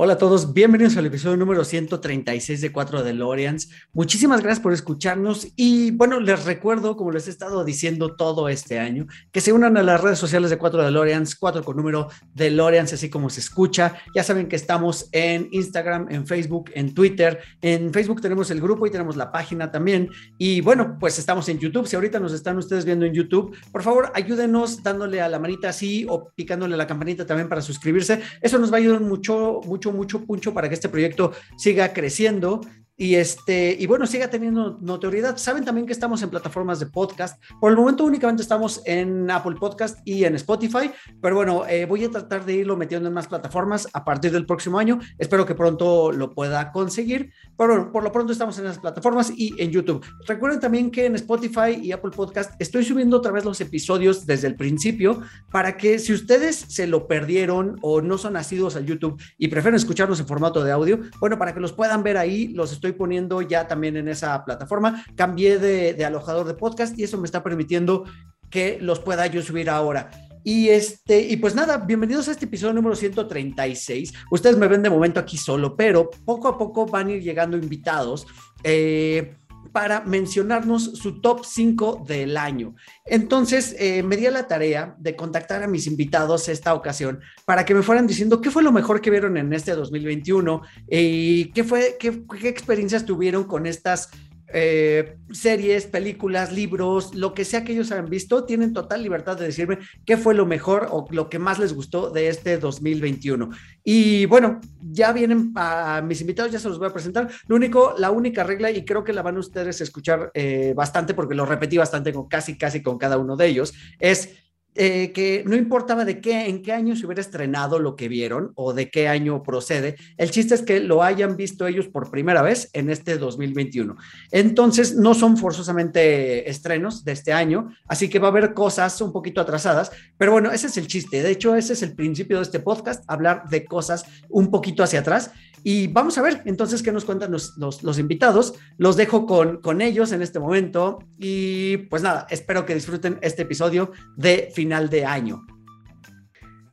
Hola a todos, bienvenidos al episodio número 136 de 4 de Lorians. Muchísimas gracias por escucharnos y bueno, les recuerdo, como les he estado diciendo todo este año, que se unan a las redes sociales de 4 de Lorians, 4 con número de Lorians, así como se escucha. Ya saben que estamos en Instagram, en Facebook, en Twitter. En Facebook tenemos el grupo y tenemos la página también. Y bueno, pues estamos en YouTube. Si ahorita nos están ustedes viendo en YouTube, por favor, ayúdenos dándole a la manita así o picándole a la campanita también para suscribirse. Eso nos va a ayudar mucho, mucho mucho, puncho para que este proyecto siga creciendo y este y bueno siga teniendo notoriedad. Saben también que estamos en plataformas de podcast. Por el momento únicamente estamos en Apple Podcast y en Spotify pero bueno eh, voy a tratar de irlo metiendo en más plataformas a partir del próximo año. Espero que pronto lo pueda conseguir pero por lo pronto estamos en esas plataformas y en YouTube. Recuerden también que en Spotify y Apple Podcast estoy subiendo otra vez los episodios desde el principio para que si ustedes se lo perdieron o no son nacidos al YouTube y prefieren escucharnos en formato de audio bueno para que los puedan ver ahí los estoy poniendo ya también en esa plataforma. Cambié de, alojador de podcast y eso me está permitiendo que los pueda yo subir ahora. Y este, y pues nada, bienvenidos a este episodio número 136. Ustedes me ven de momento aquí solo, pero poco a poco van a ir llegando invitados. Eh, para mencionarnos su top 5 del año. Entonces, eh, me di a la tarea de contactar a mis invitados esta ocasión para que me fueran diciendo qué fue lo mejor que vieron en este 2021 y qué fue, qué, qué experiencias tuvieron con estas eh, series, películas, libros, lo que sea que ellos hayan visto, tienen total libertad de decirme qué fue lo mejor o lo que más les gustó de este 2021. Y bueno, ya vienen a mis invitados, ya se los voy a presentar. Lo único, la única regla, y creo que la van ustedes a escuchar eh, bastante porque lo repetí bastante con casi, casi con cada uno de ellos, es eh, que no importaba de qué, en qué año se hubiera estrenado lo que vieron o de qué año procede, el chiste es que lo hayan visto ellos por primera vez en este 2021. Entonces, no son forzosamente estrenos de este año, así que va a haber cosas un poquito atrasadas, pero bueno, ese es el chiste. De hecho, ese es el principio de este podcast, hablar de cosas un poquito hacia atrás. Y vamos a ver entonces qué nos cuentan los, los, invitados. Los dejo con, con ellos en este momento y pues nada, espero que disfruten este episodio de final de año.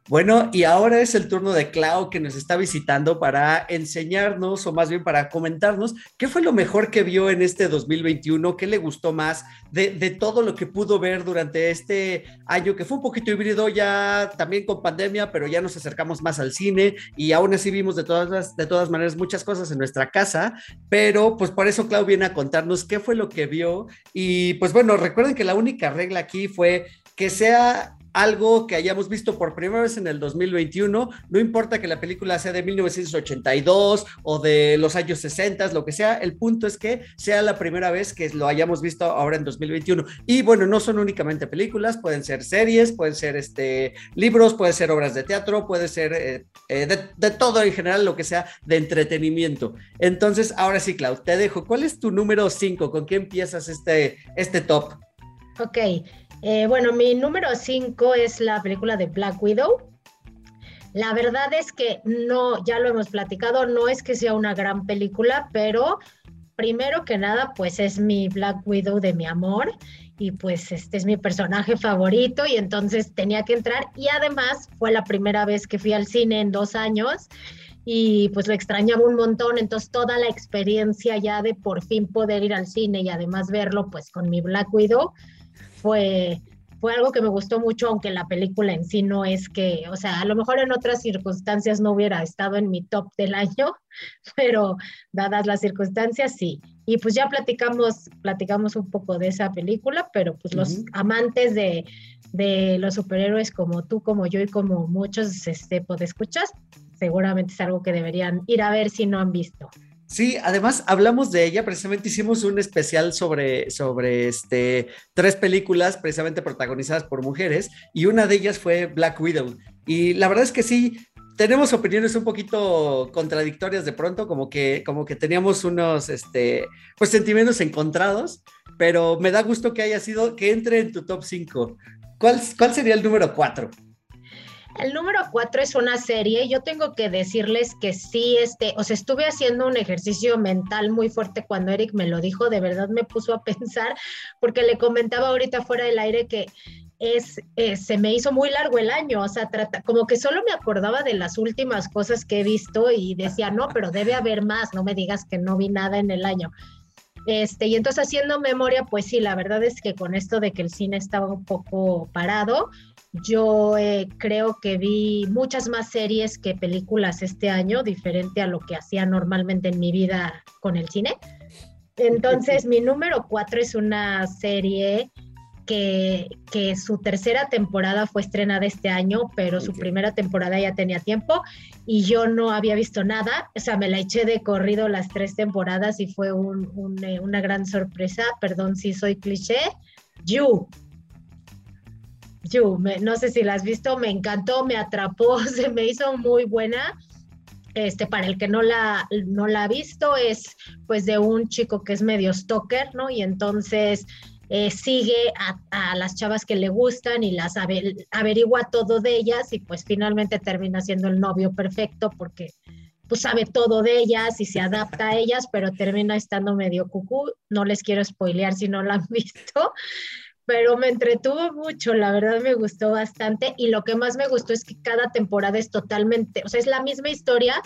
Bueno, y ahora es el turno de Clau que nos está visitando para enseñarnos, o más bien para comentarnos, qué fue lo mejor que vio en este 2021, qué le gustó más de, todo lo que pudo ver durante este año, que fue un poquito híbrido ya también con pandemia, pero ya nos acercamos más al cine y aún así vimos de todas, de todas maneras muchas cosas en nuestra casa, pero pues por eso Clau viene a contarnos qué fue lo que vio. Y pues bueno, recuerden que la única regla aquí fue que sea algo que hayamos visto por primera vez en el 2021, no importa que la película sea de 1982 o de los años 60, lo que sea, el punto es que sea la primera vez que lo hayamos visto ahora en 2021. Y bueno, no son únicamente películas, pueden ser series, pueden ser este, libros, pueden ser obras de teatro, puede ser eh, eh, de, de, todo en general, lo que sea de entretenimiento. Entonces, ahora sí, Clau, te dejo. ¿Cuál es tu número 5? ¿Con qué empiezas este, este top? Ok, eh, bueno, mi número 5 es la película de Black Widow. La verdad es que no, ya lo hemos platicado, no es que sea una gran película, pero primero que nada, pues es mi Black Widow de mi amor y pues este es mi personaje favorito y entonces tenía que entrar y además fue la primera vez que fui al cine en dos años y pues lo extrañaba un montón, entonces toda la experiencia ya de por fin poder ir al cine y además verlo pues con mi Black Widow fue, fue algo que me gustó mucho, aunque la película en sí no es que, o sea, a lo mejor en otras circunstancias no hubiera estado en mi top del año, pero dadas las circunstancias, sí. Y pues ya platicamos, platicamos un poco de esa película, pero pues los amantes de, de, los superhéroes como tú, como yo y como muchos este, escuchas, seguramente es algo que deberían ir a ver si no han visto. Sí, además hablamos de ella, precisamente hicimos un especial sobre, sobre este, tres películas precisamente protagonizadas por mujeres y una de ellas fue Black Widow. Y la verdad es que sí, tenemos opiniones un poquito contradictorias de pronto, como que, como que teníamos unos, este, pues sentimientos encontrados, pero me da gusto que haya sido, que entre en tu top 5. ¿Cuál, ¿Cuál sería el número 4? El número 4 es una serie. Yo tengo que decirles que sí, este, o sea, estuve haciendo un ejercicio mental muy fuerte cuando Eric me lo dijo. De verdad me puso a pensar, porque le comentaba ahorita fuera del aire que es, eh, se me hizo muy largo el año, o sea, trata, como que solo me acordaba de las últimas cosas que he visto y decía, no, pero debe haber más, no me digas que no vi nada en el año. Este, y entonces haciendo memoria, pues sí, la verdad es que con esto de que el cine estaba un poco parado, yo eh, creo que vi muchas más series que películas este año, diferente a lo que hacía normalmente en mi vida con el cine. Entonces, mi número cuatro es una serie que, que, su tercera temporada fue estrenada este año, pero su primera temporada ya tenía tiempo y yo no había visto nada. O sea, me la eché de corrido las tres temporadas y fue un, eh, una gran sorpresa. Perdón si soy cliché. You. You, no sé si la has visto, me encantó, me atrapó, se me hizo muy buena. Este, para el que no la, no la ha visto, es pues de un chico que es medio stalker, ¿no? Y entonces eh, sigue a, las chavas que le gustan y las averigua todo de ellas y pues finalmente termina siendo el novio perfecto porque pues sabe todo de ellas y se adapta a ellas, pero termina estando medio cucú. No les quiero spoilear si no la han visto, pero me entretuvo mucho, la verdad me gustó bastante y lo que más me gustó es que cada temporada es totalmente, o sea, es la misma historia,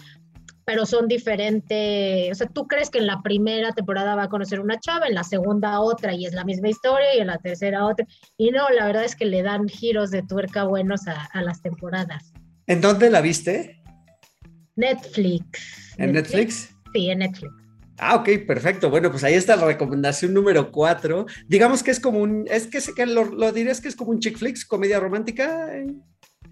pero son diferentes, o sea, tú crees que en la primera temporada va a conocer una chava, en la segunda otra y es la misma historia y en la tercera otra. Y no, la verdad es que le dan giros de tuerca buenos a, las temporadas. ¿En dónde la viste? Netflix. ¿En Netflix? Sí, en Netflix. Ah, ok, perfecto. Bueno, pues ahí está la recomendación número cuatro. Digamos que es como un, es que, que lo, lo dirías que es como un chick flicks, comedia romántica.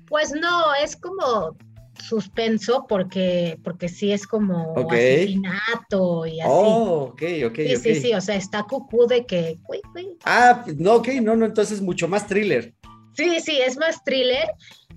Pues no, es como suspenso porque, porque sí es como asesinato y así. Oh, ok, ok. Sí, sí, sí, o sea, está cucú de que. Ah, no, ok, no, no, entonces mucho más thriller. Sí, sí, es más thriller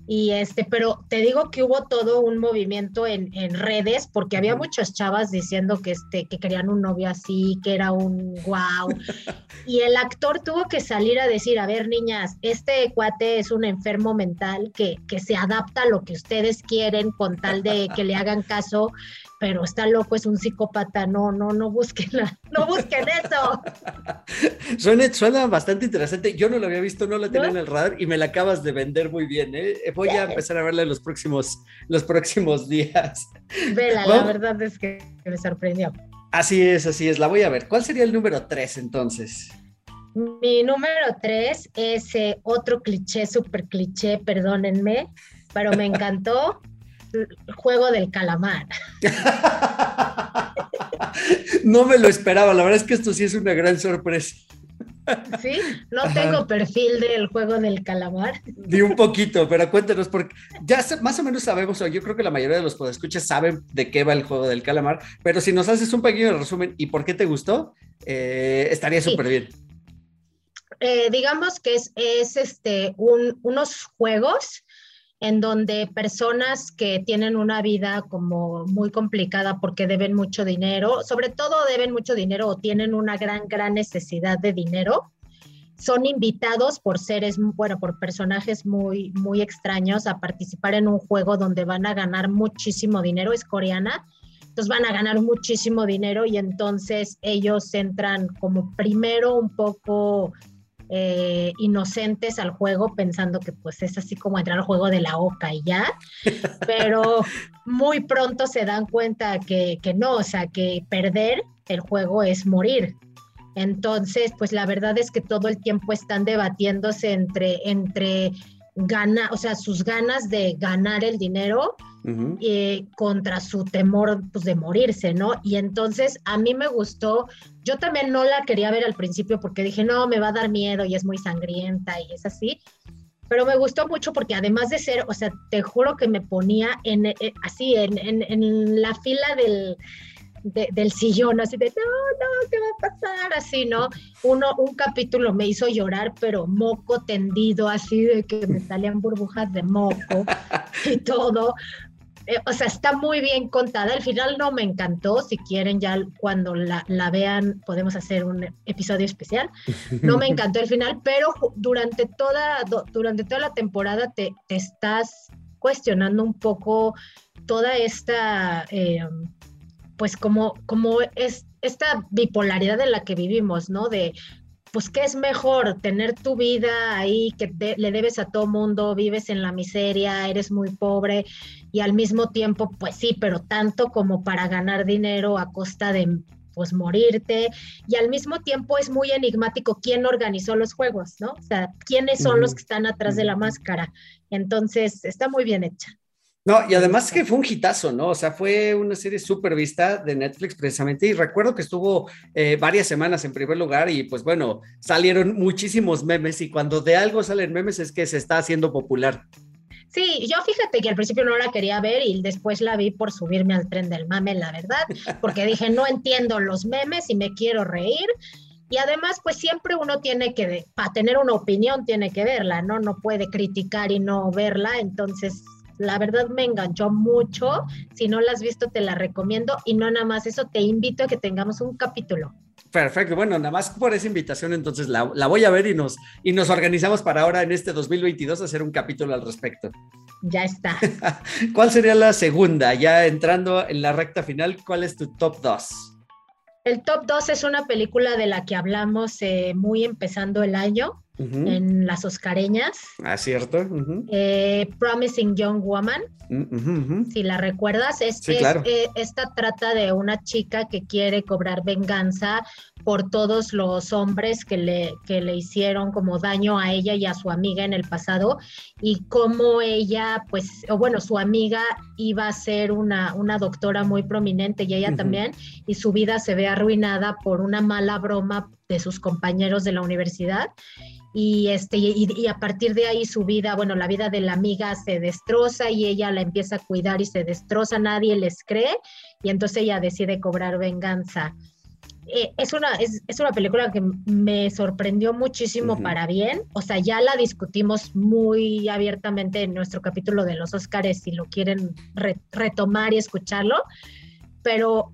y este, pero te digo que hubo todo un movimiento en, en, redes porque había muchas chavas diciendo que, este, que querían un novio así, que era un wow. y el actor tuvo que salir a decir, a ver, niñas, este cuate es un enfermo mental que, que se adapta a lo que ustedes quieren con tal de que le hagan caso pero está loco, es un psicópata, no, no, no busquen, no busquen eso. suena, suena, bastante interesante, yo no lo había visto, no la tenía en el radar y me la acabas de vender muy bien, ¿eh? voy a empezar a verla en los próximos, los próximos días. Vela, la verdad es que me sorprendió. Así es, así es, la voy a ver. ¿Cuál sería el número tres entonces? Mi número tres es eh, otro cliché, súper cliché, perdónenme, pero me encantó juego del calamar. no me lo esperaba, la verdad es que esto sí es una gran sorpresa. Sí, no tengo perfil del juego del calamar. Ni un poquito, pero cuéntanos, porque ya más o menos sabemos, o yo creo que la mayoría de los podescuchas saben de qué va el juego del calamar, pero si nos haces un pequeño resumen y por qué te gustó, eh, estaría súper bien. Eh, digamos que es, es este, unos juegos en donde personas que tienen una vida como muy complicada porque deben mucho dinero, sobre todo deben mucho dinero o tienen una gran, gran necesidad de dinero, son invitados por seres, bueno, por personajes muy, muy extraños a participar en un juego donde van a ganar muchísimo dinero, es coreana, entonces van a ganar muchísimo dinero y entonces ellos entran como primero un poco eh, inocentes al juego pensando que pues es así como entrar al juego de la oca y ya, pero muy pronto se dan cuenta que, que no, o sea, que perder el juego es morir. Entonces, pues la verdad es que todo el tiempo están debatiéndose entre, entre gana, o sea, sus ganas de ganar el dinero eh, contra su temor pues, de morirse, ¿no? Y entonces a mí me gustó, yo también no la quería ver al principio porque dije, no, me va a dar miedo y es muy sangrienta y es así, pero me gustó mucho porque además de ser, o sea, te juro que me ponía en, eh, así, en, en, en la fila del del sillón, así de, no, no, ¿qué va a pasar? Así, ¿no? Uno, un capítulo me hizo llorar, pero moco tendido, así de que me salían burbujas de moco y todo. Eh, o sea, está muy bien contada. El final no me encantó. Si quieren, ya cuando la, vean, podemos hacer un episodio especial. No me encantó el final, pero durante toda, durante toda la temporada te, estás cuestionando un poco toda esta, eh, pues como, como es esta bipolaridad en la que vivimos, ¿no? De pues qué es mejor tener tu vida ahí que le debes a todo mundo, vives en la miseria, eres muy pobre y al mismo tiempo, pues sí, pero tanto como para ganar dinero a costa de pues morirte y al mismo tiempo es muy enigmático quién organizó los juegos, ¿no? O sea, quiénes son los que están atrás de la máscara. Entonces, está muy bien hecha. No, y además que fue un hitazo, ¿no? O sea, fue una serie súper vista de Netflix precisamente y recuerdo que estuvo eh, varias semanas en primer lugar y pues bueno, salieron muchísimos memes y cuando de algo salen memes es que se está haciendo popular. Sí, yo fíjate que al principio no la quería ver y después la vi por subirme al tren del mame, la verdad, porque dije, no entiendo los memes y me quiero reír. Y además, pues siempre uno tiene que, para tener una opinión, tiene que verla, ¿no? No puede criticar y no verla. Entonces, la verdad me enganchó mucho. Si no la has visto, te la recomiendo. Y no nada más eso, te invito a que tengamos un capítulo. Perfecto, bueno, nada más por esa invitación, entonces la, voy a ver y nos, y nos organizamos para ahora en este 2022 hacer un capítulo al respecto. Ya está. ¿Cuál sería la segunda? Ya entrando en la recta final, ¿cuál es tu top 2? El top 2 es una película de la que hablamos eh, muy empezando el año en las Oscareñas. Ah, cierto. Eh, Promising Young Woman. Mm, si la recuerdas, es, eh, esta trata de una chica que quiere cobrar venganza por todos los hombres que le, que le hicieron como daño a ella y a su amiga en el pasado y cómo ella, pues, o bueno, su amiga iba a ser una, una doctora muy prominente y ella también, y su vida se ve arruinada por una mala broma de sus compañeros de la universidad. Y, este, y, a partir de ahí su vida, bueno, la vida de la amiga se destroza y ella la empieza a cuidar y se destroza, nadie les cree y entonces ella decide cobrar venganza. Eh, es, una, es, es, una película que me sorprendió muchísimo para bien, o sea, ya la discutimos muy abiertamente en nuestro capítulo de los Óscares, si lo quieren retomar y escucharlo, pero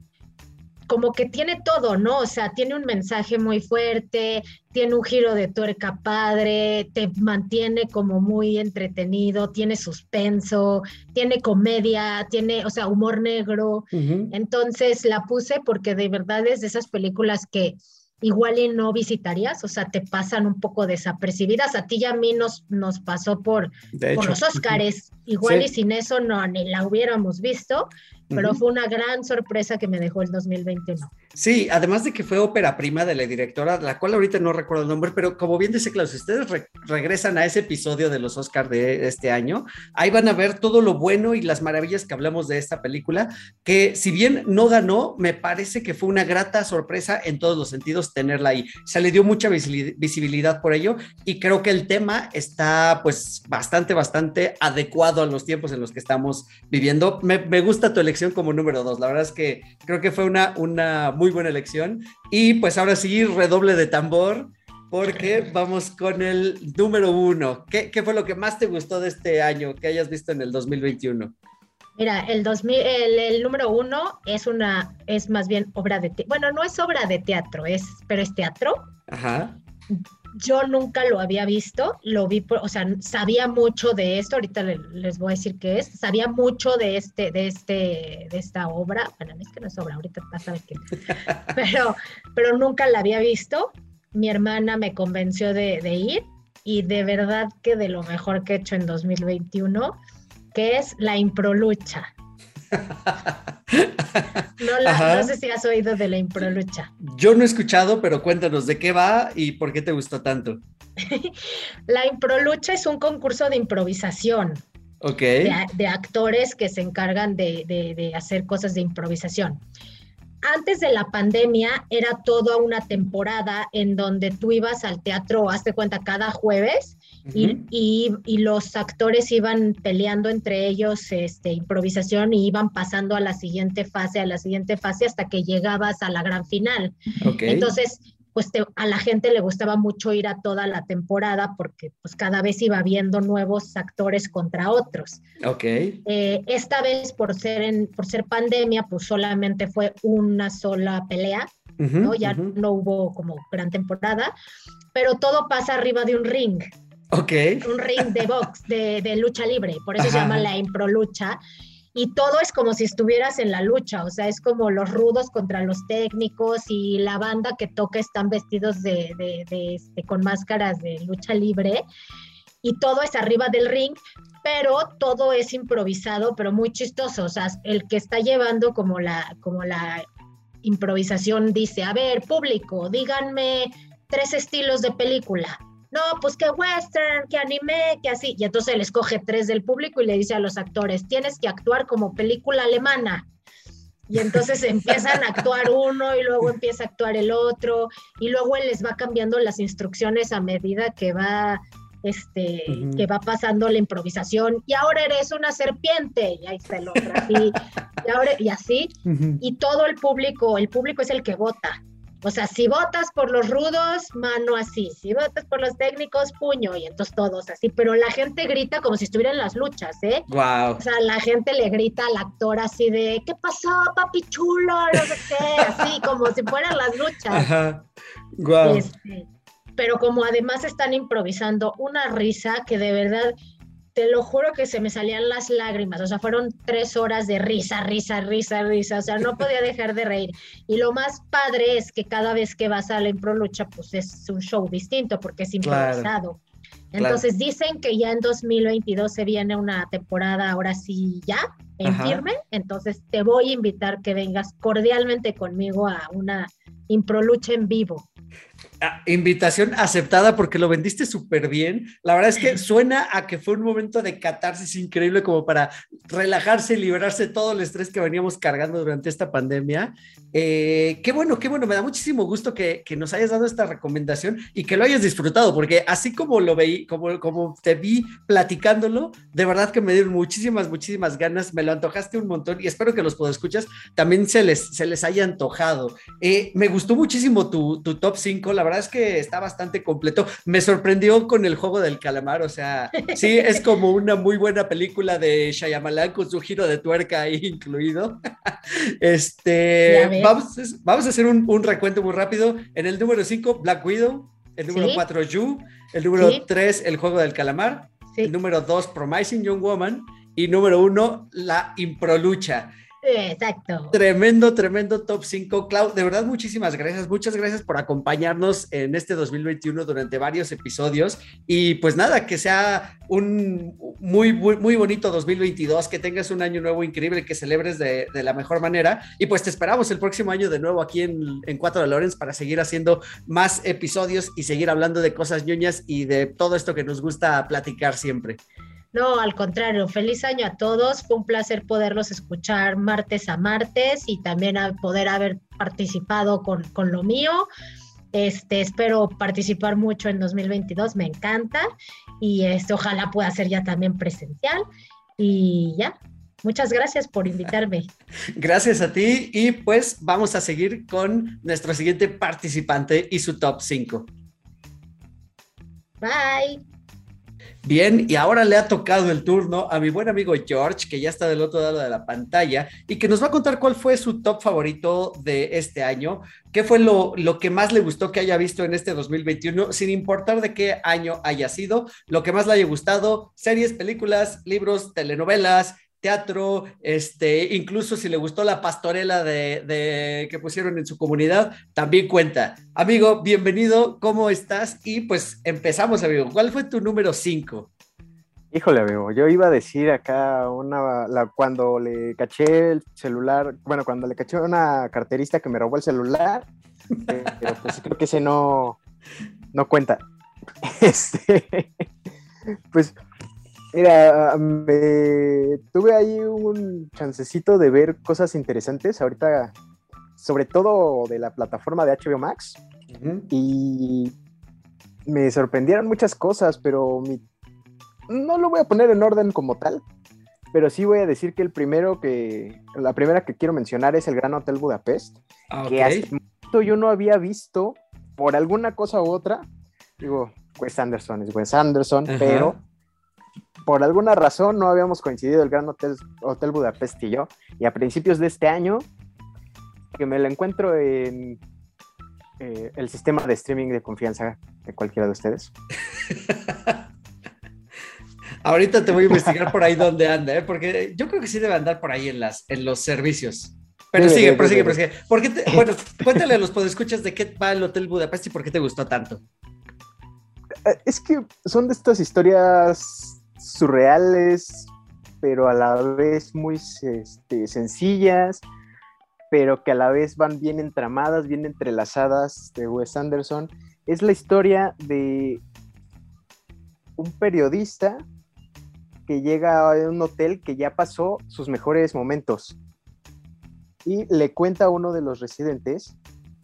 como que tiene todo, ¿no? O sea, tiene un mensaje muy fuerte, tiene un giro de tuerca padre, te mantiene como muy entretenido, tiene suspenso, tiene comedia, tiene, o sea, humor negro. Entonces la puse porque de verdad es de esas películas que igual y no visitarías, o sea, te pasan un poco desapercibidas. A ti y a mí nos, nos pasó por, por los Óscares, igual y sin eso no, ni la hubiéramos visto pero fue una gran sorpresa que me dejó el 2021. Sí, además de que fue ópera prima de la directora, la cual ahorita no recuerdo el nombre, pero como bien dice Klaus, si ustedes regresan a ese episodio de los Oscars de este año, ahí van a ver todo lo bueno y las maravillas que hablamos de esta película, que si bien no ganó, me parece que fue una grata sorpresa en todos los sentidos tenerla ahí. Se le dio mucha visibilidad por ello y creo que el tema está pues bastante, bastante adecuado a los tiempos en los que estamos viviendo. Me, me gusta tu elección como número dos. La verdad es que creo que fue una, una muy buena elección. Y pues ahora sí, redoble de tambor, porque vamos con el número uno. ¿Qué, ¿Qué, fue lo que más te gustó de este año que hayas visto en el 2021? Mira, el, 2000, el, número uno es una, es más bien obra de teatro. Bueno, no es obra de teatro, es, pero es teatro. Ajá yo nunca lo había visto, lo vi, o sea, sabía mucho de esto, ahorita les voy a decir qué es, sabía mucho de este, de este, de esta obra, bueno, es que no es obra, ahorita vas a ver qué, pero, pero nunca la había visto, mi hermana me convenció de, de ir y de verdad que de lo mejor que he hecho en 2021, que es la improlucha. No, sé si has oído de la improlucha. Yo no he escuchado, pero cuéntanos de qué va y por qué te gustó tanto. la improlucha es un concurso de improvisación. Ok. De, actores que se encargan de, hacer cosas de improvisación. antes de la pandemia era toda una temporada en donde tú ibas al teatro, hazte cuenta, cada jueves y, los actores iban peleando entre ellos este, improvisación y iban pasando a la siguiente fase, a la siguiente fase hasta que llegabas a la gran final. Entonces, pues a la gente le gustaba mucho ir a toda la temporada porque pues cada vez iba viendo nuevos actores contra otros. Ok. Eh, esta vez por ser, en, por ser pandemia, pues solamente fue una sola pelea, ¿no? Ya no hubo como gran temporada, pero todo pasa arriba de un ring. Ok. Un ring de box, de, de lucha libre, por eso se llama la impro lucha y todo es como si estuvieras en la lucha, o sea, es como los rudos contra los técnicos y la banda que toca están vestidos de, este, con máscaras de lucha libre. Y todo es arriba del ring, pero todo es improvisado, pero muy chistoso, o sea, el que está llevando como la, como la improvisación dice, a ver, público, díganme tres estilos de película no, pues que western, que anime, que así. Y entonces él escoge tres del público y le dice a los actores, tienes que actuar como película alemana. Y entonces empiezan a actuar uno y luego empieza a actuar el otro. Y luego él les va cambiando las instrucciones a medida que va este que va pasando la improvisación. Y ahora eres una serpiente y ahí está el otro así. Y, ahora, y así. Y todo el público el público es el que vota o sea, si votas por los rudos, mano así. Si votas por los técnicos, puño. Y entonces todos así. Pero la gente grita como si estuviera en las luchas, ¿eh? Wow. O sea, la gente le grita al actor así de, ¿qué pasó, papi chulo? No sé qué. Así, como si fueran las luchas. Ajá. Wow. Este, pero como además están improvisando una risa que de verdad te lo juro que se me salían las lágrimas, o sea, fueron tres horas de risa, risa, risa, risa, o sea, no podía dejar de reír. Y lo más padre es que cada vez que vas a la impro lucha, pues es un show distinto porque es improvisado. Entonces dicen que ya en 2022 se viene una temporada ahora sí ya, en firme, entonces te voy a invitar que vengas cordialmente conmigo a una impro lucha en vivo. Invitación aceptada porque lo vendiste súper bien. La verdad es que suena a que fue un momento de catarsis increíble como para relajarse y liberarse de todo el estrés que veníamos cargando durante esta pandemia. Eh, qué bueno, qué bueno, me da muchísimo gusto que, que, nos hayas dado esta recomendación y que lo hayas disfrutado, porque así como lo veí, como, como te vi platicándolo, de verdad que me dieron muchísimas, muchísimas ganas, me lo antojaste un montón y espero que los escuchas también se les, se les haya antojado. Eh, me gustó muchísimo tu, tu top 5, la verdad es que está bastante completo. Me sorprendió con el juego del calamar, o sea, sí, es como una muy buena película de Shyamalan con su giro de tuerca ahí incluido. Este, vamos, vamos a hacer un, recuento muy rápido. En el número 5, Black Widow. El número 4, You. El número 3, El juego del calamar. El número 2, Promising Young Woman. Y número 1, La Improlucha. Exacto. Tremendo, tremendo top 5. Clau, de verdad, muchísimas gracias. Muchas gracias por acompañarnos en este 2021 durante varios episodios. Y pues nada, que sea un muy, muy, bonito 2022, que tengas un año nuevo increíble, que celebres de, la mejor manera. Y pues te esperamos el próximo año de nuevo aquí en, en Cuatro de Lorenz para seguir haciendo más episodios y seguir hablando de cosas ñoñas y de todo esto que nos gusta platicar siempre. No, al contrario, feliz año a todos. Fue un placer poderlos escuchar martes a martes y también poder haber participado con, con lo mío. Este, espero participar mucho en 2022, me encanta y este, ojalá pueda ser ya también presencial. Y ya, muchas gracias por invitarme. Gracias a ti y pues vamos a seguir con nuestro siguiente participante y su top 5. Bye. Bien, y ahora le ha tocado el turno a mi buen amigo George, que ya está del otro lado de la pantalla, y que nos va a contar cuál fue su top favorito de este año, qué fue lo, lo que más le gustó que haya visto en este 2021, sin importar de qué año haya sido, lo que más le haya gustado, series, películas, libros, telenovelas, teatro, este, incluso si le gustó la pastorela de, que pusieron en su comunidad, también cuenta. Amigo, bienvenido, ¿cómo estás? Y pues empezamos, amigo. ¿Cuál fue tu número 5? Híjole, amigo, yo iba a decir acá una, cuando le caché el celular, bueno, cuando le caché una carterista que me robó el celular, pero pues creo que ese no, no cuenta. Este, pues Mira, me tuve ahí un chancecito de ver cosas interesantes. Ahorita sobre todo de la plataforma de HBO Max. Y me sorprendieron muchas cosas, pero no lo voy a poner en orden como tal, pero sí voy a decir que el primero que, la primera que quiero mencionar es el Gran Hotel Budapest, Ah, que hace mucho yo no había visto por alguna cosa u otra. Digo, Wes Anderson es Wes Anderson, pero por alguna razón no habíamos coincidido el Gran Hotel, Hotel Budapest y yo. Y a principios de este año, que me lo encuentro en eh, el sistema de streaming de confianza de cualquiera de ustedes. Ahorita te voy a investigar por ahí dónde anda, ¿eh? porque yo creo que sí debe andar por ahí en, las, en los servicios. Pero sigue, prosigue, prosigue. ¿Por qué te- bueno, cuéntale a los podescuchas de qué va el Hotel Budapest y por qué te gustó tanto. Eh, Es que son de estas historias surreales, pero a la vez muy este, sencillas, pero que a la vez van bien entramadas, bien entrelazadas de Wes Anderson. Es la historia de un periodista que llega a un hotel que ya pasó sus mejores momentos y le cuenta a uno de los residentes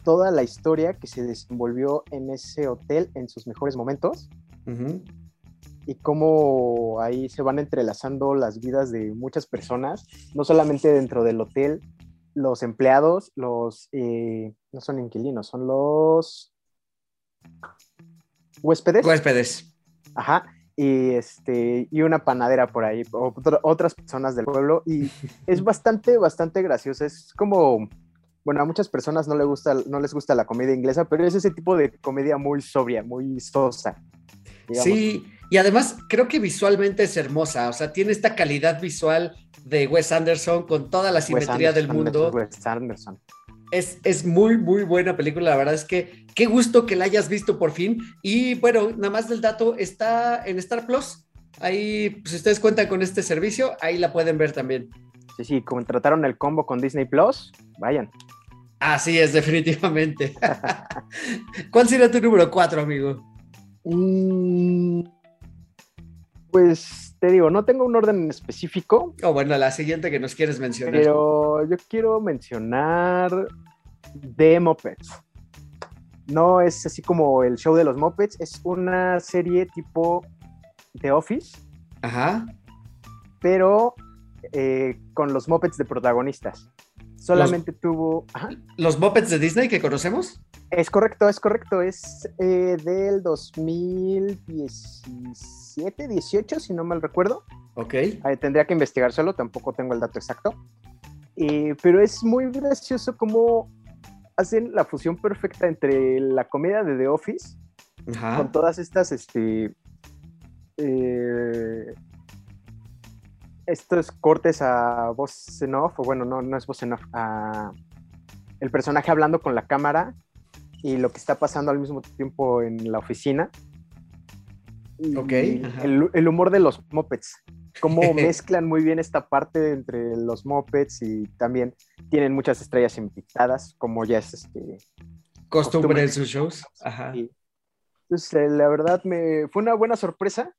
toda la historia que se desenvolvió en ese hotel en sus mejores momentos y cómo ahí se van entrelazando las vidas de muchas personas, no solamente dentro del hotel, los empleados, los, eh, no son inquilinos, son los huéspedes, Huéspedes. ajá, y, este, y una panadera por ahí, otro- otras personas del pueblo, y es bastante, bastante gracioso, es como... Bueno, a muchas personas no, le gusta, no les gusta la comedia inglesa, pero es ese tipo de comedia muy sobria, muy sosa. digamos. Sí, y además creo que visualmente es hermosa, o sea, tiene esta calidad visual de Wes Anderson con toda la Wes simetría del mundo. Wes Anderson. Es, es muy, muy buena película, la verdad es que qué gusto que la hayas visto por fin. Y bueno, nada más del dato, está en Star Plus. Ahí, pues, si ustedes cuentan con este servicio, ahí la pueden ver también. Sí, sí, contrataron el combo con Disney Plus, vayan. Así es, definitivamente. ¿Cuál sería tu número cuatro, amigo? Mm, Pues te digo, no tengo un orden en específico, O bueno, la siguiente que nos quieres mencionar. pero yo quiero mencionar The Muppets. No es así como el show de los Muppets, es una serie tipo The Office, Ajá. pero eh, con los Muppets de protagonistas. Solamente tuvo... ajá. ¿Los Muppets de Disney que conocemos? Es correcto, es correcto. Es eh, del 2017, 18, si no mal recuerdo. Ok. Eh, tendría que investigárselo, tampoco tengo el dato exacto. Eh, pero es muy gracioso cómo hacen la fusión perfecta entre la comedia de The Office Ajá. con todas estas, este, eh, estos cortes a voz en off, o bueno, no, no es voz en off, a el personaje hablando con la cámara y lo que está pasando al mismo tiempo en la oficina. Ok, el, el humor de los mopeds, cómo mezclan muy bien esta parte entre los mopeds y también tienen muchas estrellas invitadas, como ya es este, Costumbre en sus shows. Ajá. y, Entonces, eh, la verdad, me fue una buena sorpresa.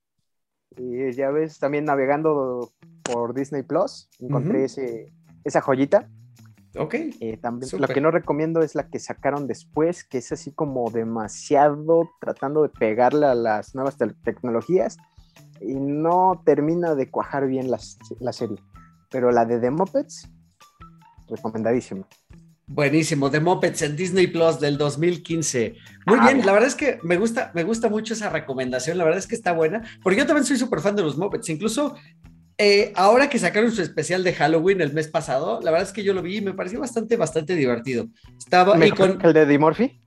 Eh, ya ves, también navegando por Disney Plus, encontré ese, esa joyita. Ok. Eh, también, lo que no recomiendo es la que sacaron después, que es así como demasiado tratando de pegarle a las nuevas te- tecnologías y no termina de cuajar bien las- la serie. Pero la de The Muppets, recomendadísima. Buenísimo, The Muppets en Disney Plus del 2015. Muy Ah, bien, la verdad es que me gusta, me gusta mucho esa recomendación, la verdad es que está buena, porque yo también soy súper fan de los Muppets, incluso eh, ahora que sacaron su especial de Halloween el mes pasado, la verdad es que yo lo vi y me pareció bastante, bastante divertido. Estaba, ¿Mejor con, que el de Eddie Murphy?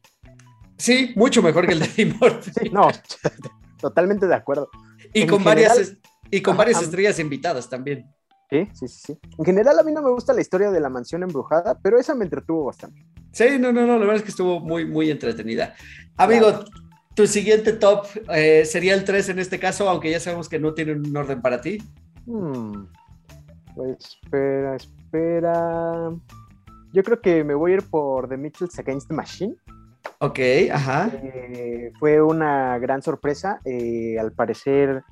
sí, mucho mejor que el de Eddie Murphy. Sí, no, totalmente de acuerdo. y, en con varias, general- y con varias estrellas invitadas también. Sí, sí, sí, sí. En general a mí no me gusta la historia de la mansión embrujada, pero esa me entretuvo bastante. Sí, no, no, no, la verdad es que estuvo muy, muy entretenida. Amigo, tu siguiente top eh, sería el 3 en este caso, aunque ya sabemos que no tiene un orden para ti. Hmm, Pues espera, espera. Yo creo que me voy a ir por The Mitchells Against the Machine. Ok, ajá. Eh, fue una gran sorpresa. eh, al parecer,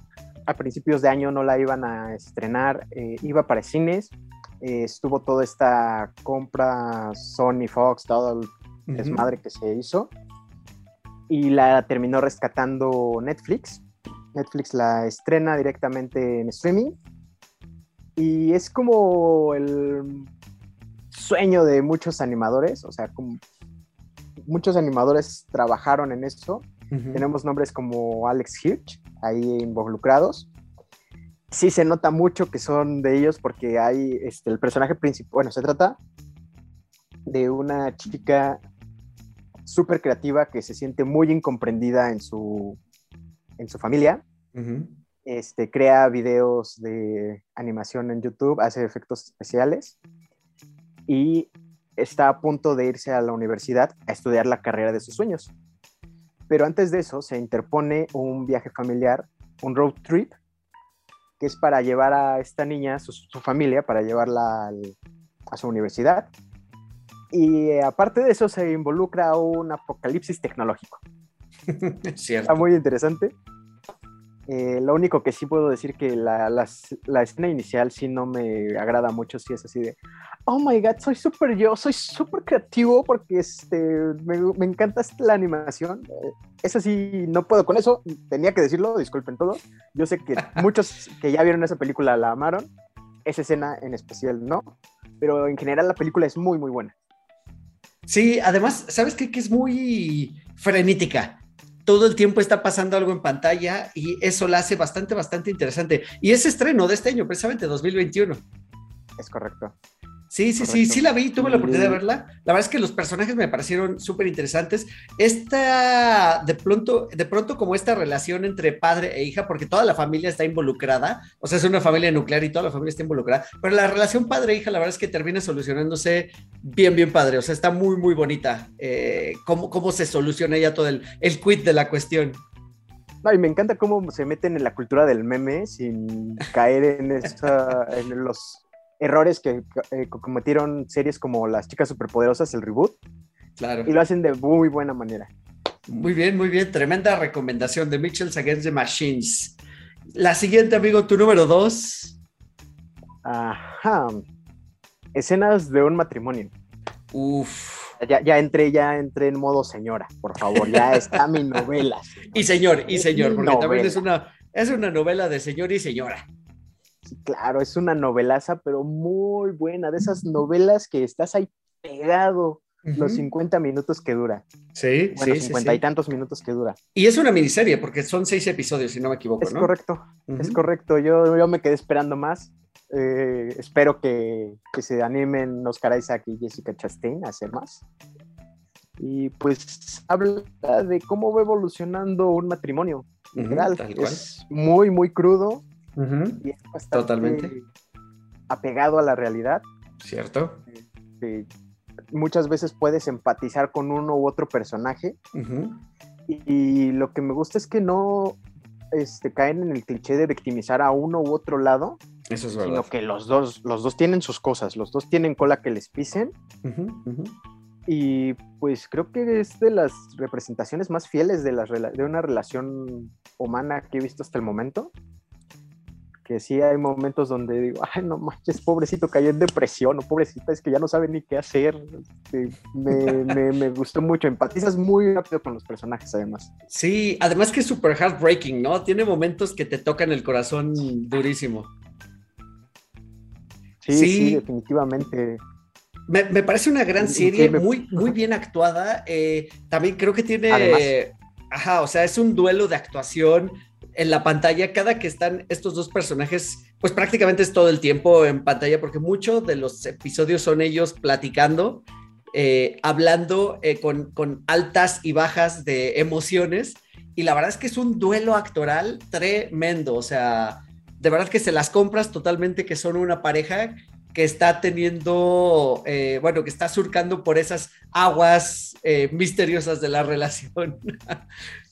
a principios de año no la iban a estrenar. eh, iba para cines. eh, estuvo toda esta compra Sony Fox, todo el desmadre que se hizo. Y la terminó rescatando Netflix. Netflix la estrena directamente en streaming. Y es como el sueño de muchos animadores. O sea, como muchos animadores trabajaron en esto. Tenemos nombres como Alex Hirsch ahí involucrados. Sí se nota mucho que son de ellos porque hay este, el personaje principal, bueno, se trata de una chica súper creativa que se siente muy incomprendida en su, en su familia. Este, crea videos de animación en YouTube, hace efectos especiales y está a punto de irse a la universidad a estudiar la carrera de sus sueños. Pero antes de eso se interpone un viaje familiar, un road trip, que es para llevar a esta niña, su, su familia, para llevarla al- a su universidad. Y eh, aparte de eso se involucra un apocalipsis tecnológico. Cierto. Está muy interesante. Eh, lo único que sí puedo decir que la, la escena inicial sí no me agrada mucho, sí es así de, oh my god, soy súper yo, soy súper creativo porque este, me, me encanta la animación. Eh, eso sí, no puedo con eso, tenía que decirlo, disculpen todo. Yo sé que muchos que ya vieron esa película la amaron, esa escena en especial no, pero en general la película es muy, muy buena. Sí, además, ¿sabes qué? Que es muy frenética. Todo el tiempo está pasando algo en pantalla y eso la hace bastante, bastante interesante. Y es estreno de este año, precisamente 2021. Es correcto. Sí, sí, sí, Correcto. sí la vi, tuve la oportunidad de verla. La verdad es que los personajes me parecieron súper interesantes. Esta, de pronto, de pronto como esta relación entre padre e hija, porque toda la familia está involucrada, o sea, es una familia nuclear y toda la familia está involucrada, pero la relación padre-hija, la verdad es que termina solucionándose bien, bien padre, o sea, está muy, muy bonita. Eh, cómo, cómo se soluciona ya todo el, el quid de la cuestión. No, y me encanta cómo se meten en la cultura del meme sin caer en, esa, en los errores que eh, cometieron series como Las Chicas Superpoderosas, el reboot, Claro. y lo hacen de muy buena manera. Muy bien, muy bien. Tremenda recomendación de Mitchells Against the Machines. La siguiente, amigo, tu número dos. Ajá. Escenas de un matrimonio. Uf. Ya, ya entré, ya entré en modo señora, por favor, ya está mi novela. señor. Y señor, y señor, porque también es una, es una novela de señor y señora. Claro, es una novelaza, pero muy buena, de esas novelas que estás ahí pegado los Ujú. 50 minutos que dura. Sí, Bueno, sí, sí, 50 sí. y tantos minutos que dura. Y es una miniserie, porque son seis episodios, si no me equivoco, Es ¿no? correcto, es correcto. Yo, yo me quedé esperando más. Eh, espero que, que se animen Oscar Isaac y Jessica Chastain a hacer más. Y pues habla de cómo va evolucionando un matrimonio. tal cual. es muy, muy crudo Y es bastante Totalmente. apegado a la realidad. Cierto. Eh, muchas veces puedes empatizar con uno u otro personaje y, y lo que me gusta es que no este, caen en el cliché de victimizar a uno u otro lado, Eso es sino verdad. que los dos, los dos tienen sus cosas, los dos tienen cola que les pisen y pues creo que es de las representaciones más fieles de, las rela- de una relación humana que he visto hasta el momento. Que sí hay momentos donde digo, ay, no manches, pobrecito, cayó en depresión, o pobrecita, es que ya no sabe ni qué hacer. Este, me, me- me gustó mucho, empatizas muy rápido con los personajes, además. Sí, además que es súper heartbreaking, ¿no? Tiene momentos que te tocan el corazón durísimo. Sí, Sí. sí, definitivamente. Me, me parece una gran serie, muy, muy bien actuada. eh, también creo que tiene. Además. Ajá, o sea, es un duelo de actuación en la pantalla. Cada que están estos dos personajes, pues prácticamente es todo el tiempo en pantalla, porque muchos de los episodios son ellos platicando, eh, hablando eh, con, altas y bajas de emociones. Y la verdad es que es un duelo actoral tremendo. O sea, de verdad que se las compras totalmente, que son una pareja que está teniendo, eh, bueno, que está surcando por esas aguas eh, misteriosas de la relación.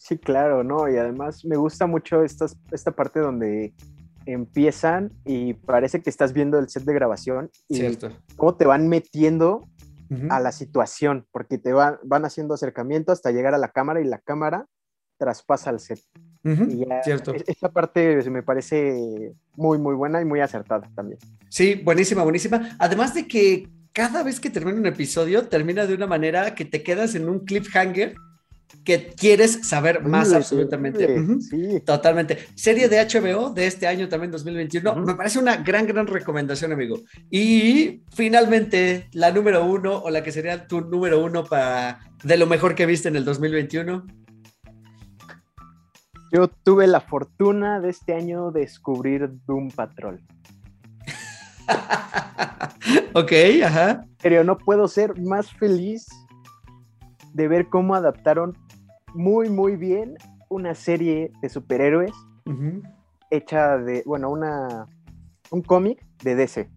Sí, claro, ¿no? Y además me gusta mucho estas, esta parte donde empiezan y parece que estás viendo el set de grabación y Cierto. cómo te van metiendo Ujú. a la situación, porque te van, van haciendo acercamiento hasta llegar a la cámara y la cámara traspasa el set. y ya, cierto. es- Esta parte me parece muy, muy buena y muy acertada también. Sí, buenísima, buenísima. Además de que cada vez que termina un episodio, termina de una manera que te quedas en un cliffhanger que quieres saber más absolutamente. Sí. Totalmente. Serie de HBO de este año también 2021. Ujú. Me parece una gran, gran recomendación, amigo. Y finalmente, la número uno o la que sería tu número uno para de lo mejor que viste en el 2021. Yo tuve la fortuna de este año descubrir Doom Patrol. ok, ajá. Pero no puedo ser más feliz de ver cómo adaptaron muy, muy bien una serie de superhéroes hecha de, bueno, una, un cómic de DC.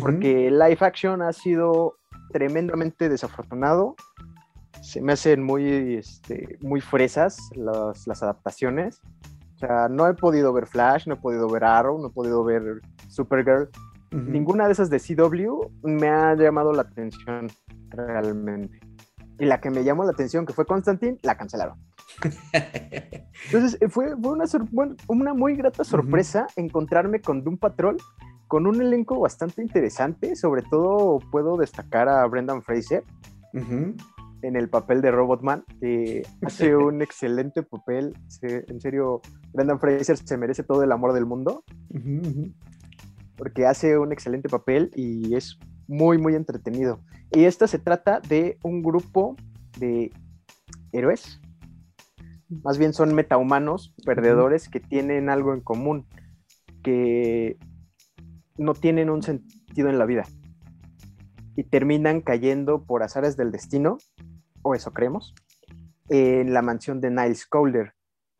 Porque live action ha sido tremendamente desafortunado. Se me hacen muy, este, muy fresas las, las adaptaciones. O sea, no he podido ver Flash, no he podido ver Arrow, no he podido ver Supergirl. Ninguna de esas de CW me ha llamado la atención realmente. Y la que me llamó la atención, que fue Constantine, la cancelaron. Entonces, eh, fue, fue una, muy grata sorpresa encontrarme con Doom Patrol, con un elenco bastante interesante. Sobre todo puedo destacar a Brendan Fraser en el papel de Robotman, que hace un excelente papel. Se- en serio, Brendan Fraser se merece todo el amor del mundo porque hace un excelente papel y es muy, muy entretenido. Y esta se trata de un grupo de héroes, más bien son metahumanos, perdedores, que tienen algo en común, que no tienen un sentido en la vida. Y terminan cayendo por azares del destino, o eso creemos, en la mansión de Niles Calder,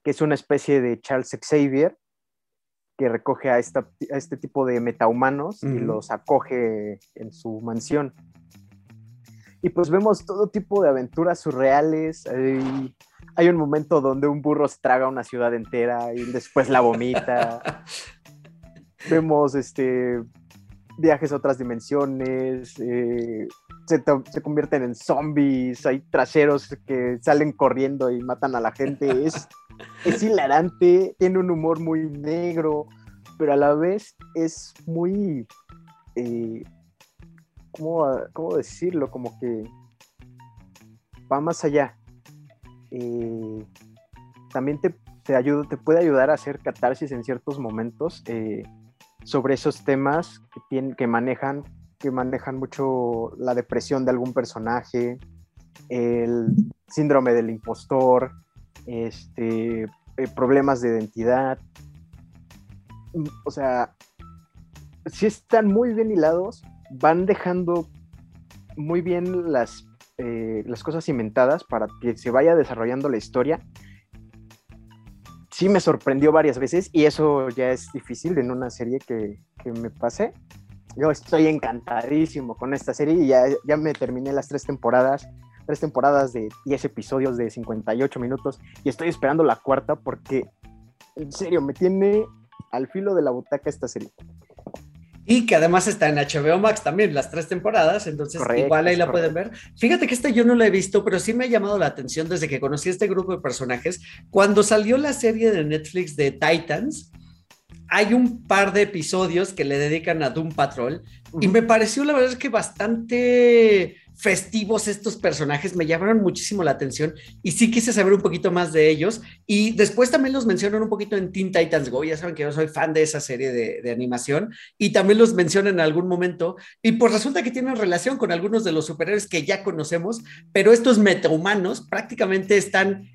que es una especie de Charles Xavier que recoge a, esta- a este tipo de metahumanos y Ujú. los acoge en su mansión. Y pues vemos todo tipo de aventuras surreales. Hay, hay un momento donde un burro se traga una ciudad entera y después la vomita. vemos este, viajes a otras dimensiones. eh, se, se convierten en zombies. Hay traseros que salen corriendo y matan a la gente. Es, es hilarante, tiene un humor muy negro, pero a la vez es muy. eh, ¿cómo, cómo decirlo? Como que va más allá. Eh, también te, te, ayuda, te puede ayudar a hacer catarsis en ciertos momentos eh, sobre esos temas que, tienen, que, manejan, que manejan mucho la depresión de algún personaje, el síndrome del impostor, este, eh, problemas de identidad. Mm, O sea, sí están muy bien hilados, van dejando muy bien las, eh, las cosas cimentadas para que se vaya desarrollando la historia. Sí me sorprendió varias veces y eso ya es difícil en una serie que, que me pase. Yo estoy encantadísimo con esta serie y ya, ya me terminé las tres temporadas, tres temporadas de 10 episodios de 58 minutos y estoy esperando la cuarta porque en serio me tiene al filo de la butaca esta serie. Y que además está en HBO Max también, las tres temporadas, entonces Correcto, igual ahí la pueden ver. Fíjate que esta yo no la he visto, pero sí me ha llamado la atención desde que conocí a este grupo de personajes. Cuando salió la serie de Netflix de Titans, hay un par de episodios que le dedican a Doom Patrol y me pareció la verdad es que bastante festivos estos personajes, me llamaron muchísimo la atención y sí quise saber un poquito más de ellos. Y después también los mencionan un poquito en Teen Titans Go, ya saben que yo soy fan de esa serie de, de animación y también los mencionan en algún momento. Y pues resulta que tienen relación con algunos de los superhéroes que ya conocemos, pero estos metahumanos prácticamente están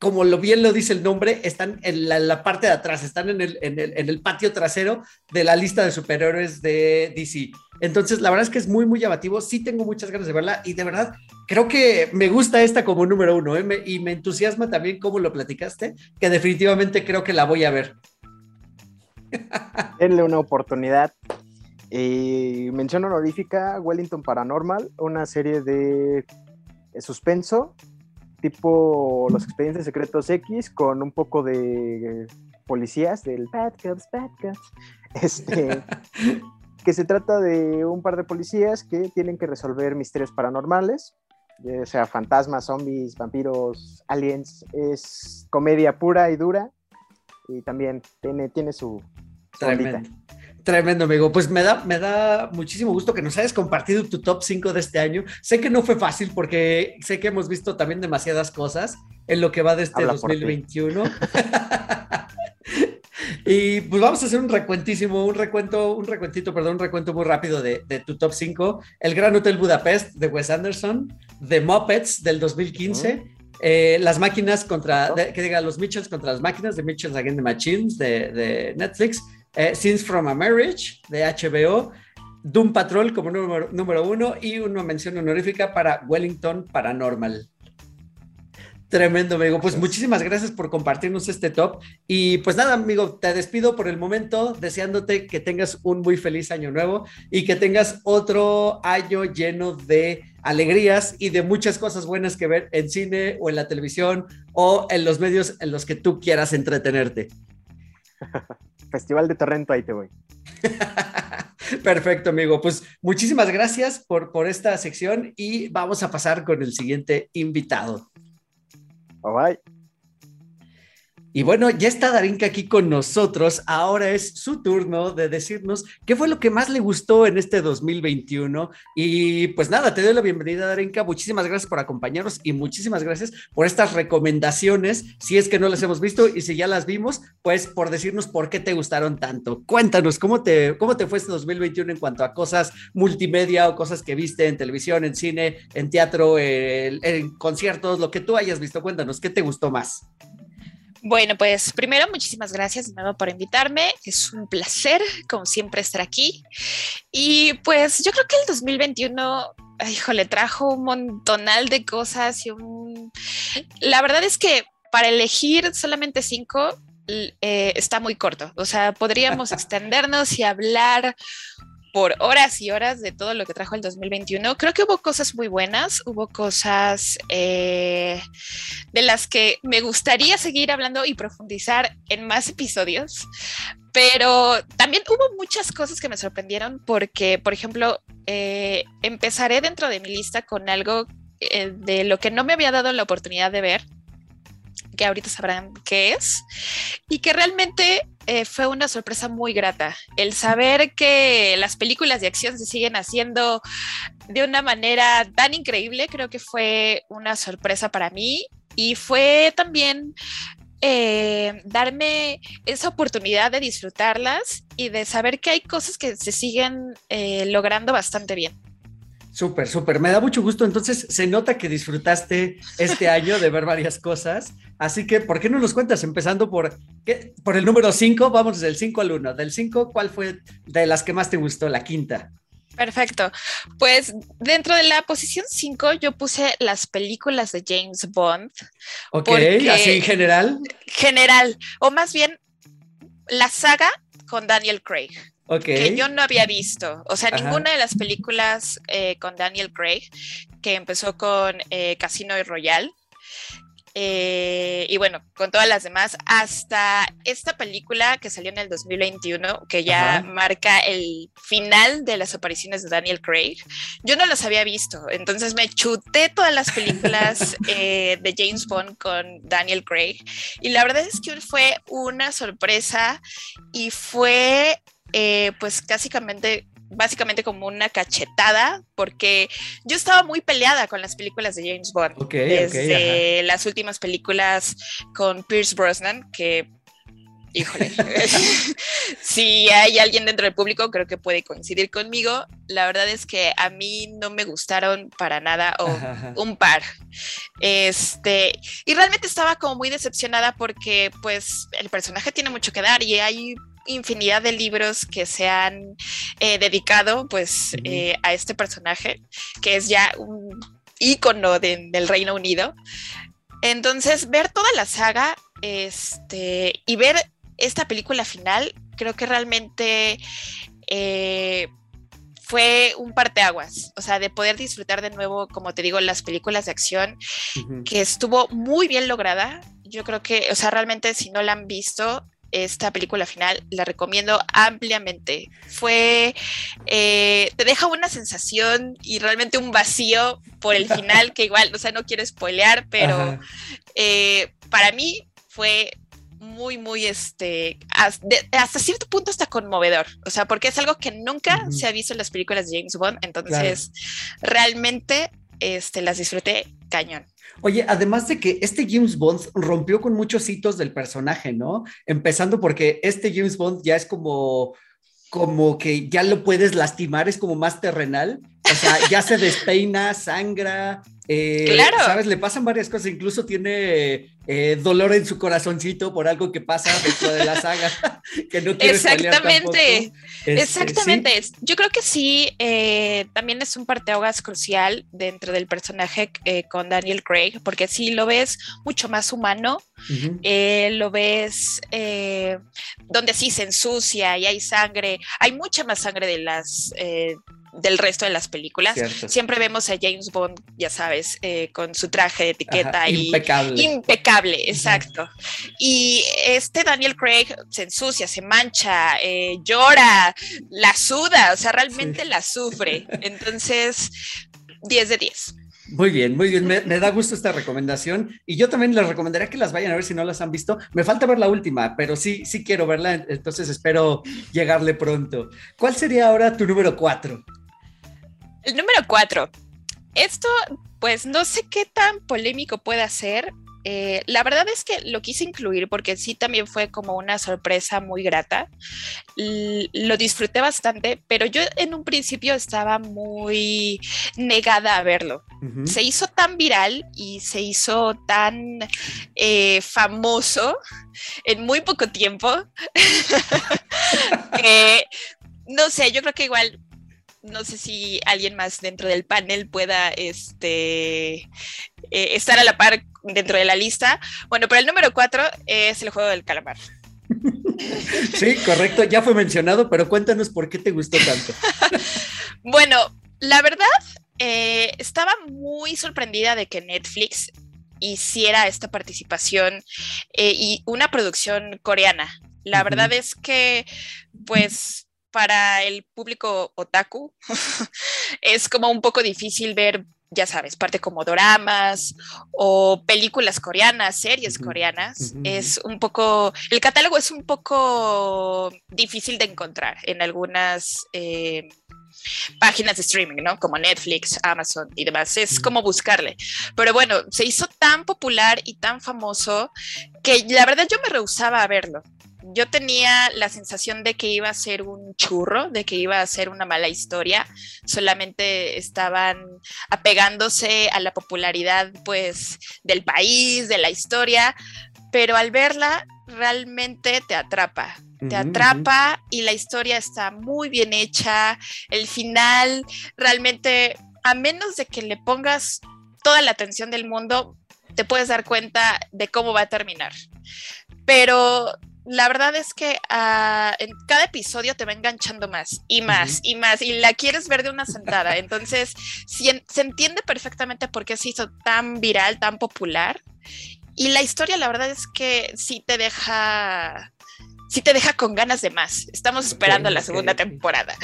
como lo bien lo dice el nombre, están en la, la parte de atrás, están en el, patio trasero de la lista de superhéroes de DC. Entonces, la verdad es que es muy, muy llamativo. Sí tengo muchas ganas de verla y de verdad creo que me gusta esta como número uno ¿eh? y me entusiasma también cómo lo platicaste, que definitivamente creo que la voy a ver. Denle una oportunidad. Eh, mención honorífica, Wellington Paranormal, una serie de suspenso tipo los expedientes secretos X con un poco de policías del Bad Cops, Bad Cops. Este, que se trata de un par de policías que tienen que resolver misterios paranormales O sea, fantasmas, zombies, vampiros, aliens. Es comedia pura y dura. Y también tiene, tiene su, Tremendo. Tremendo, amigo. Pues me da, me da muchísimo gusto que nos hayas compartido tu top 5 de este año. Sé que no fue fácil porque sé que hemos visto también demasiadas cosas en lo que va de este 2021. y pues vamos a hacer un recuentísimo, un recuento, un recuentito, perdón, un recuento muy rápido de, tu top 5. El Gran Hotel Budapest de Wes Anderson, The Muppets del 2015. Eh, las máquinas contra, que diga, los Mitchells contra las máquinas, de Mitchells Again the Machines de, de Netflix, eh, Scenes from a Marriage de HBO, Doom Patrol como número, número uno y una mención honorífica para Wellington Paranormal. Tremendo, amigo. Pues muchísimas gracias por compartirnos este top. Y pues nada, amigo, te despido por el momento, deseándote que tengas un muy feliz año nuevo y que tengas otro año lleno de alegrías y de muchas cosas buenas que ver en cine o en la televisión o en los medios en los que tú quieras entretenerte. Festival de Torrento, ahí te voy. Perfecto, amigo. Pues muchísimas gracias por, por esta sección y vamos a pasar con el siguiente invitado. Bye bye. Y bueno, ya está Darinka aquí con nosotros. Ahora es su turno de decirnos qué fue lo que más le gustó en este 2021. Y pues nada, te doy la bienvenida, Darinka. Muchísimas gracias por acompañarnos y muchísimas gracias por estas recomendaciones. Si es que no las hemos visto y si ya las vimos, pues por decirnos por qué te gustaron tanto. Cuéntanos, ¿cómo te, cómo te fue este 2021 en cuanto a cosas multimedia o cosas que viste en televisión, en cine, en teatro, en conciertos, lo que tú hayas visto? Cuéntanos, ¿qué te gustó más? Bueno, pues primero muchísimas gracias de nuevo por invitarme. Es un placer, como siempre, estar aquí. Y pues yo creo que el 2021, híjole, trajo un montonal de cosas y un... La verdad es que para elegir solamente cinco eh, está muy corto. O sea, podríamos extendernos y hablar por horas y horas de todo lo que trajo el 2021. Creo que hubo cosas muy buenas, hubo cosas eh, de las que me gustaría seguir hablando y profundizar en más episodios, pero también hubo muchas cosas que me sorprendieron porque, por ejemplo, eh, empezaré dentro de mi lista con algo eh, de lo que no me había dado la oportunidad de ver que ahorita sabrán qué es, y que realmente eh, fue una sorpresa muy grata. El saber que las películas de acción se siguen haciendo de una manera tan increíble, creo que fue una sorpresa para mí y fue también eh, darme esa oportunidad de disfrutarlas y de saber que hay cosas que se siguen eh, logrando bastante bien. Súper, súper. Me da mucho gusto. Entonces, se nota que disfrutaste este año de ver varias cosas. Así que, ¿por qué no nos cuentas? Empezando por, ¿qué? por el número 5, vamos del 5 al 1. Del 5, ¿cuál fue de las que más te gustó? La quinta. Perfecto. Pues dentro de la posición 5 yo puse las películas de James Bond. Ok, así en general. General, o más bien la saga con Daniel Craig que yo no había visto. O sea, ninguna de las películas eh, con Daniel Craig, que empezó con eh, Casino y Royal. Eh, y bueno, con todas las demás, hasta esta película que salió en el 2021, que ya marca el final de las apariciones de Daniel Craig, yo no las había visto, entonces me chuté todas las películas de James Bond con Daniel Craig y la verdad es que fue una sorpresa y fue eh, pues básicamente básicamente como una cachetada, porque yo estaba muy peleada con las películas de James Bond. desde las últimas películas con Pierce Brosnan, que, híjole, si hay alguien dentro del público, creo que puede coincidir conmigo. La verdad es que a mí no me gustaron para nada, o un par. Este, y realmente estaba como muy decepcionada porque, pues, el personaje tiene mucho que dar y hay infinidad de libros que se han eh, dedicado pues eh, a este personaje, que es ya un ícono del Reino Unido. Entonces, ver toda la saga este, y ver esta película final, creo que realmente eh, fue un parteaguas, o sea, de poder disfrutar de nuevo, como te digo, las películas de acción, que estuvo muy bien lograda. Yo creo que, o sea, realmente si no la han visto, esta película final, la recomiendo ampliamente. Fue, eh, te deja una sensación y realmente un vacío por el final, que igual, o sea, no quiero spoilear, pero eh, para mí fue muy, muy, este, hasta cierto punto hasta conmovedor, o sea, porque es algo que nunca se ha visto en las películas de James Bond, entonces realmente este, las disfruté cañón. Oye, además de que este James Bond rompió con muchos hitos del personaje, ¿no? Empezando porque este James Bond ya es como, como que ya lo puedes lastimar, es como más terrenal. O sea, ya se despeina, sangra, eh, claro. ¿Sabes? Le pasan varias cosas. Incluso tiene eh, dolor en su corazoncito por algo que pasa dentro de la saga. que no quiere Exactamente. Este, Exactamente. Yo creo que sí, eh, también es un parteaguas crucial dentro del personaje con Daniel Craig, porque sí lo ves mucho más humano. lo ves donde sí se ensucia y hay sangre. Hay mucha más sangre de las del resto de las películas. Siempre vemos a James Bond, ya sabes, eh, con su traje de etiqueta y impecable. Impecable, exacto. Y este Daniel Craig se ensucia, se mancha, eh, llora, la suda, o sea, realmente la sufre. Entonces, 10 de 10. Muy bien, muy bien. Me, da gusto esta recomendación. Y yo también les recomendaría que las vayan a ver si no las han visto. Me falta ver la última, pero sí, sí quiero verla. Entonces espero llegarle pronto. ¿Cuál sería ahora tu número cuatro? El número cuatro. Esto, pues no sé qué tan polémico puede ser. Eh, la verdad es que lo quise incluir porque sí también fue como una sorpresa muy grata. lo disfruté bastante, pero yo en un principio estaba muy negada a verlo. Se hizo tan viral y se hizo tan eh, famoso en muy poco tiempo que, no sé, yo creo que igual no sé si alguien más dentro del panel pueda este, eh, estar a la par dentro de la lista. Bueno, pero el número cuatro es el juego del calamar. Sí, correcto, ya fue mencionado, pero cuéntanos por qué te gustó tanto. bueno, la verdad, eh, estaba muy sorprendida de que Netflix hiciera esta participación eh, y una producción coreana. La verdad es que, pues, para el público otaku es como un poco difícil ver, ya sabes, parte como doramas o películas coreanas, series coreanas. Es un poco, el catálogo es un poco difícil de encontrar en algunas... Eh, páginas de streaming, ¿no? Como Netflix, Amazon y demás. Es como buscarle. Pero bueno, se hizo tan popular y tan famoso que la verdad yo me rehusaba a verlo yo tenía la sensación de que iba a ser un churro, de que iba a ser una mala historia, solamente estaban apegándose a la popularidad pues del país, de la historia, pero al verla realmente te atrapa, te atrapa y la historia está muy bien hecha, el final realmente, a menos de que le pongas toda la atención del mundo, te puedes dar cuenta de cómo va a terminar. Pero la verdad es que ah, en cada episodio te va enganchando más y más y más y la quieres ver de una sentada. Entonces, se entiende perfectamente por qué se hizo tan viral, tan popular. Y la historia, la verdad es que sí te deja sí te deja con ganas de más. Estamos esperando la segunda temporada.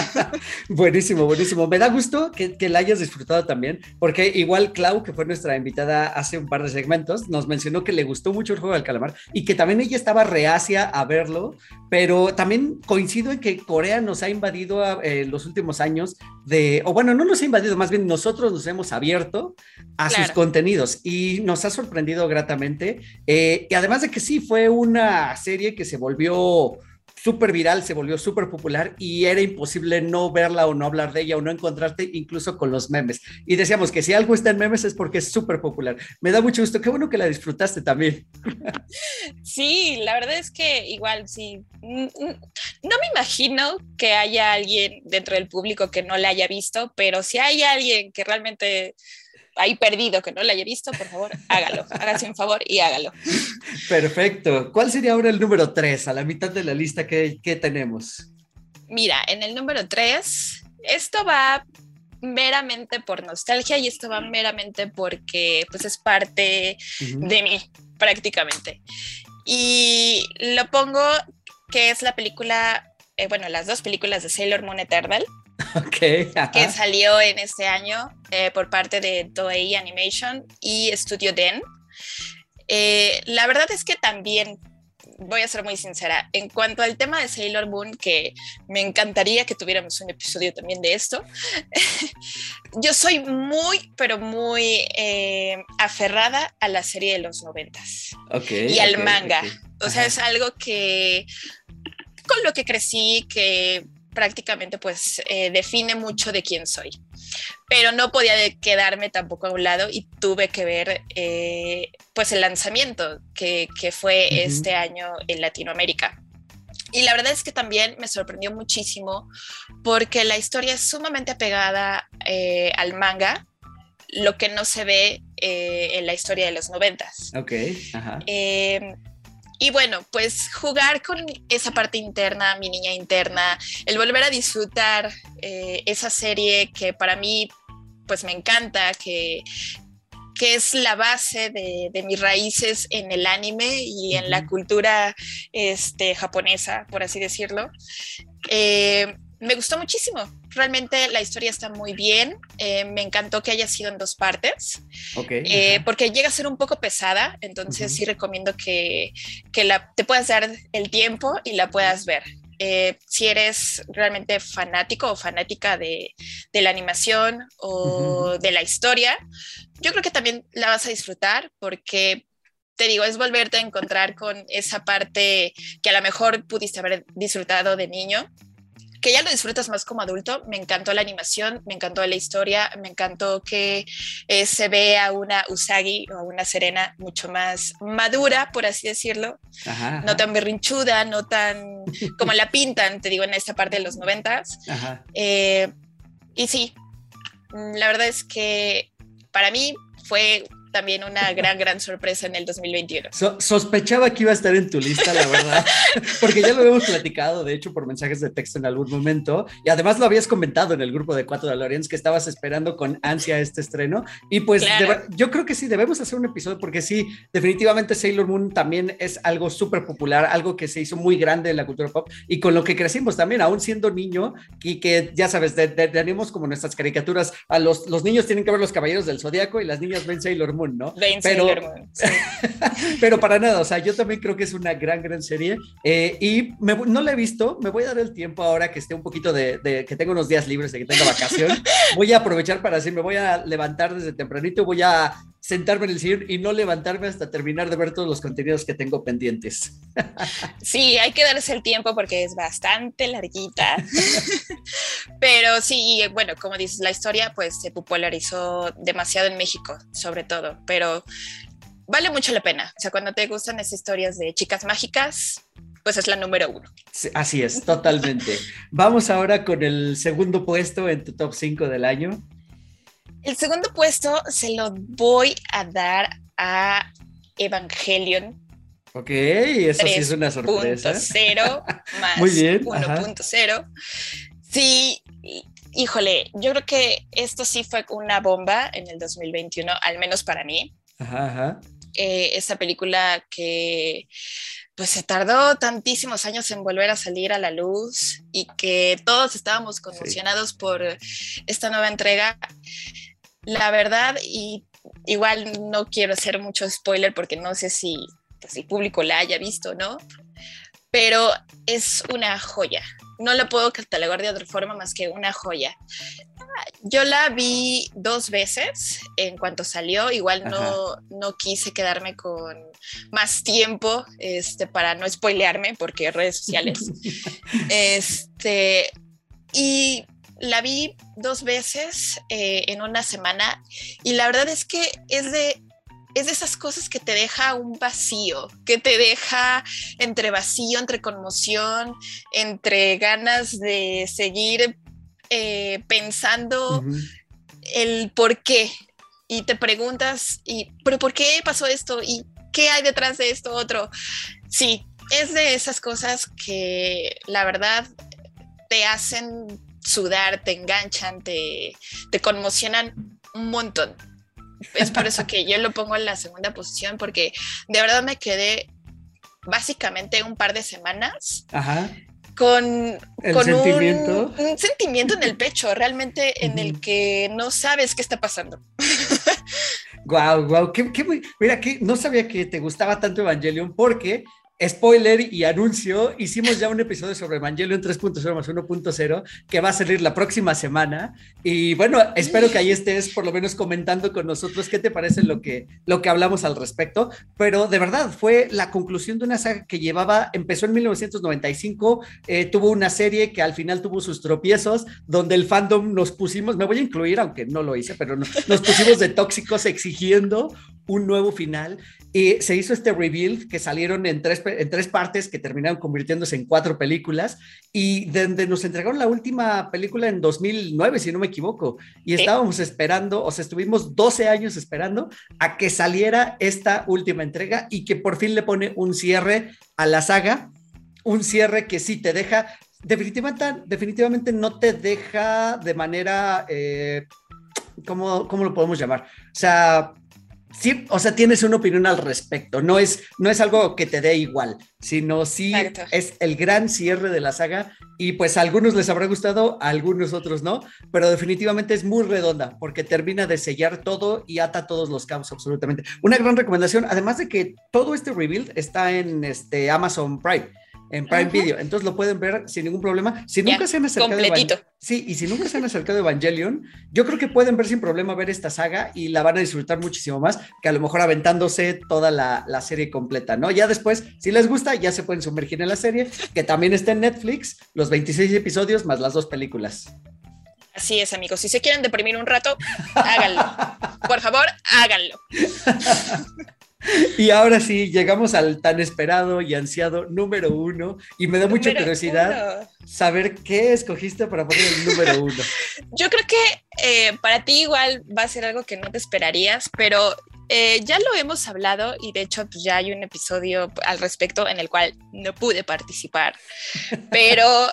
buenísimo, buenísimo. Me da gusto que, que, la hayas disfrutado también, porque igual Clau, que fue nuestra invitada hace un par de segmentos, nos mencionó que le gustó mucho el juego del calamar y que también ella estaba reacia a verlo, pero también coincido en que Corea nos ha invadido en eh, los últimos años de, o bueno, no nos ha invadido, más bien nosotros nos hemos abierto a sus contenidos y nos ha sorprendido gratamente. Eh, y además de que sí, fue una serie que se volvió súper viral, se volvió súper popular y era imposible no verla o no hablar de ella o no encontrarte incluso con los memes. Y decíamos que si algo está en memes es porque es súper popular. Me da mucho gusto, qué bueno que la disfrutaste también. Sí, la verdad es que igual, sí. Mm, mm, no me imagino que haya alguien dentro del público que no la haya visto, pero si hay alguien que realmente ahí perdido que no la haya visto, por favor, hágalo, hágase un favor y hágalo. Perfecto. ¿Cuál sería ahora el número 3, a la mitad de la lista que, tenemos? Mira, en el número 3, esto va meramente por nostalgia y esto va meramente porque pues es parte de mí prácticamente. Y lo pongo que es la película, eh, bueno, las dos películas de Sailor Moon Eternal. Okay, que salió en este año eh, por parte de Toei Animation y Studio Den. Eh, la verdad es que también voy a ser muy sincera, en cuanto al tema de Sailor Moon, que me encantaría que tuviéramos un episodio también de esto, yo soy muy, pero muy eh, aferrada a la serie de los noventas y al manga. O sea, es algo que con lo que crecí, que prácticamente pues eh, define mucho de quién soy. Pero no podía quedarme tampoco a un lado y tuve que ver eh, pues el lanzamiento que, que fue este año en Latinoamérica. Y la verdad es que también me sorprendió muchísimo porque la historia es sumamente apegada eh, al manga, lo que no se ve en la historia de los noventas. Ok, ajá. Y bueno, pues jugar con esa parte interna, mi niña interna, el volver a disfrutar eh, esa serie que para mí pues me encanta, que, que es la base de, mis raíces en el anime y en la cultura este, japonesa, por así decirlo. Eh, me gustó muchísimo realmente la historia está muy bien. Eh, me encantó que haya sido en dos partes, eh, porque llega a ser un poco pesada, entonces sí recomiendo que, que la, te puedas dar el tiempo y la puedas ver. Eh, si eres realmente fanático o fanática de, de la animación o de la historia, yo creo que también la vas a disfrutar porque te digo, es volverte a encontrar con esa parte que a lo mejor pudiste haber disfrutado de niño que ya lo disfrutas más como adulto. Me encantó la animación, me encantó la historia, me encantó que eh, se vea una Usagi o una Serena mucho más madura, por así decirlo. No tan berrinchuda, no tan como la pintan, te digo, en esta parte de los noventas. Eh, y sí, la verdad es que para mí fue también una gran, gran sorpresa en el 2021. sospechaba que iba a estar en tu lista, la verdad, porque ya lo habíamos platicado, de hecho, por mensajes de texto en algún momento, y además lo habías comentado en el grupo de Cuatro de Lorenz que estabas esperando con ansia este estreno, y pues yo creo que sí, debemos hacer un episodio, porque sí, definitivamente Sailor Moon también es algo súper popular, algo que se hizo muy grande en la cultura pop, y con lo que crecimos también, aún siendo niño, y que ya sabes, tenemos como nuestras caricaturas, a los, los niños tienen que ver los Caballeros del Zodíaco y las niñas ven Sailor Moon ¿no? pero, pero para nada, o sea, yo también creo que es una gran, gran serie eh, y no la he visto, me voy a dar el tiempo ahora que esté un poquito de, que tengo unos días libres, de que tenga vacación, voy a aprovechar para decir, me voy a levantar desde tempranito, voy a sentarme en el sillón y no levantarme hasta terminar de ver todos los contenidos que tengo pendientes. Sí, hay que darse el tiempo porque es bastante larguita. Pero sí, bueno, como dices, la historia pues se popularizó demasiado en México, sobre todo, pero vale mucho la pena. O sea, cuando te gustan esas historias de chicas mágicas, pues es la número uno. así es, totalmente. Vamos ahora con el segundo puesto en tu top 5 del año. El segundo puesto se lo voy a dar a Evangelion. Ok, eso sí es una sorpresa. 0 más 1.0. Sí, híjole, yo creo que esto sí fue una bomba en el 2021, al menos para mí. Ajá, ajá. Eh, esa película que pues se tardó tantísimos años en volver a salir a la luz y que todos estábamos conmocionados por esta nueva entrega. La verdad, y igual no quiero hacer mucho spoiler porque no sé si, pues, el público la haya visto, ¿no? Pero es una joya. No la puedo catalogar de otra forma más que una joya. Yo la vi dos veces en cuanto salió, igual no, no, quise quedarme con más tiempo este, para no spoilearme porque redes sociales. este, y la vi dos veces eh, en una semana y la verdad es que es de, es de esas cosas que te deja un vacío, que te deja entre vacío, entre conmoción, entre ganas de seguir eh, pensando el por qué. Y te preguntas, y, ¿pero por qué pasó esto? ¿Y qué hay detrás de esto otro? Sí, es de esas cosas que la verdad te hacen sudar, te enganchan, te, te conmocionan un montón. Es por eso que yo lo pongo en la segunda posición, porque de verdad me quedé básicamente un par de semanas. Con, Un, sentimiento en el pecho, realmente en el que no sabes qué está pasando. Guau, guau, mira, que no sabía que te gustaba tanto Evangelion porque spoiler y anuncio, hicimos ya un episodio sobre Evangelion 3.0 más 1.0 que va a salir la próxima semana. Y bueno, espero que ahí estés por lo menos comentando con nosotros qué te parece lo que, lo que hablamos al respecto. Pero de verdad, fue la conclusión de una saga que llevaba, empezó en 1995, eh, tuvo una serie que al final tuvo sus tropiezos, donde el fandom nos pusimos, me voy a incluir, aunque no lo hice, pero nos pusimos de tóxicos exigiendo un nuevo final. Y se hizo este reveal que salieron en tres, en tres partes que terminaron convirtiéndose en cuatro películas y donde nos entregaron la última película en 2009, si no me equivoco. Y estábamos esperando, o sea, estuvimos 12 años esperando a que saliera esta última entrega y que por fin le pone un cierre a la saga. Un cierre que sí te deja, definitivamente, definitivamente no te deja de manera, eh, ¿cómo, ¿cómo lo podemos llamar? O sea, sí, o sea, tienes una opinión al respecto. No es, no es algo que te dé igual, sino sí es el gran cierre de la saga. Y pues a algunos les habrá gustado, a algunos otros no, pero definitivamente es muy redonda porque termina de sellar todo y ata todos los cabos absolutamente. Una gran recomendación, además de que todo este rebuild está en este Amazon Prime en Prime Video. Entonces lo pueden ver sin ningún problema. Si nunca se han acercado completito. sí, y si nunca se han acercado a Evangelion, yo creo que pueden ver sin problema ver esta saga y la van a disfrutar muchísimo más que a lo mejor aventándose toda la, la, serie completa, ¿no? Ya después, si les gusta, ya se pueden sumergir en la serie, que también está en Netflix, los 26 episodios más las dos películas. Así es, amigos. Si se quieren deprimir un rato, háganlo. Por favor, háganlo. Y ahora sí, llegamos al tan esperado y ansiado número uno. Y me da mucha curiosidad saber qué escogiste para poner el número uno. Yo creo que eh, para ti igual va a ser algo que no te esperarías, pero eh, ya lo hemos hablado y de hecho pues, ya hay un episodio al respecto en el cual no pude participar. Pero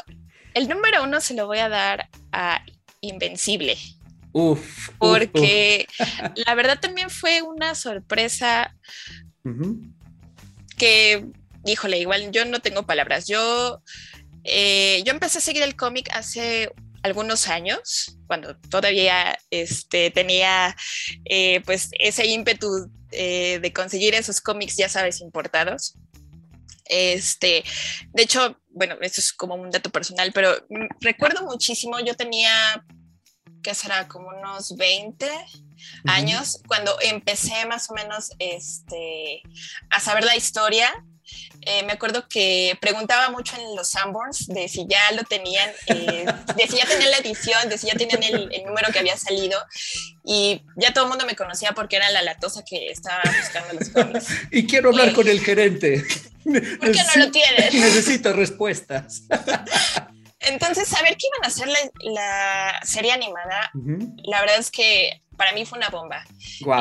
el número uno se lo voy a dar a Invencible. Uf, porque la verdad también fue una sorpresa que, híjole, igual yo no tengo palabras. Yo, eh, yo empecé a seguir el cómic hace algunos años, cuando todavía este, tenía eh, pues ese ímpetu eh, de conseguir esos cómics, ya sabes, importados. Este, de hecho, bueno, esto es como un dato personal, pero recuerdo muchísimo, yo tenía que será como unos 20 años, cuando empecé más o menos este, a saber la historia. Eh, me acuerdo que preguntaba mucho en los Sanborns de si ya lo tenían, eh, de si ya tenían la edición, de si ya tenían el, número que había salido. Y ya todo el mundo me conocía porque era la latosa que estaba buscando los cómics. Y quiero hablar con el gerente. ¿Por qué no lo tienes? Necesito respuestas. Entonces, saber que iban a hacer la, serie animada, la verdad es que para mí fue una bomba.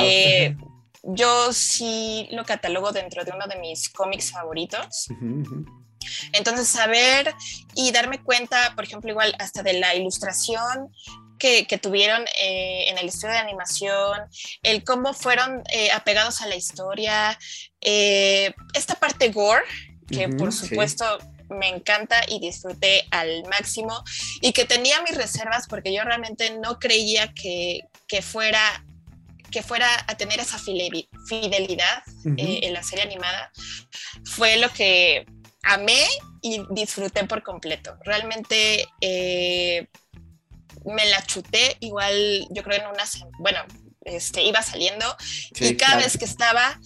Eh, yo sí lo catalogo dentro de uno de mis cómics favoritos. Entonces, saber y darme cuenta, por ejemplo, igual hasta de la ilustración que, tuvieron eh, en el estudio de animación, el cómo fueron eh, apegados a la historia, esta parte gore, que por supuesto me encanta y disfruté al máximo y que tenía mis reservas porque yo realmente no creía que, fuera que fuera a tener esa fidelidad eh, en la serie animada. Fue lo que amé y disfruté por completo. Realmente eh, me la chuté igual, yo creo en una, bueno, este, iba saliendo y cada vez que estaba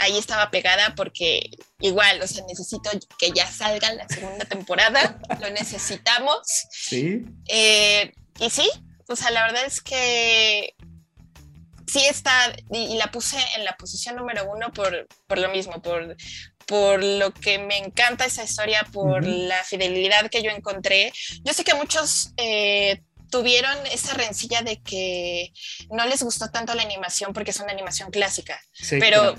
ahí estaba pegada porque igual, o sea, necesito que ya salga la segunda temporada, lo necesitamos. Sí. Eh, y sí, o sea, la verdad es que sí está, y, la puse en la posición número uno por, por lo mismo, por, por lo que me encanta esa historia, por la fidelidad que yo encontré. Yo sé que muchos... Eh, tuvieron esa rencilla de que no les gustó tanto la animación porque es una animación clásica, pero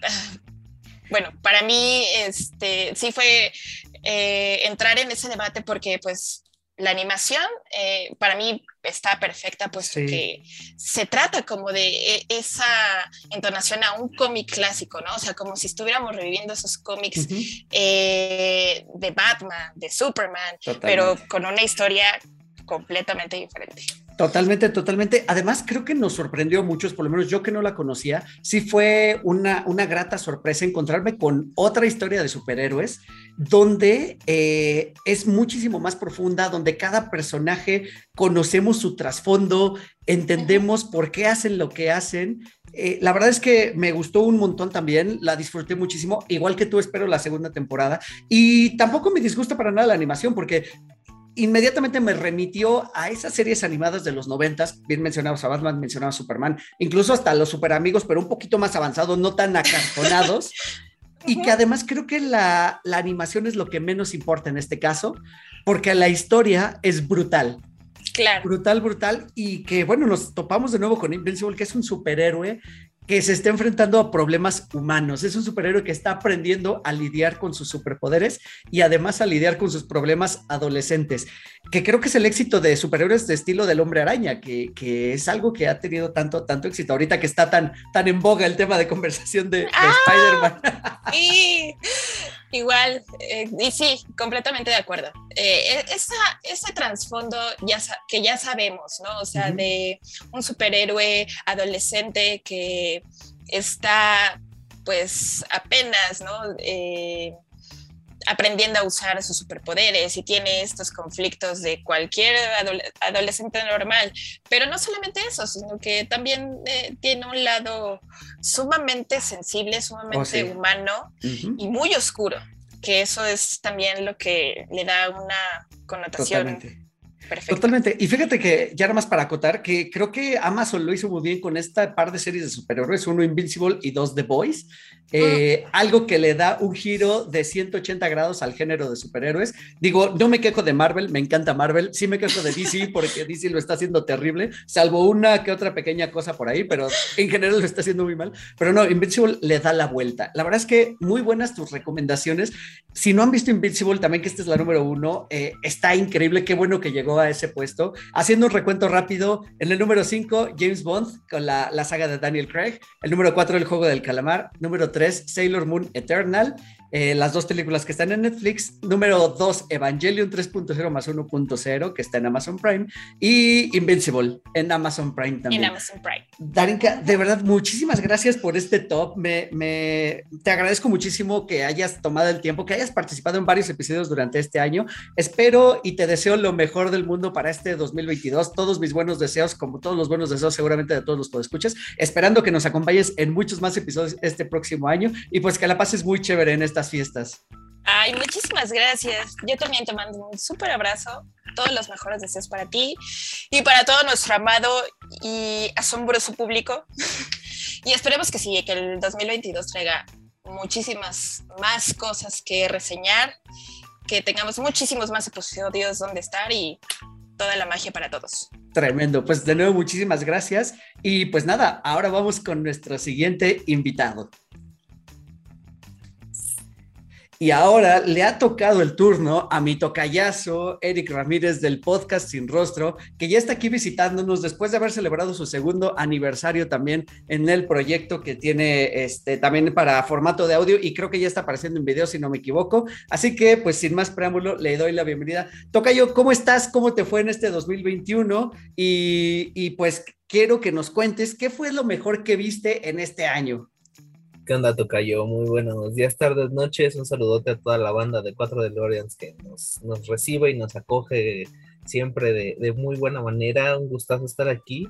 bueno, para mí este, sí fue eh, entrar en ese debate porque pues la animación eh, para mí está perfecta, puesto que se trata como de e, esa entonación a un cómic clásico, ¿no? O sea, como si estuviéramos reviviendo esos cómics eh, de Batman, de Superman, pero con una historia completamente diferente. Totalmente, totalmente. Además, creo que nos sorprendió a muchos, por lo menos yo que no la conocía, sí fue una, una grata sorpresa encontrarme con otra historia de superhéroes donde eh, es muchísimo más profunda, donde cada personaje conocemos su trasfondo, entendemos por qué hacen lo que hacen. Eh, la verdad es que me gustó un montón también, la disfruté muchísimo, igual que tú espero la segunda temporada. Y tampoco me disgusta para nada la animación, porque inmediatamente me remitió a esas series animadas de los noventas, bien mencionados a Batman, mencionaba a Superman, incluso hasta los super amigos, pero un poquito más avanzados, no tan acartonados. y que además creo que la, la, animación es lo que menos importa en este caso, porque la historia es brutal. Claro. Brutal, brutal. Y que, bueno, nos topamos de nuevo con Invincible, que es un superhéroe que se está enfrentando a problemas humanos. Es un superhéroe que está aprendiendo a lidiar con sus superpoderes y además a lidiar con sus problemas adolescentes, que creo que es el éxito de superhéroes de estilo del hombre araña, que, que es algo que ha tenido tanto, tanto éxito ahorita que está tan, tan en boga el tema de conversación de, ¡Ah! Spider-Man. Sí, igual, eh, y sí, completamente de acuerdo. Eh, e, esa, ese trasfondo ya, que ya sabemos, ¿no? O sea, de un superhéroe adolescente que está pues apenas, ¿no? Eh, aprendiendo a usar sus superpoderes y tiene estos conflictos de cualquier adolescente normal. Pero no solamente eso, sino que también eh, tiene un lado sumamente sensible, sumamente oh, humano y muy oscuro, que eso es también lo que le da una connotación. Totalmente. Y fíjate que, ya nada más para acotar, que creo que Amazon lo hizo muy bien con esta par de series de superhéroes, uno Invincible y dos The Boys, eh, algo que le da un giro de 180 grados al género de superhéroes. Digo, no me quejo de Marvel, me encanta Marvel, sí me quejo de DC porque DC lo está haciendo terrible, salvo una que otra pequeña cosa por ahí, pero en general lo está haciendo muy mal. Pero no, Invincible le da la vuelta. La verdad es que muy buenas tus recomendaciones. Si no han visto Invincible, también que esta es la número uno, eh, está increíble, qué bueno que llegó a ese puesto. Haciendo un recuento rápido, en el número 5, James Bond con la, la saga de Daniel Craig, el número 4, El Juego del Calamar, número 3, Sailor Moon Eternal, eh, las dos películas que están en Netflix. Número 2, Evangelion 3.0 más 1.0, que está en Amazon Prime. Y Invincible en Amazon Prime también. En Amazon Prime. Darinka, de verdad, muchísimas gracias por este top. Me, me, te agradezco muchísimo que hayas tomado el tiempo, que hayas participado en varios episodios durante este año. Espero y te deseo lo mejor del mundo para este 2022. Todos mis buenos deseos, como todos los buenos deseos seguramente de todos los que escuchas. Esperando que nos acompañes en muchos más episodios este próximo año y pues que la pases muy chévere en esta fiestas. Ay, muchísimas gracias. Yo también te mando un súper abrazo, todos los mejores deseos para ti y para todo nuestro amado y asombroso público. y esperemos que sí, que el 2022 traiga muchísimas más cosas que reseñar, que tengamos muchísimos más episodios donde estar y toda la magia para todos. Tremendo, pues de nuevo muchísimas gracias y pues nada, ahora vamos con nuestro siguiente invitado. Y ahora le ha tocado el turno a mi tocayazo, Eric Ramírez del podcast Sin Rostro, que ya está aquí visitándonos después de haber celebrado su segundo aniversario también en el proyecto que tiene este también para formato de audio y creo que ya está apareciendo en video si no me equivoco. Así que pues sin más preámbulo le doy la bienvenida. Tocayo, ¿cómo estás? ¿Cómo te fue en este 2021? Y, y pues quiero que nos cuentes qué fue lo mejor que viste en este año. ¿Qué onda, Tocayo? Muy buenos días, tardes, noches. Un saludote a toda la banda de Cuatro de Lorians que nos, nos recibe y nos acoge siempre de, de, muy buena manera. Un gustazo estar aquí.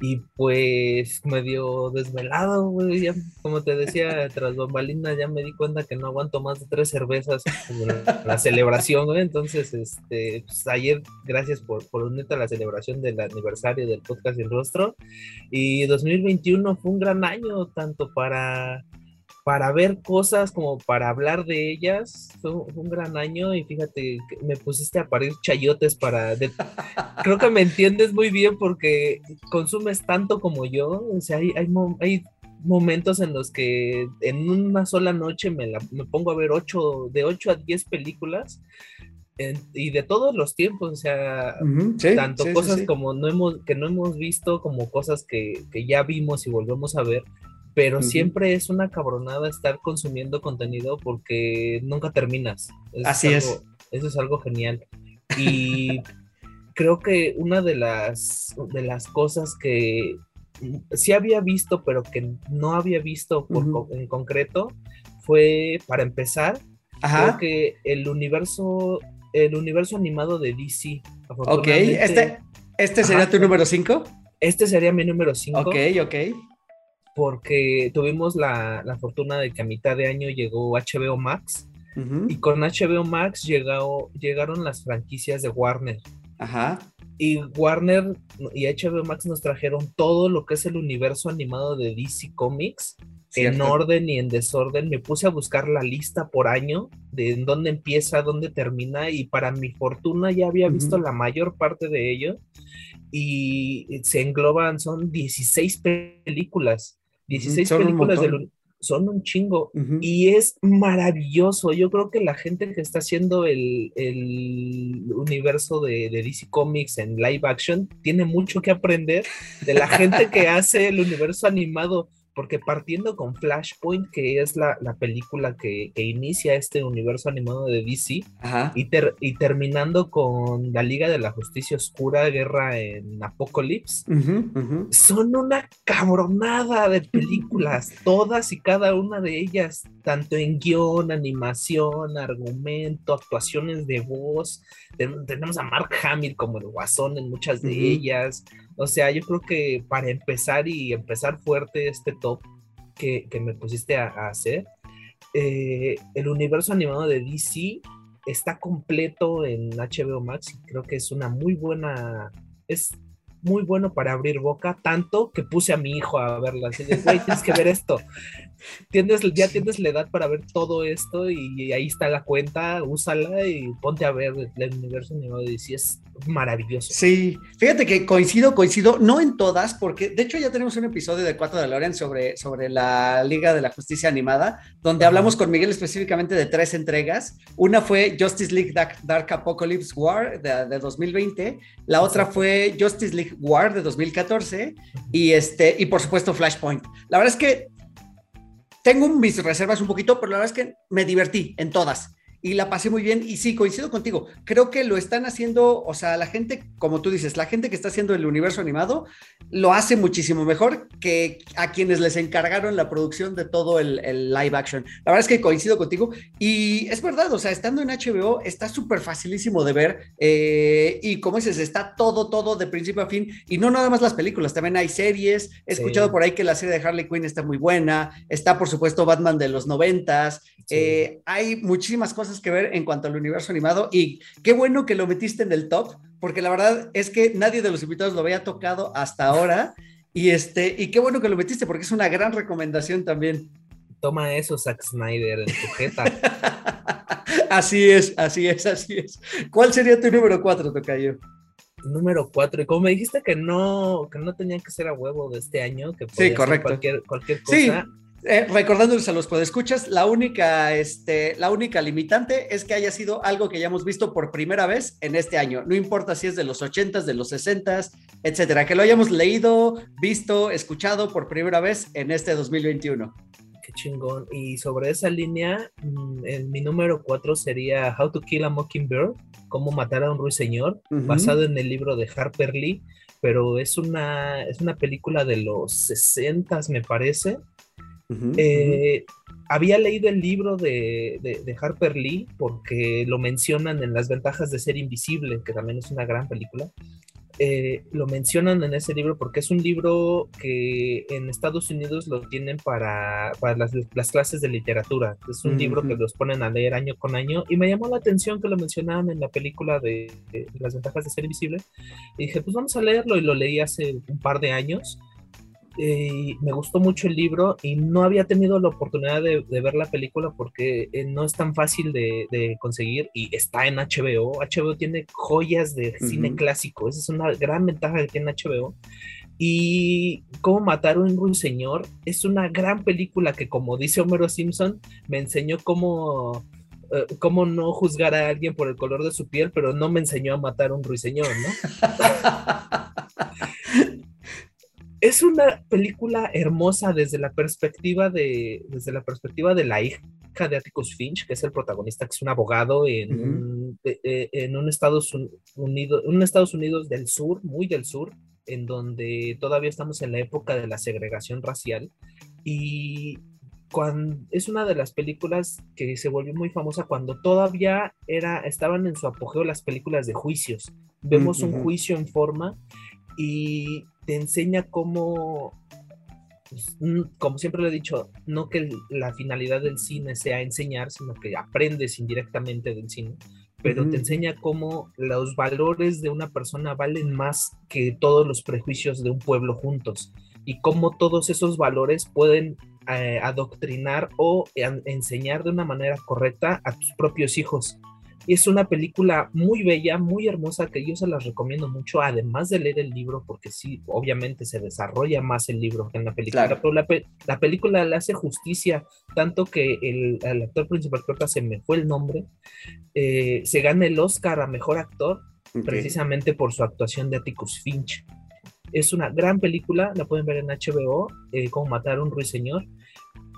Y pues medio desvelado, güey. Ya, como te decía, tras bambalinas ya me di cuenta que no aguanto más de tres cervezas en la celebración, güey. Entonces, este, pues ayer, gracias por, por unirte a la celebración del aniversario del podcast Sin Rostro. Y 2021 fue un gran año, tanto para para ver cosas como para hablar de ellas. Fue, un gran año y fíjate, me pusiste a parir chayotes para... Creo que me entiendes muy bien porque consumes tanto como yo. O sea, hay, hay, momentos en los que en una sola noche me, la, me pongo a ver ocho, de 8 a 10 películas y de todos los tiempos, o sea, tanto cosas como no hemos, que no hemos visto, como cosas que, ya vimos y volvemos a ver, pero siempre es una cabronada estar consumiendo contenido porque nunca terminas. Así es. Eso es algo genial. Y creo que una de las, de las cosas que sí había visto, pero que no había visto en concreto, fue, para empezar, creo que el universo el universo animado de DC. Ok, este, este sería tu número 5. Este sería mi número 5. Ok, ok. Porque tuvimos la, fortuna de que a mitad de año llegó HBO Max. Y con HBO Max llegó, llegaron las franquicias de Warner. Ajá. Y Warner y HBO Max nos trajeron todo lo que es el universo animado de DC Comics en orden y en desorden. Me puse a buscar la lista por año de en dónde empieza, dónde termina y para mi fortuna ya había visto la mayor parte de ello y se engloban, son 16 películas, 16 películas del, son un chingo y es maravilloso. Yo creo que la gente que está haciendo el, el universo de, de, DC Comics en live action tiene mucho que aprender de la gente que hace el universo animado porque partiendo con Flashpoint, que es la, película que, inicia este universo animado de DC, Y, y, terminando con la Liga de la Justicia Oscura, Guerra en Apocalypse, son una cabronada de películas, todas y cada una de ellas, tanto en guion, animación, argumento, actuaciones de voz. Tenemos a Mark Hamill como el guasón en muchas de ellas. O sea, yo creo que para empezar y empezar fuerte este top que, me pusiste a, hacer, eh, el universo animado de DC está completo en HBO Max y creo que es una muy buena, es muy bueno para abrir boca, tanto que puse a mi hijo a verla. Así de, güey, tienes que ver esto. Tienes, ya tienes la edad para ver todo esto y, ahí está la cuenta, úsala y ponte a ver el universo animado de DC. Es maravilloso. Sí, fíjate que coincido, coincido, no en todas, porque de hecho ya tenemos un episodio de 4 de Loren sobre, sobre la Liga de la Justicia Animada, donde hablamos con Miguel específicamente de tres entregas. Una fue Justice League Dark, Apocalypse War de, 2020, la otra fue Justice League War de 2014 y, este, y por supuesto Flashpoint. La verdad es que tengo mis reservas un poquito, pero la verdad es que me divertí en todas y la pasé muy bien. Y sí, coincido contigo. Creo que lo están haciendo, o sea, la gente, como tú dices, la gente que está haciendo el universo animado lo hace muchísimo mejor que a quienes les encargaron la producción de todo el, live action. La verdad es que coincido contigo. Y es verdad, o sea, estando en HBO está súper facilísimo de ver. Eh, y como dices, está todo, todo de principio a fin. Y no nada más las películas, también hay series. He escuchado por ahí que la serie de Harley Quinn está muy buena. Está, por supuesto, Batman de los noventas. Eh, hay muchísimas cosas que ver en cuanto al universo animado y qué bueno que lo metiste en el top, porque la verdad es que nadie de los invitados lo había tocado hasta ahora y este y qué bueno que lo metiste porque es una gran recomendación también. Toma eso, Zack Snyder, en tu jeta. así es, así es, así es. ¿Cuál sería tu número cuatro, Tocayo? Número cuatro, y como me dijiste que no, que no tenía que ser a huevo de este año, que sí, correcto. cualquier, cualquier cosa, eh, recordándoles a los podescuchas, la única, este, la única limitante es que haya sido algo que hayamos visto por primera vez en este año. No importa si es de los 80s, de los 60s, etcétera, que lo hayamos leído, visto, escuchado por primera vez en este 2021. Qué chingón. Y sobre esa línea, mm, en mi número 4 sería How to Kill a Mockingbird, Cómo matar a un ruiseñor, basado en el libro de Harper Lee, pero es una, es una película de los 60s, me parece eh, había leído el libro de, Harper Lee porque lo mencionan en Las ventajas de ser invisible, que también es una gran película. Eh, lo mencionan en ese libro porque es un libro que en Estados Unidos lo tienen para, las, clases de literatura. Es un libro que los ponen a leer año con año y me llamó la atención que lo mencionaban en la película de, de Las ventajas de ser invisible. Y dije, pues vamos a leerlo y lo leí hace un par de años eh, me gustó mucho el libro y no había tenido la oportunidad de, ver la película porque eh, no es tan fácil de, conseguir y está en HBO. HBO tiene joyas de cine clásico, esa es una gran ventaja que tiene HBO. Y Cómo matar a un ruiseñor es una gran película que, como dice Homero Simpson, me enseñó cómo eh, cómo no juzgar a alguien por el color de su piel, pero no me enseñó a matar a un ruiseñor, ¿no? es una película hermosa desde la perspectiva de, desde la perspectiva de la hija de Atticus Finch, que es el protagonista, que es un abogado en, en un Estados Unidos, un Estados Unidos del sur, muy del sur, en donde todavía estamos en la época de la segregación racial. Y cuando, es una de las películas que se volvió muy famosa cuando todavía era, estaban en su apogeo las películas de juicios. Vemos un juicio en forma y te enseña cómo, pues, como siempre lo he dicho, no que la finalidad del cine sea enseñar, sino que aprendes indirectamente del cine pero te enseña cómo los valores de una persona valen más que todos los prejuicios de un pueblo juntos y cómo todos esos valores pueden eh, adoctrinar o enseñar de una manera correcta a tus propios hijos. Es una película muy bella, muy hermosa, que yo se las recomiendo mucho, además de leer el libro, porque sí, obviamente se desarrolla más el libro que en la película, pero la, película le hace justicia, tanto que el, actor principal, que se me fue el nombre, eh, se gana el Oscar a Mejor Actor, precisamente por su actuación de Atticus Finch. Es una gran película, la pueden ver en HBO, eh, Cómo matar a un ruiseñor,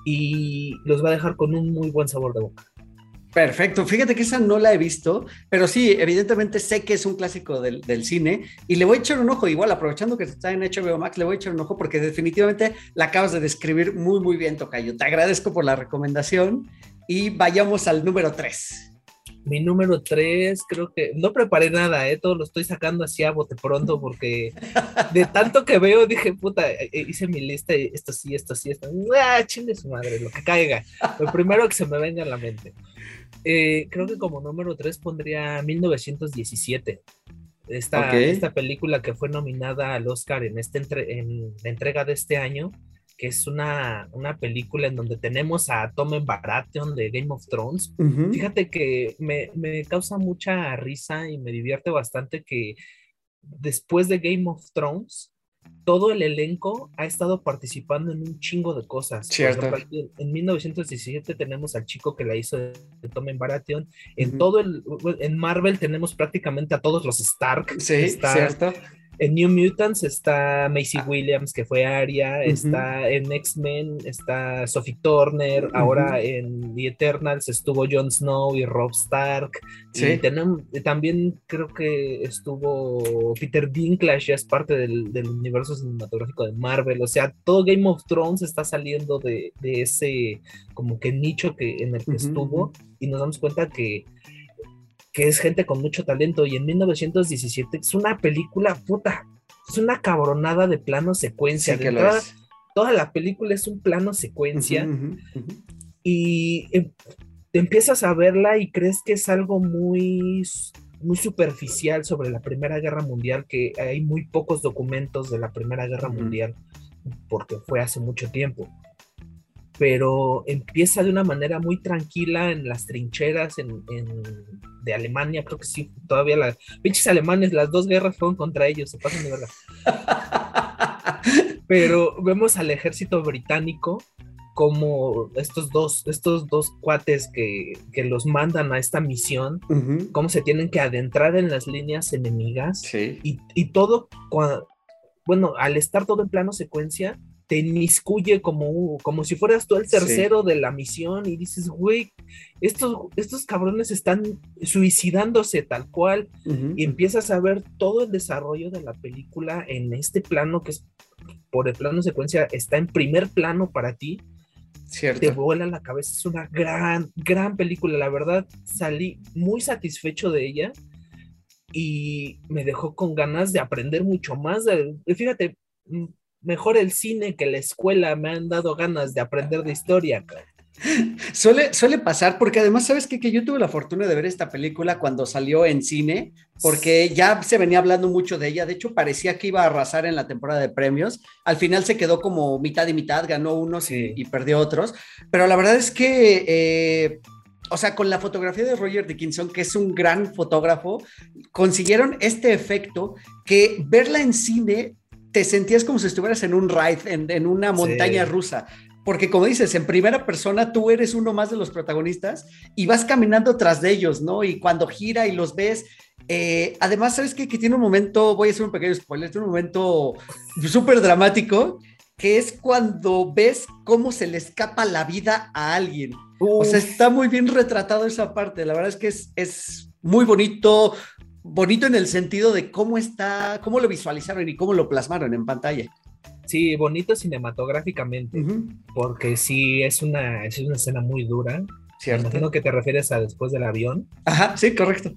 y los va a dejar con un muy buen sabor de boca. Perfecto, fíjate que esa no la he visto, pero sí, evidentemente sé que es un clásico del, cine y le voy a echar un ojo, igual aprovechando que está en HBO Max, le voy a echar un ojo porque definitivamente la acabas de describir muy, muy bien, Tocayo. Te agradezco por la recomendación y vayamos al número 3. Mi número 3, creo que no preparé nada, ¿eh? todo lo estoy sacando así a bote pronto porque de tanto que veo dije, puta, eh, eh, hice mi lista y esto sí, esto sí, esto. ¡Ah, chingue su madre! Lo que caiga. Lo primero que se me venga a la mente. Eh, creo que como número 3 pondría 1917. Esta, esta película que fue nominada al Oscar en, este en la entrega de este año, que es una, una película en donde tenemos a Tom Baratheon de Game of Thrones. Fíjate que me, me causa mucha risa y me divierte bastante que después de Game of Thrones, todo el elenco ha estado participando en un chingo de cosas. Cierto. en 1917 tenemos al chico que la hizo de Tom Baratheon. En todo el, en Marvel tenemos prácticamente a todos los Stark. Sí, cierto. En New Mutants está Macy ah. Williams, que fue Aria, está en X-Men, está Sophie Turner, ahora en The Eternals estuvo Jon Snow y Rob Stark. Y tenemos, también creo que estuvo Peter Dinklage, ya es parte del, universo cinematográfico de Marvel. O sea, todo Game of Thrones está saliendo de, ese como que nicho que, en el que estuvo y nos damos cuenta que que es gente con mucho talento y en 1917 es una película puta, es una cabronada de plano secuencia. toda, la película es un plano secuencia. Y em, te empiezas a verla y crees que es algo muy, muy superficial sobre la Primera Guerra Mundial, que hay muy pocos documentos de la Primera Guerra Mundial porque fue hace mucho tiempo pero empieza de una manera muy tranquila en las trincheras en, de Alemania, creo que sí, todavía las pinches alemanes, las dos guerras fueron contra ellos, se pasan de verdad. pero vemos al ejército británico como estos dos, estos dos cuates que, los mandan a esta misión, cómo se tienen que adentrar en las líneas enemigas y, y todo, bueno, al estar todo en plano secuencia, te inmiscuye como, como si fueras tú el tercero de la misión y dices, güey, estos, estos cabrones están suicidándose tal cual y empiezas a ver todo el desarrollo de la película en este plano que es por el plano secuencia está en primer plano para ti. Cierto. Te vuela la cabeza, es una gran, gran película, la verdad salí muy satisfecho de ella y me dejó con ganas de aprender mucho más. De, fíjate, mm, mejor el cine que la escuela me han dado ganas de aprender de historia. Suele, suele pasar, porque además, ¿sabes qué? Que yo tuve la fortuna de ver esta película cuando salió en cine, porque ya se venía hablando mucho de ella. De hecho, parecía que iba a arrasar en la temporada de premios. Al final se quedó como mitad y mitad, ganó unos y, perdió otros. Pero la verdad es que, eh, o sea, con la fotografía de Roger Dickinson, que es un gran fotógrafo, consiguieron este efecto que verla en cine te sentías como si estuvieras en un ride, en, una montaña rusa. porque como dices, en primera persona tú eres uno más de los protagonistas y vas caminando tras de ellos, ¿no? Y cuando gira y los ves, eh, además, ¿sabes qué? Que tiene un momento, voy a hacer un pequeño spoiler, tiene un momento súper dramático, que es cuando ves cómo se le escapa la vida a alguien. O sea, está muy bien retratado esa parte, la verdad es que es, es muy bonito, bonito en el sentido de cómo está, cómo lo visualizaron y cómo lo plasmaron en pantalla. Sí, bonito cinematográficamente, porque sí es una, es una escena muy dura. Cierto. Imagino que te refieres a después del avión. Ajá, sí, correcto.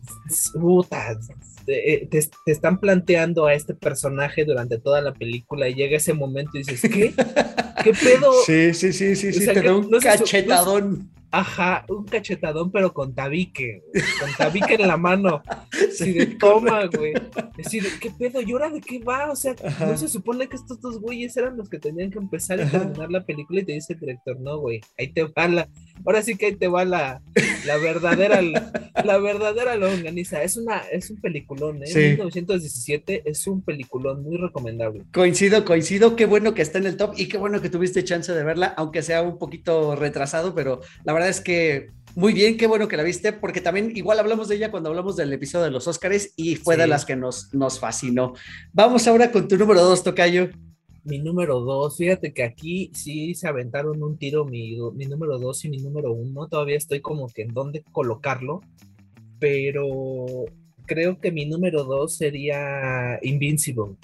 Puta, te, te, están planteando a este personaje durante toda la película y llega ese momento y dices, ¿qué? ¿Qué pedo? Sí, sí, sí, sí, sí, te da un cachetadón. Ajá, un cachetadón, pero con tabique, con tabique en la mano. Sí, de toma, güey. Decir, ¿qué pedo? ¿Y ahora de qué va? O sea, no se supone que estos dos güeyes eran los que tenían que empezar a terminar la película y te dice el director, no, güey, ahí te va la, ahora sí que ahí te va la, la verdadera, la, verdadera longaniza. Es una, es un peliculón, ¿eh? 1917 es un peliculón muy recomendable. Coincido, coincido, qué bueno que está en el top y qué bueno que tuviste chance de verla, aunque sea un poquito retrasado, pero la verdad es que muy bien, qué bueno que la viste, porque también igual hablamos de ella cuando hablamos del episodio de los Óscares y fue de las que nos, nos fascinó. Vamos ahora con tu número dos, Tocayo. Mi número dos, fíjate que aquí sí se aventaron un tiro mi, mi número dos y mi número uno. Todavía estoy como que en dónde colocarlo, pero creo que mi número dos sería Invincible.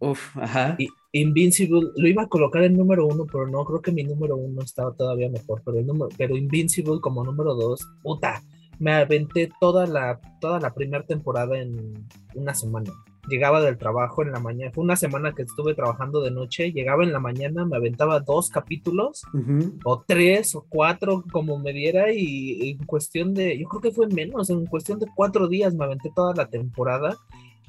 Uf, ajá. Invincible, lo iba a colocar en número uno, pero no, creo que mi número uno estaba todavía mejor. Pero, el número, pero Invincible como número dos, puta, me aventé toda la, toda la primera temporada en una semana. Llegaba del trabajo en la mañana, fue una semana que estuve trabajando de noche, llegaba en la mañana, me aventaba dos capítulos, o tres o cuatro, como me diera, y en cuestión de, yo creo que fue menos, en cuestión de cuatro días me aventé toda la temporada.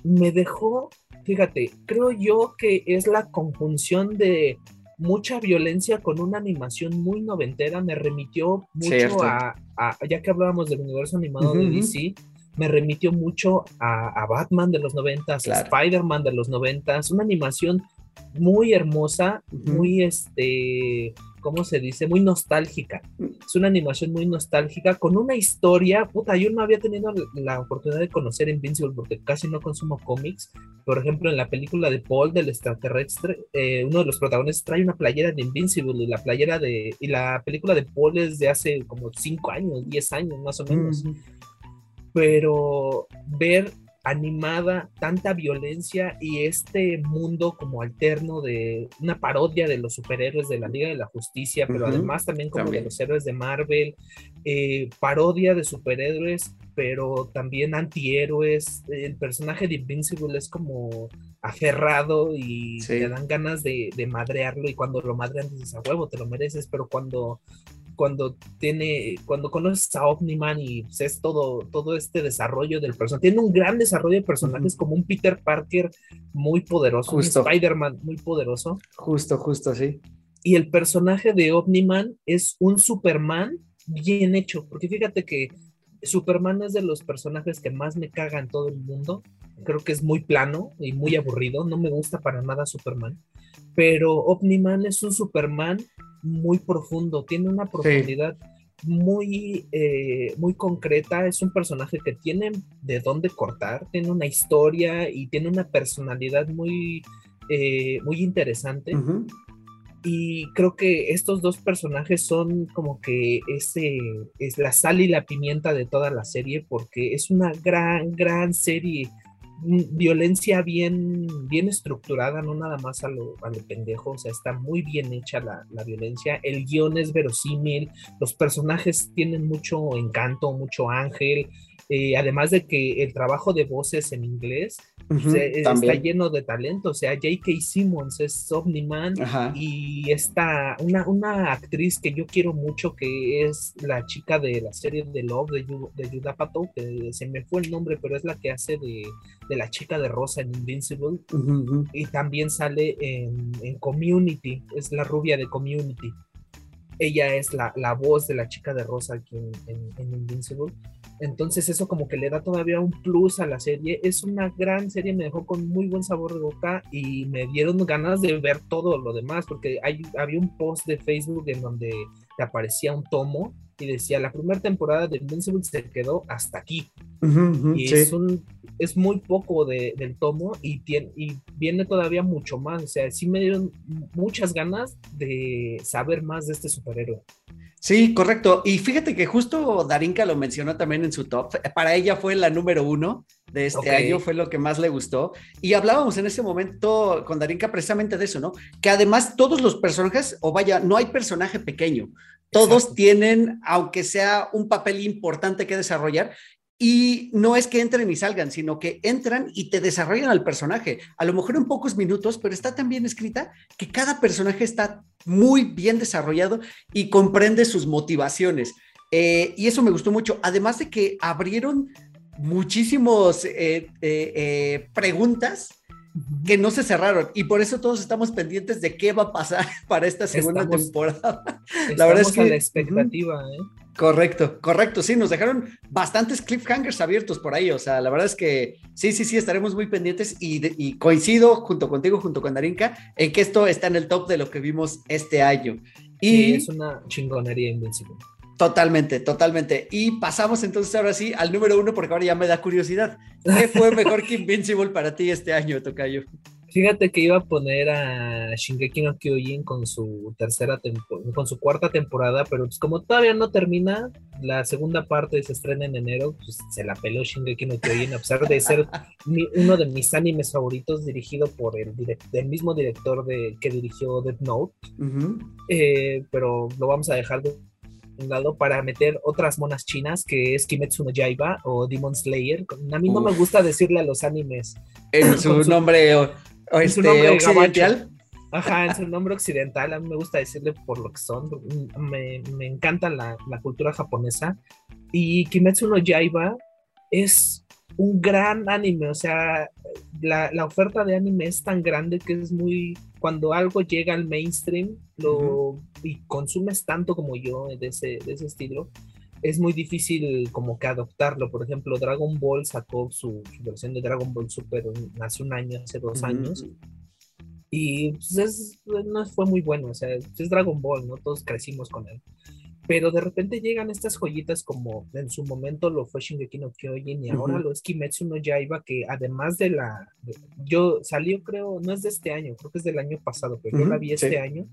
Me dejó fíjate, creo yo que es la conjunción de mucha violencia con una animación muy noventera, me remitió mucho a, ya que hablábamos del universo animado de DC, me remitió mucho a, Batman de los noventas, a Spider-Man de los noventas, una animación muy hermosa, muy este, ¿cómo se dice? Muy nostálgica. Es una animación muy nostálgica con una historia, puta, yo no había tenido la oportunidad de conocer Invincible porque casi no consumo cómics. Por ejemplo, en la película de Paul del extraterrestre, eh, uno de los protagonistas trae una playera de Invincible y la playera de, y la película de Paul es de hace como 5 años, 10 años más o menos. Pero ver animada, tanta violencia y este mundo como alterno de una parodia de los superhéroes de la Liga de la Justicia, pero además también como de los héroes de Marvel, eh, parodia de superhéroes, pero también antihéroes. El personaje de Invincible es como aferrado y te dan ganas de, de, madrearlo y cuando lo madrean dices a huevo, te lo mereces, pero cuando cuando tiene, cuando conoces a Omniman y pues, es todo, todo este desarrollo del personaje, tiene un gran desarrollo de personajes como un Peter Parker muy poderoso, un Spider-Man muy poderoso. Justo, justo, sí. Y el personaje de Omniman es un Superman bien hecho, porque fíjate que Superman es de los personajes que más me caga en todo el mundo. Creo que es muy plano y muy aburrido. No me gusta para nada Superman. Pero Omniman es un Superman muy profundo, tiene una profundidad muy, eh, muy concreta, es un personaje que tiene de dónde cortar, tiene una historia y tiene una personalidad muy, eh, muy interesante. Y creo que estos dos personajes son como que ese es la sal y la pimienta de toda la serie porque es una gran, gran serie violencia bien, bien estructurada, no nada más a lo, a lo pendejo, o sea, está muy bien hecha la, la, violencia, el guion es verosímil, los personajes tienen mucho encanto, mucho ángel, eh, además de que el trabajo de voces en inglés está lleno de talento, o sea, J.K. Simmons es Omni-Man y está una, una actriz que yo quiero mucho que es la chica de la serie de Love de, de Yudapato, que se me fue el nombre, pero es la que hace de, de la chica de Rosa en Invincible y también sale en, en Community, es la rubia de Community. Ella es la, la, voz de la chica de rosa aquí en, en, Invincible. Entonces eso como que le da todavía un plus a la serie. Es una gran serie, me dejó con muy buen sabor de boca y me dieron ganas de ver todo lo demás, porque hay, había un post de Facebook en donde te aparecía un tomo y decía, la primera temporada de Invincible se quedó hasta aquí. y es, un, es muy poco de, del tomo y, tiene, y viene todavía mucho más. O sea, sí me dieron muchas ganas de saber más de este superhéroe. Sí, correcto. Y fíjate que justo Darinka lo mencionó también en su top. Para ella fue la número uno de este año, fue lo que más le gustó. Y hablábamos en ese momento con Darinka precisamente de eso, ¿no? Que además todos los personajes, o vaya, no hay personaje pequeño. Todos tienen, aunque sea un papel importante que desarrollar, y no es que entren y salgan, sino que entran y te desarrollan al personaje. A lo mejor en pocos minutos, pero está tan bien escrita que cada personaje está muy bien desarrollado y comprende sus motivaciones. Eh, y eso me gustó mucho. Además de que abrieron muchísimos eh, eh, preguntas que no se cerraron y por eso todos estamos pendientes de qué va a pasar para esta segunda temporada. La verdad es que la expectativa, ¿eh? Correcto, correcto, sí, nos dejaron bastantes cliffhangers abiertos por ahí, o sea, la verdad es que sí, sí, sí, estaremos muy pendientes y, coincido junto contigo, junto con Darinka, en que esto está en el top de lo que vimos este año. Y es una chingonería invencible. Totalmente, totalmente. Y pasamos entonces ahora sí al número uno, porque ahora ya me da curiosidad. ¿Qué fue mejor que Invincible para ti este año, Tocayo? Fíjate que iba a poner a Shingeki no Kyojin con su tercera con su cuarta temporada, pero pues como todavía no termina, la segunda parte se estrena en enero, pues se la peló Shingeki no Kyojin, a pesar de ser uno de mis animes favoritos, dirigido por el, el mismo director de, que dirigió Death Note. Eh, pero lo vamos a dejar de lado para meter otras monas chinas que es Kimetsu no Yaiba o Demon Slayer. A mí no me gusta decirle a los animes en su, nombre o, este, occidental. Ajá, en su nombre occidental, a mí me gusta decirle por lo que son. Me, me encanta la, la, cultura japonesa. Y Kimetsu no Yaiba es un gran anime, o sea, la, la, oferta de anime es tan grande que es muy, cuando algo llega al mainstream lo, y consumes tanto como yo de ese, de ese estilo, es muy difícil como que adoptarlo. Por ejemplo, Dragon Ball sacó su, versión de Dragon Ball Super hace un año, hace dos años. Y pues no fue muy bueno, o sea, es Dragon Ball, ¿no? Todos crecimos con él pero de repente llegan estas joyitas como en su momento lo fue Shingeki no Kyojin y ahora lo es Kimetsu no Yaiba que además de la yo salió creo no es de este año creo que es del año pasado pero yo la vi este año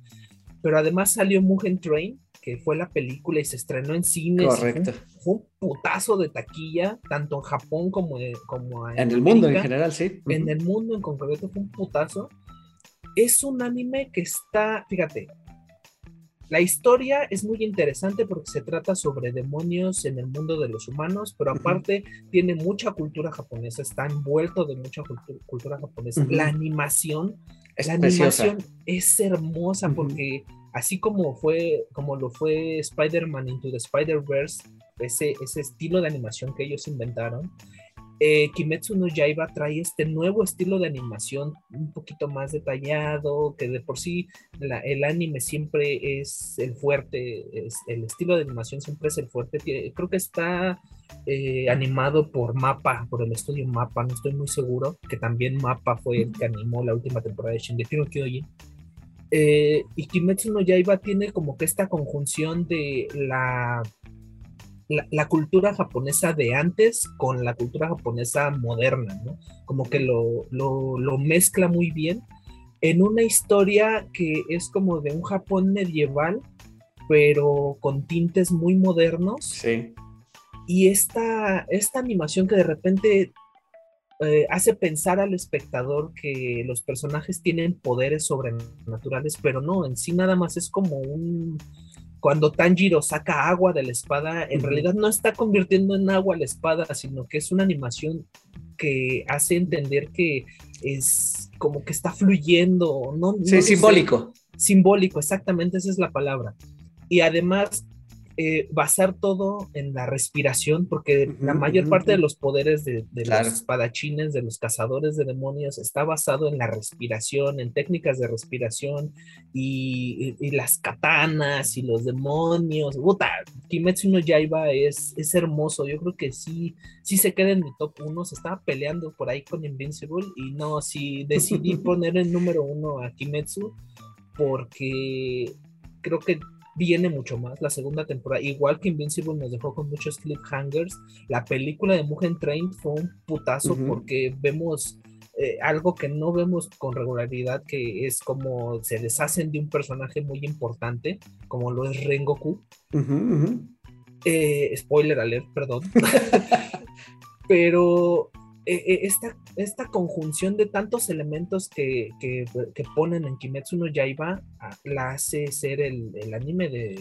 pero además salió Mugen Train que fue la película y se estrenó en cines. Correcto. Fue un, putazo de taquilla tanto en Japón como, como en, el mundo en general sí. En el mundo en concreto fue un putazo. Es un anime que está fíjate la historia es muy interesante porque se trata sobre demonios en el mundo de los humanos, pero aparte tiene mucha cultura japonesa, está envuelto de mucha cultura japonesa. La animación, es la animación es hermosa porque así como fue, como lo fue Spider-Man Into the Spider-Verse, ese, ese estilo de animación que ellos inventaron, eh, Kimetsu no Yaiba trae este nuevo estilo de animación un poquito más detallado, que de por sí el anime siempre es el fuerte, el estilo de animación siempre es el fuerte. Creo que está eh, animado por Mapa, por el estudio Mapa, no estoy muy seguro, que también Mapa fue el que animó la última temporada de Shingeki no Kyojin. Eh, y Kimetsu no Yaiba tiene como que esta conjunción de la la, cultura japonesa de antes con la cultura japonesa moderna, ¿no? Como que lo, lo, mezcla muy bien en una historia que es como de un Japón medieval, pero con tintes muy modernos. Sí. Y esta, esta animación que de repente eh, hace pensar al espectador que los personajes tienen poderes sobrenaturales, pero no, en sí nada más es como un, cuando Tanjiro saca agua de la espada, en realidad no está convirtiendo en agua la espada, sino que es una animación que hace entender que es como que está fluyendo, ¿no? sí, simbólico. simbólico, exactamente, esa es la palabra. Y además, eh, basar todo en la respiración, porque la mayor parte de los poderes de, los espadachines, de los cazadores de demonios, está basado en la respiración, en técnicas de respiración y, las katanas y los demonios. Puta, Kimetsu no Yaiba es, es hermoso. Yo creo que sí, sí se queda en mi top uno. Se estaba peleando por ahí con Invincible y no, sí decidí poner el número uno a Kimetsu porque creo que viene mucho más. La segunda temporada, igual que Invincible nos dejó con muchos cliffhangers, la película de Mugen Train fue un putazo porque vemos eh, algo que no vemos con regularidad, que es como se deshacen de un personaje muy importante, como lo es Rengoku. Eh, spoiler alert, perdón. Pero eh, esta, esta conjunción de tantos elementos que, que, ponen en Kimetsu no Yaiba ah, la hace ser el, el anime de,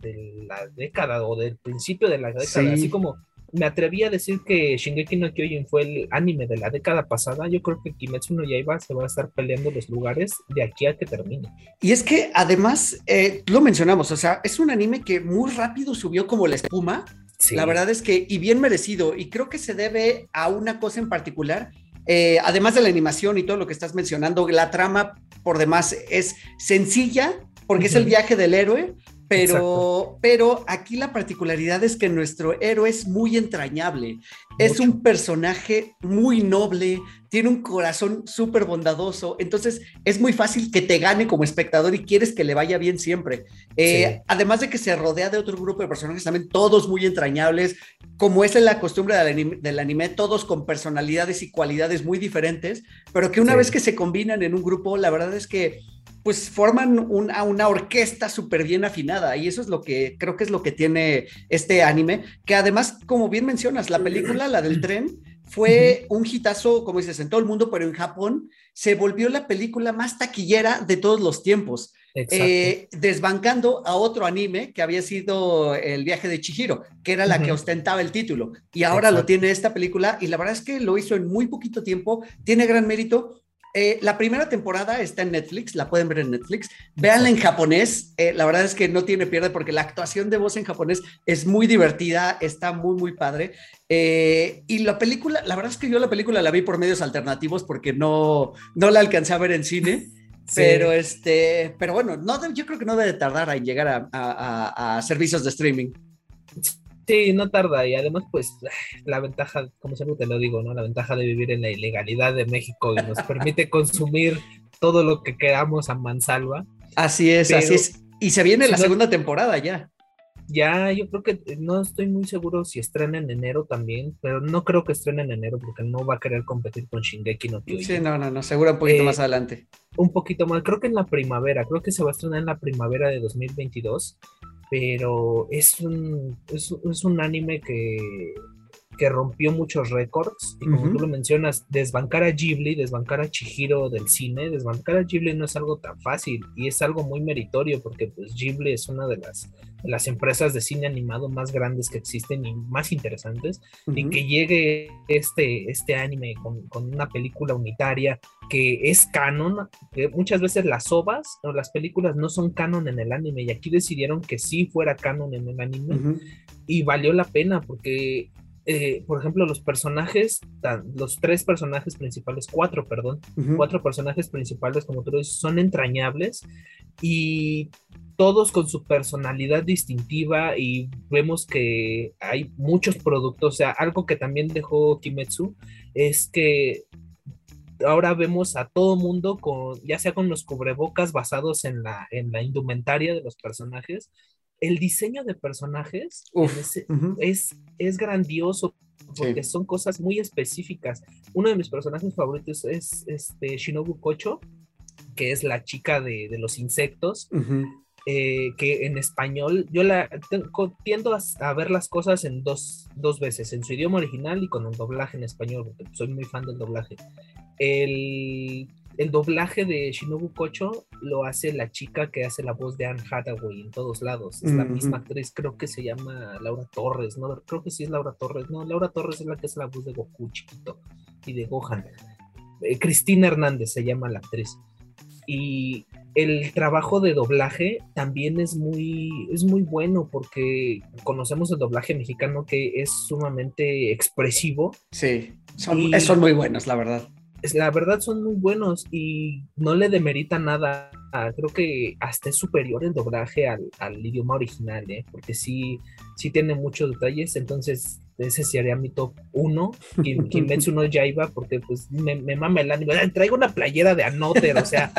de, la década o del principio de la década, así como me atreví a decir que Shingeki no Kyojin fue el anime de la década pasada, yo creo que Kimetsu no Yaiba se va a estar peleando los lugares de aquí a que termine. Y es que además, eh, lo mencionamos, o sea, es un anime que muy rápido subió como la espuma, la verdad es que, y bien merecido, y creo que se debe a una cosa en particular, eh, además de la animación y todo lo que estás mencionando, la trama por demás es sencilla, porque es el viaje del héroe, pero, pero aquí la particularidad es que nuestro héroe es muy entrañable. Es un personaje muy noble, tiene un corazón súper bondadoso, entonces es muy fácil que te gane como espectador y quieres que le vaya bien siempre. Eh, además de que se rodea de otro grupo de personajes también, todos muy entrañables, como es la costumbre del anime, todos con personalidades y cualidades muy diferentes, pero que una vez que se combinan en un grupo, la verdad es que pues forman una, una orquesta súper bien afinada y eso es lo que creo que es lo que tiene este anime, que además, como bien mencionas, la película, la del tren, fue un hitazo, como dices, en todo el mundo, pero en Japón se volvió la película más taquillera de todos los tiempos, eh, desbancando a otro anime que había sido El viaje de Chihiro, que era la que ostentaba el título, y ahora lo tiene esta película, y la verdad es que lo hizo en muy poquito tiempo, tiene gran mérito, eh, la primera temporada está en Netflix, la pueden ver en Netflix. Véanla en japonés, eh, la verdad es que no tiene pierde porque la actuación de voz en japonés es muy divertida, está muy, muy padre. Eh, y la película, la verdad es que yo la película la vi por medios alternativos porque no, no la alcancé a ver en cine. Pero este, pero bueno, no, yo creo que no debe tardar en llegar a servicios de streaming. Sí, no tarda y además pues la ventaja, como siempre te lo digo, ¿no? La ventaja de vivir en la ilegalidad de México y nos permite consumir todo lo que queramos a mansalva. Así es, así es. Y se viene la segunda temporada ya. Ya, yo creo que no estoy muy seguro si estrena en enero también, pero no creo que estrene en enero porque no va a querer competir con Shingeki no Kyojin. Sí, no, no, no, seguro un poquito eh, más adelante. Un poquito más, creo que en la primavera, creo que se va a estrenar en la primavera de 2022 pero es un, es, un anime que, que rompió muchos récords y como tú lo mencionas, desbancar a Ghibli, desbancar a Chihiro del cine, desbancar a Ghibli no es algo tan fácil y es algo muy meritorio porque pues Ghibli es una de las, las empresas de cine animado más grandes que existen y más interesantes y que llegue este, este anime con, con, una película unitaria que es canon, que muchas veces las ovas o las películas no son canon en el anime y aquí decidieron que sí fuera canon en el anime y valió la pena porque eh, por ejemplo, los personajes, los tres personajes principales, cuatro, perdón, cuatro personajes principales, como tú dices, son entrañables y todos con su personalidad distintiva y vemos que hay muchos productos, o sea, algo que también dejó Kimetsu es que ahora vemos a todo mundo con, ya sea con los cubrebocas basados en la, en la indumentaria de los personajes, el diseño de personajes es, es grandioso porque son cosas muy específicas. Uno de mis personajes favoritos es este Shinobu Kocho, que es la chica de, los insectos. Eh, que en español yo la tiendo a, ver las cosas en dos, dos, veces, en su idioma original y con un doblaje en español, porque soy muy fan del doblaje. El el doblaje de Shinobu Kocho lo hace la chica que hace la voz de Anne Hathaway en todos lados. Es la misma actriz, creo que se llama Laura Torres, ¿no? Creo que sí es Laura Torres. No, Laura Torres es la que hace la voz de Goku chiquito y de Gohan. Eh, Cristina Hernández se llama la actriz. Y el trabajo de doblaje también es muy, es muy bueno porque conocemos el doblaje mexicano que es sumamente expresivo. Sí, son, son muy buenos, la verdad. La verdad son muy buenos y no le demerita nada. Creo que hasta es superior el doblaje al, al idioma original, ¿eh? porque sí, sí tiene muchos detalles. Entonces, ese sería mi top 1, Kimetsu no Yaiba, porque pues me, me mama el anime. Traigo una playera de Anoter, o sea.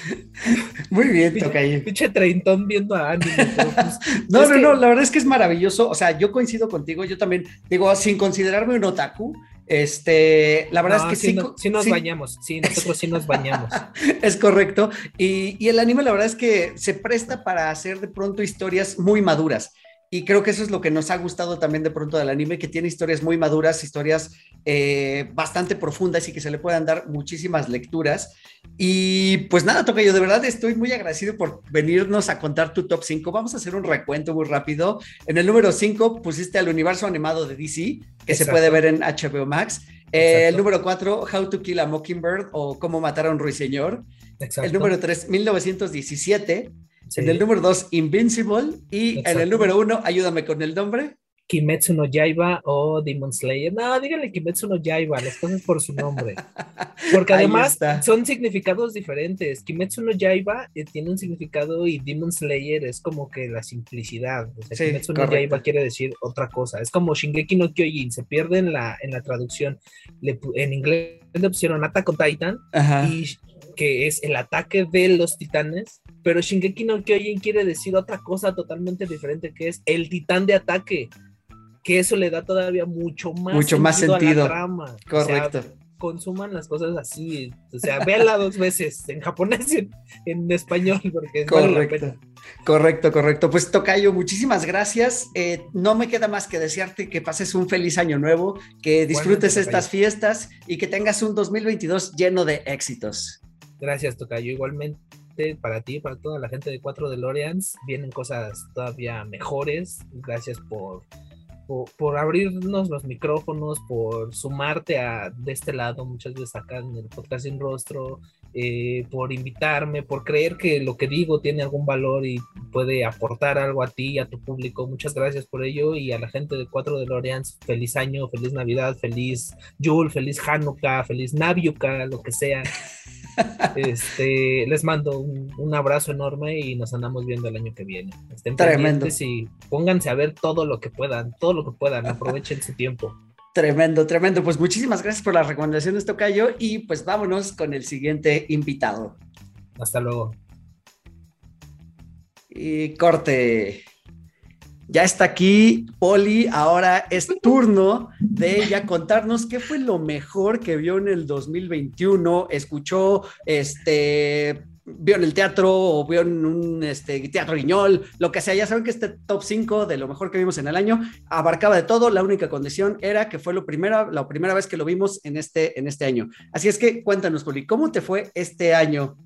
Muy bien, toca ahí. Pinche treintón viendo a anime. Pues, no, no, no, la verdad es que es maravilloso. O sea, yo coincido contigo, yo también, digo, sin considerarme un otaku, este, la verdad es que sí, sí, nos bañamos, sí, nosotros sí nos bañamos. es correcto. Y, y el anime, la verdad es que se presta para hacer de pronto historias muy maduras. Y creo que eso es lo que nos ha gustado también de pronto del anime, que tiene historias muy maduras, historias eh, bastante profundas y que se le puedan dar muchísimas lecturas. Y pues nada, toca yo de verdad estoy muy agradecido por venirnos a contar tu top 5. Vamos a hacer un recuento muy rápido. En el número 5 pusiste al universo animado de DC, que se puede ver en HBO Max. Eh, el número 4, How to Kill a Mockingbird o Cómo matar a un ruiseñor. El número 3, 1917. En el número 2, Invincible. Y en el número 1, ayúdame con el nombre. Kimetsu no Yaiba o Demon Slayer. No, díganle Kimetsu no Yaiba, las cosas por su nombre. Porque además son significados diferentes. Kimetsu no Yaiba eh, tiene un significado y Demon Slayer es como que la simplicidad. O sea, Kimetsu no Yaiba quiere decir otra cosa. Es como Shingeki no Kyojin, se pierde en la, en la traducción. en inglés le pusieron Attack on Titan y que es el ataque de los titanes, pero Shingeki no Kyojin quiere decir otra cosa totalmente diferente, que es el titán de ataque, que eso le da todavía mucho más, mucho sentido, más sentido a la trama. Correcto. consuman las cosas así, o sea, véanla dos veces, en japonés y en, español, porque Correcto. Correcto, correcto. Pues Tocayo, muchísimas gracias. Eh, no me queda más que desearte que pases un feliz año nuevo, que disfrutes estas fiestas y que tengas un 2022 lleno de éxitos. Gracias, Tocayo. Igualmente para ti, para toda la gente de Cuatro de Loreans, vienen cosas todavía mejores. Gracias por, por, abrirnos los micrófonos, por sumarte a de este lado, muchas veces acá en el podcast Sin Rostro, eh, por invitarme, por creer que lo que digo tiene algún valor y puede aportar algo a ti y a tu público. Muchas gracias por ello y a la gente de Cuatro de Loreans, feliz año, feliz Navidad, feliz Yul, feliz Hanukkah, feliz Naviuka, lo que sea. Este, les mando un, abrazo enorme y nos andamos viendo el año que viene. Estén Tremendo. y pónganse a ver todo lo que puedan, todo lo que puedan, aprovechen su tiempo. Tremendo, tremendo. Pues muchísimas gracias por las recomendaciones, Tocayo, y pues vámonos con el siguiente invitado. Hasta luego. Y corte. Ya está aquí Poli, ahora es turno de ella contarnos qué fue lo mejor que vio en el 2021, escuchó, este, vio en el teatro o vio en un este, teatro guiñol, lo que sea. Ya saben que este top 5 de lo mejor que vimos en el año abarcaba de todo. La única condición era que fue lo primera, la primera vez que lo vimos en este, en este año. Así es que cuéntanos, Poli, ¿cómo te fue este año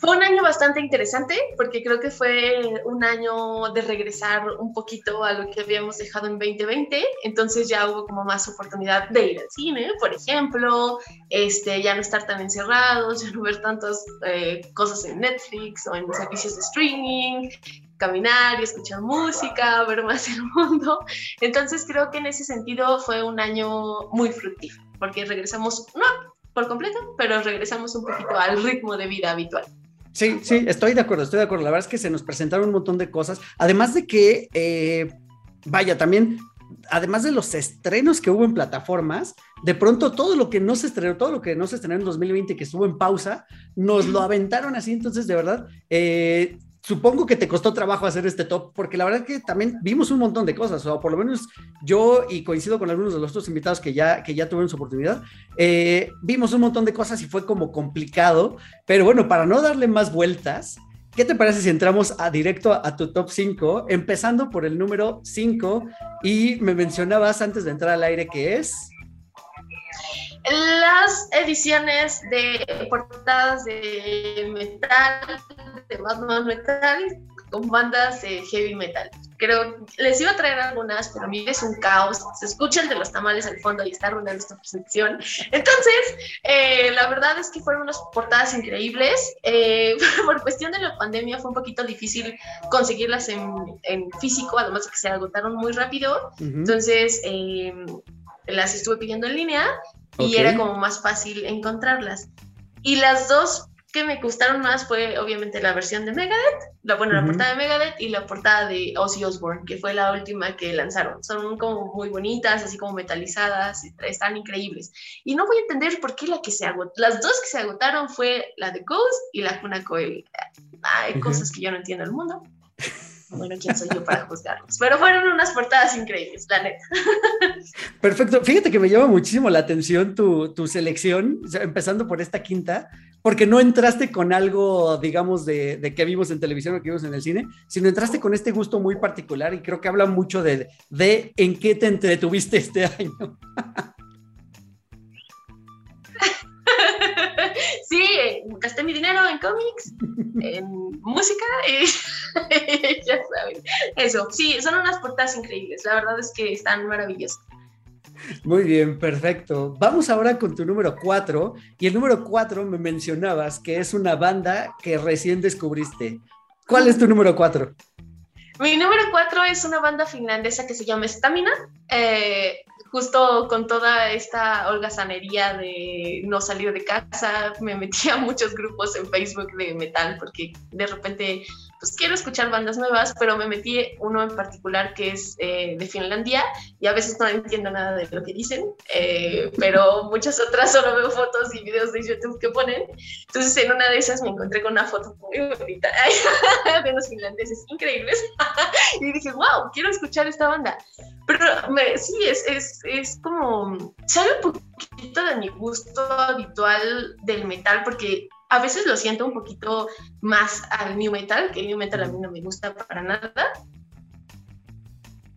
fue un año bastante interesante porque creo que fue un año de regresar un poquito a lo que habíamos dejado en 2020, entonces ya hubo como más oportunidad de ir al cine, por ejemplo, este, ya no estar tan encerrados, ya no ver tantas eh, cosas en Netflix o en servicios de streaming, caminar y escuchar música, ver más el mundo. Entonces creo que en ese sentido fue un año muy fructífero porque regresamos, no por completo, pero regresamos un poquito al ritmo de vida habitual. Sí, sí, estoy de acuerdo, estoy de acuerdo. La verdad es que se nos presentaron un montón de cosas. Además de que, eh, vaya, también, además de los estrenos que hubo en plataformas, de pronto todo lo que no se estrenó, todo lo que no se estrenó en 2020, que estuvo en pausa, nos lo aventaron así. Entonces, de verdad, eh, supongo que te costó trabajo hacer este top, porque la verdad que también vimos un montón de cosas, o por lo menos yo, y coincido con algunos de los otros invitados que ya, que ya tuvieron su oportunidad, eh, vimos un montón de cosas y fue como complicado, pero bueno, para no darle más vueltas, ¿qué te parece si entramos a directo a, tu top 5, empezando por el número 5, y me mencionabas antes de entrar al aire que es... Las ediciones de portadas de metal, de Batman Metal, con bandas de heavy metal. creo, les iba a traer algunas, pero a mí es un caos. Se escucha el de los tamales al fondo y está arruinando esta presentación. Entonces, eh, la verdad es que fueron unas portadas increíbles. Eh, por cuestión de la pandemia fue un poquito difícil conseguirlas en, en físico, además de que se agotaron muy rápido. Entonces, eh, las estuve pidiendo en línea y era como más fácil encontrarlas. Y las dos que me gustaron más fue obviamente la versión de Megadeth, la, bueno, la portada de Megadeth y la portada de Ozzy Osbourne, que fue la última que lanzaron. Son como muy bonitas, así como metalizadas, están increíbles. Y no voy a entender por qué la que se agotó, las dos que se agotaron fue la de Ghost y la Kuna Coel. Hay cosas que yo no entiendo el mundo. Bueno, ¿quién soy yo para juzgarlos? Pero fueron unas portadas increíbles, la neta. Perfecto. Fíjate que me llama muchísimo la atención tu, tu selección, empezando por esta quinta, porque no entraste con algo, digamos, de, de, que vimos en televisión o que vimos en el cine, sino entraste con este gusto muy particular y creo que habla mucho de, de en qué te entretuviste este año. Cómics, en música, y ya saben. Eso, sí, son unas portadas increíbles. La verdad es que están maravillosas. Muy bien, perfecto. Vamos ahora con tu número 4. Y el número 4 me mencionabas que es una banda que recién descubriste. ¿Cuál es tu número 4? Mi número 4 es una banda finlandesa que se llama Stamina. Eh, justo con toda esta holgazanería de no salir de casa, me metí a muchos grupos en Facebook de metal porque de repente pues quiero escuchar bandas nuevas, pero me metí uno en particular que es eh, de Finlandia y a veces no entiendo nada de lo que dicen, eh, pero muchas otras solo veo fotos y videos de YouTube que ponen. Entonces en una de esas me encontré con una foto muy bonita de unos finlandeses increíbles y dije, wow, quiero escuchar esta banda. Pero sí, es, es, es como, sale un poquito de mi gusto habitual del metal porque a veces lo siento un poquito más al new metal, que el new metal a mí no me gusta para nada.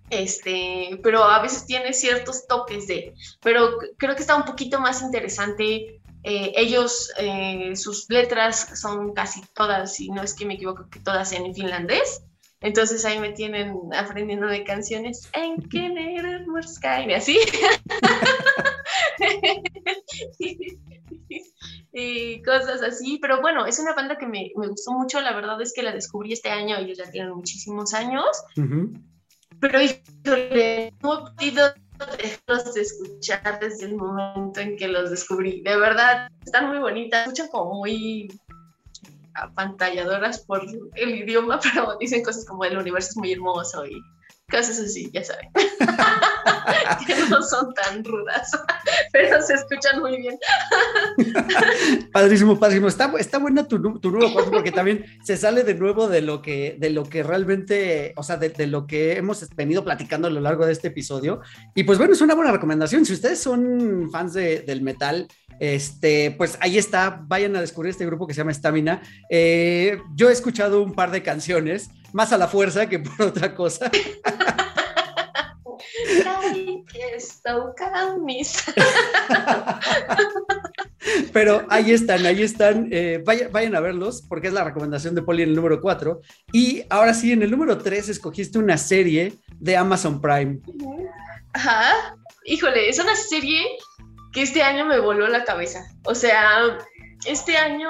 Este, pero a veces tiene ciertos toques de, pero creo que está un poquito más interesante. Eh, ellos, eh, sus letras son casi todas, y no es que me equivoco, que todas en finlandés. Entonces ahí me tienen aprendiendo de canciones en y así. y cosas así, pero bueno, es una banda que me, me, gustó mucho, la verdad es que la descubrí este año, ellos ya tienen muchísimos años, pero híjole, no he podido dejarlos de escuchar desde el momento en que los descubrí, de verdad, están muy bonitas, escuchan como muy apantalladoras por el idioma, pero dicen cosas como el universo es muy hermoso y cosas así, ya saben. que no son tan rudas, pero se escuchan muy bien. padrísimo, padrísimo. Está, está buena tu, tu nuevo porque también se sale de nuevo de lo que, de lo que realmente, o sea, de, lo que hemos venido platicando a lo largo de este episodio. Y pues bueno, es una buena recomendación. Si ustedes son fans de, del metal, este, pues ahí está, vayan a descubrir este grupo que se llama Stamina. Eh, yo he escuchado un par de canciones, más a la fuerza que por otra cosa. Pero ahí están, ahí están. Eh, vayan, vayan, a verlos porque es la recomendación de Poli en el número 4. Y ahora sí, en el número 3 escogiste una serie de Amazon Prime. Ajá. Híjole, es una serie que este año me voló la cabeza. O sea, este año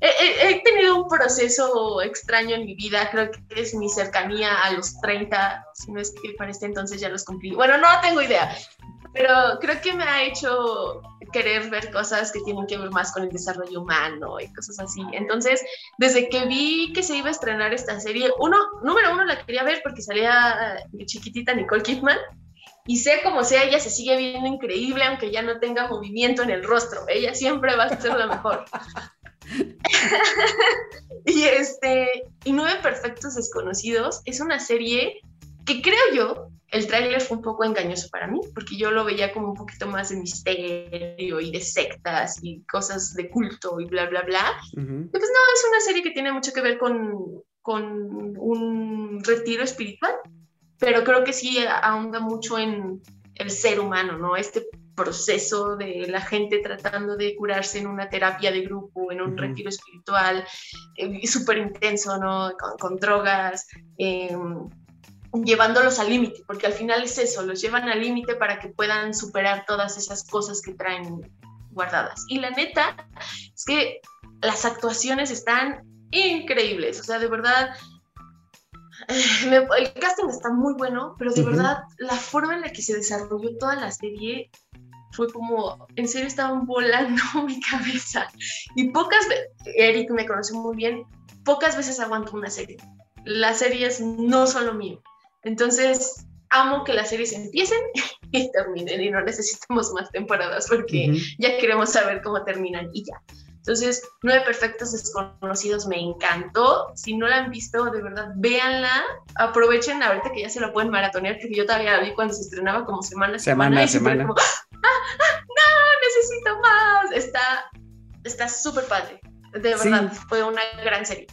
he, tenido un proceso extraño en mi vida, creo que es mi cercanía a los 30, si no es que para este entonces ya los cumplí. Bueno, no tengo idea, pero creo que me ha hecho querer ver cosas que tienen que ver más con el desarrollo humano y cosas así. Entonces, desde que vi que se iba a estrenar esta serie, uno, número uno la quería ver porque salía mi chiquitita Nicole Kidman. Y sea como sea, ella se sigue viendo increíble, aunque ya no tenga movimiento en el rostro. Ella siempre va a ser la mejor. y este, y Nueve Perfectos Desconocidos es una serie que creo yo, el tráiler fue un poco engañoso para mí, porque yo lo veía como un poquito más de misterio y de sectas y cosas de culto y bla, bla, bla. pues no, es una serie que tiene mucho que ver con, con un retiro espiritual, pero creo que sí ahonda mucho en el ser humano, ¿no? Este proceso de la gente tratando de curarse en una terapia de grupo, en un retiro espiritual, eh, súper intenso, ¿no? Con, drogas, em, llevándolos al límite, porque al final es eso, los llevan al límite para que puedan superar todas esas cosas que traen guardadas. Y la neta es que las actuaciones están increíbles, o sea, de verdad, el casting está muy bueno, pero de verdad la forma en la que se desarrolló toda la serie fue como, en serio estaban volando mi cabeza. Y pocas veces, Eric me conoce muy bien, pocas veces aguanto una serie. Las series no son lo mío. Entonces, amo que las series empiecen y terminen y no necesitamos más temporadas porque ya queremos saber cómo terminan y ya. Entonces, Nueve Perfectos Desconocidos me encantó. Si no la han visto, de verdad, véanla. Aprovechen ahorita que ya se la pueden maratonear, porque yo todavía la vi cuando se estrenaba como semana a semana. Semana, semana. Ah, ah, no, necesito más. Está está súper padre. De verdad, fue una gran serie.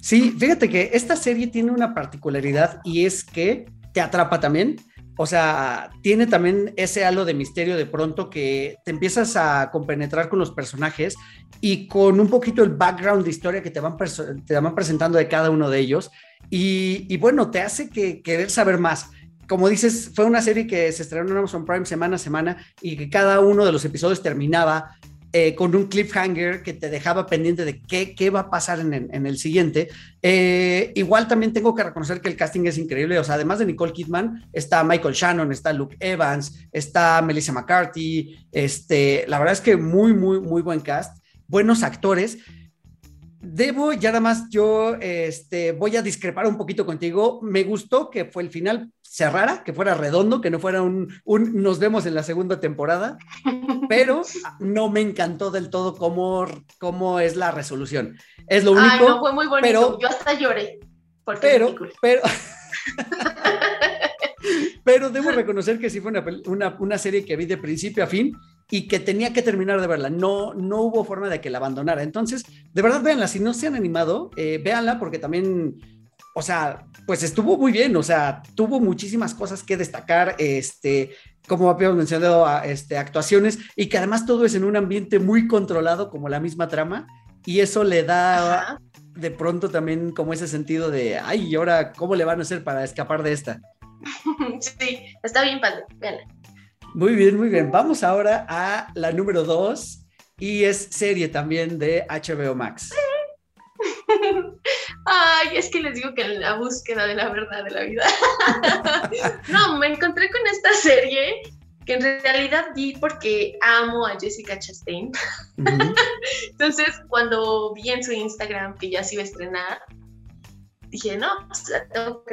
Sí, fíjate que esta serie tiene una particularidad y es que te atrapa también o sea, tiene también ese halo de misterio de pronto que te empiezas a compenetrar con los personajes y con un poquito el background de historia que te van, te van presentando de cada uno de ellos. Y, bueno, te hace que querer saber más. Como dices, fue una serie que se estrenó en Amazon Prime semana a semana y que cada uno de los episodios terminaba eh, con un cliffhanger que te dejaba pendiente de qué, qué va a pasar en, el siguiente. Eh, igual también tengo que reconocer que el casting es increíble, o sea, además de Nicole Kidman, está Michael Shannon, está Luke Evans, está Melissa McCarthy, este, la verdad es que muy, muy, muy buen cast, buenos actores. Debo, ya nada más yo este, voy a discrepar un poquito contigo. Me gustó que fue el final cerrara, que fuera redondo, que no fuera un, un nos vemos en la segunda temporada, pero no me encantó del todo cómo, cómo es la resolución. Es lo único. Ay, no, fue muy bonito. Pero, yo hasta lloré. Pero, pero, pero debo reconocer que sí fue una, una, una, serie que vi de principio a fin y que tenía que terminar de verla. No, no hubo forma de que la abandonara. Entonces, de verdad, véanla. Si no se han animado, eh, véanla porque también, o sea, pues estuvo muy bien. O sea, tuvo muchísimas cosas que destacar. Este, como habíamos mencionado, este, actuaciones y que además todo es en un ambiente muy controlado, como la misma trama. Y eso le da de pronto también como ese sentido de, ay, ¿y ahora cómo le van a hacer para escapar de esta? Sí, está bien padre, Muy bien, muy bien. Vamos ahora a la número dos y es serie también de HBO Max. Ay, es que les digo que en la búsqueda de la verdad de la vida. no, me encontré con esta serie que en realidad vi porque amo a Jessica Chastain. Entonces, cuando vi en su Instagram que ya se iba a estrenar, dije, no, pues tengo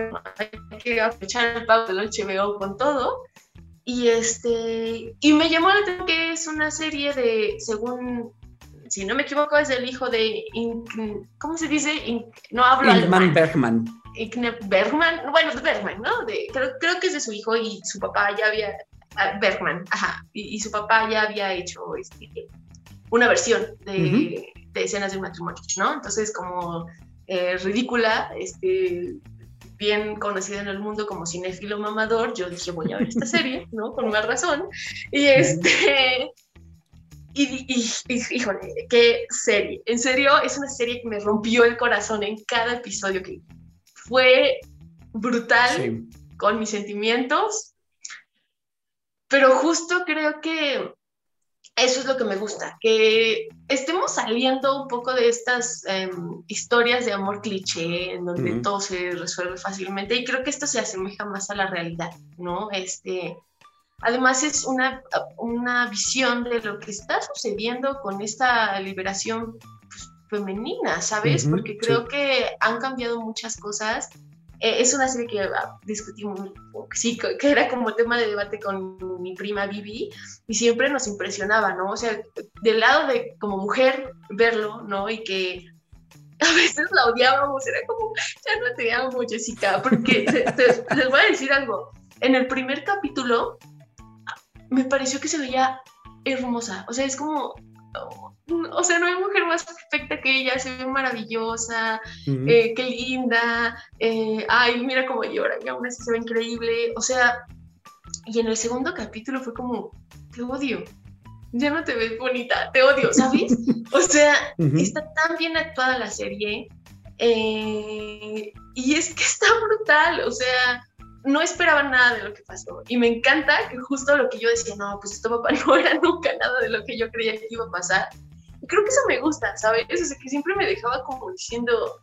que aprovechar el pago del HBO con todo. Y, este, y me llamó la atención que es una serie de, según, si no me equivoco, es el hijo de, ¿cómo se dice? no hablo Ingman Bergman. Bergman, bueno, Bergman, ¿no? De, creo, creo que es de su hijo y su papá ya había, ah, Bergman, ajá, y, su papá ya había hecho este, una versión de, de escenas de un matrimonio, ¿no? Entonces, como eh, ridícula, este, bien conocida en el mundo como cinéfilo mamador, yo dije, voy a ver esta serie, ¿no? Con más razón. Y este... Y, híjole, qué serie. En serio, es una serie que me rompió el corazón en cada episodio que fue brutal con mis sentimientos. Pero justo creo que eso es lo que me gusta, que estemos saliendo un poco de estas em, historias de amor cliché, en donde todo se resuelve fácilmente, y creo que esto se asemeja más a la realidad, ¿no? Este, además es una, una visión de lo que está sucediendo con esta liberación pues, femenina, ¿sabes? Porque creo que han cambiado muchas cosas eh, es una serie que ah, discutimos, sí, que era como tema de debate con mi prima Vivi y siempre nos impresionaba, ¿no? O sea, del lado de como mujer verlo, ¿no? Y que a veces la odiábamos, era como, ya no te amo, Jessica, porque les voy a decir algo, en el primer capítulo me pareció que se veía hermosa, o sea, es como, o sea, no hay mujer más perfecta que ella, se ve maravillosa, eh, qué linda, eh, ay, mira cómo llora, y aún así se ve increíble, o sea, Y en el segundo capítulo fue como, te odio, ya no te ves bonita, te odio, ¿sabes? O sea, está tan bien actuada la serie. Eh, y es que está brutal, o sea, no esperaba nada de lo que pasó. Y me encanta que justo lo que yo decía, no, pues esto papá no era nunca nada de lo que yo creía que iba a pasar. Creo que eso me gusta, ¿sabes? O sea, que siempre me dejaba como diciendo,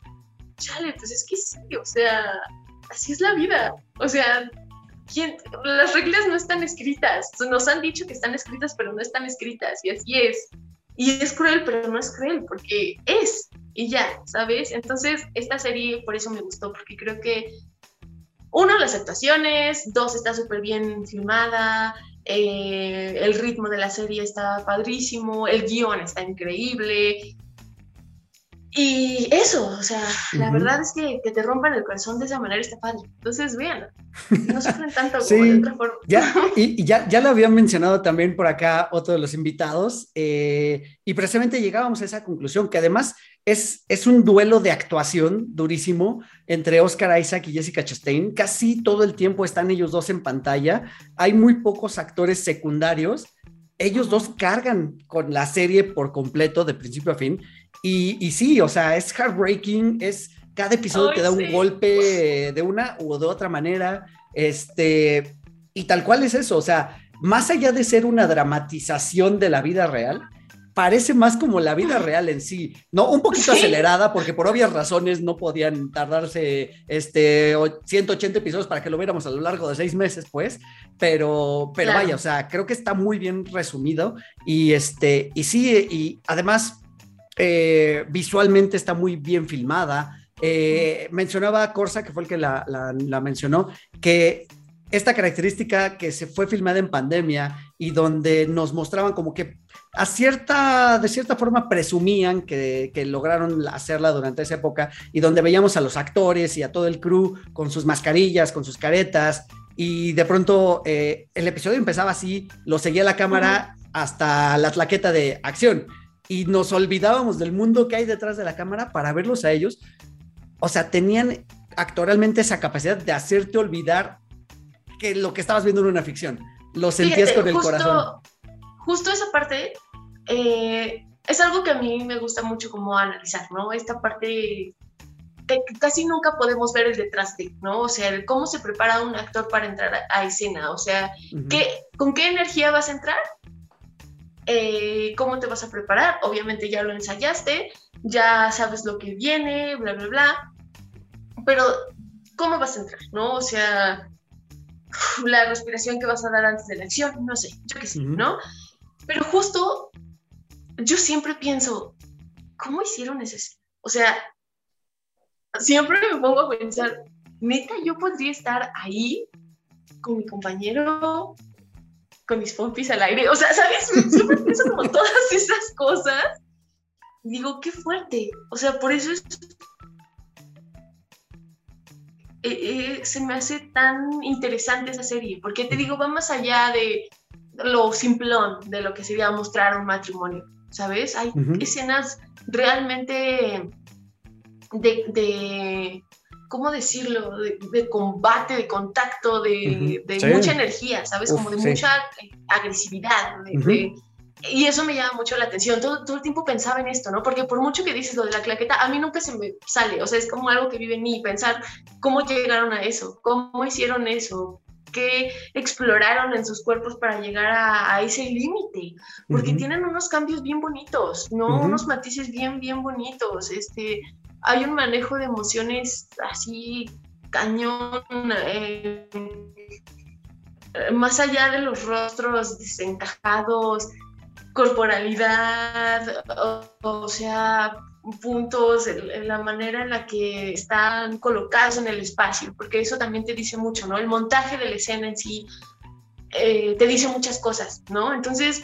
chale, pues es que sí, o sea, así es la vida. O sea, las reglas no están escritas. Nos han dicho que están escritas, pero no están escritas. Y así es. Y es cruel, pero no es cruel, porque es. Y ya, ¿sabes? Entonces, esta serie por eso me gustó, porque creo que, uno, las actuaciones, dos, está súper bien filmada, eh, el ritmo de la serie está padrísimo, el guion está increíble, y eso, o sea, la verdad es que, que te rompan el corazón de esa manera está padre. Entonces, vean, no sufren tanto como de otra forma. Ya, y, ya, ya lo habían mencionado también por acá otro de los invitados, eh, y precisamente llegábamos a esa conclusión, que además es, es un duelo de actuación durísimo entre Oscar Isaac y Jessica Chastain. Casi todo el tiempo están ellos dos en pantalla. Hay muy pocos actores secundarios. Ellos dos cargan con la serie por completo, de principio a fin y, sí, o sea, es heartbreaking, es cada episodio te da un golpe de una u de otra manera, este, y tal cual es eso, o sea, más allá de ser una dramatización de la vida real, parece más como la vida real en sí, ¿no? Un poquito acelerada porque por obvias razones no podían tardarse este 180 episodios para que lo viéramos a lo largo de seis meses, pues, pero, pero vaya, o sea, creo que está muy bien resumido y este, y sí, y además eh, visualmente está muy bien filmada. Eh, mencionaba Corsa, que fue el que la, mencionó, que esta característica que se fue filmada en pandemia y donde nos mostraban como que a cierta, de cierta forma presumían que, lograron hacerla durante esa época y donde veíamos a los actores y a todo el crew con sus mascarillas, con sus caretas y de pronto eh, el episodio empezaba así, lo seguía la cámara hasta la tlaqueta de acción y nos olvidábamos del mundo que hay detrás de la cámara para verlos a ellos. O sea, tenían actoralmente esa capacidad de hacerte olvidar que lo que estabas viendo era una ficción. Lo sentías con el corazón. Justo esa parte eh, es algo que a mí me gusta mucho como analizar, ¿no? Esta parte que casi nunca podemos ver el detrás de, ¿no? O sea, cómo se prepara un actor para entrar a, escena, o sea, ¿qué, ¿con qué energía vas a entrar? Eh, cómo te vas a preparar. Obviamente ya lo ensayaste, ya sabes lo que viene, bla, bla, bla. Pero, ¿cómo vas a entrar? ¿No? O sea, la respiración que vas a dar antes de la acción, no sé, yo qué sé, ¿no? Pero justo, yo siempre pienso, ¿cómo hicieron eso? O sea, siempre me pongo a pensar, neta, yo podría estar ahí con mi compañero con mis pompis al aire. O sea, ¿sabes? Siempre pienso como todas esas cosas. Digo, qué fuerte. O sea, por eso es... Eh, eh, se me hace tan interesante esa serie, porque te digo, va más allá de lo simplón de lo que sería mostrar un matrimonio, ¿sabes? Hay escenas realmente de ¿cómo decirlo? De, combate, de contacto, de, mucha energía, ¿sabes? Como de mucha agresividad. y eso me llama mucho la atención. Todo, todo el tiempo pensaba en esto, ¿no? Porque por mucho que dices lo de la claqueta, a mí nunca se me sale. O sea, es como algo que vive en mí, pensar cómo llegaron a eso, cómo hicieron eso, qué exploraron en sus cuerpos para llegar a, ese límite, porque tienen unos cambios bien bonitos, ¿no? Unos matices bien, bien bonitos, este, hay un manejo de emociones así cañón, eh, más allá de los rostros desencajados, corporalidad, o, sea, puntos, la manera en la que están colocados en el espacio, porque eso también te dice mucho, ¿no? El montaje de la escena en sí eh, te dice muchas cosas, ¿no? Entonces,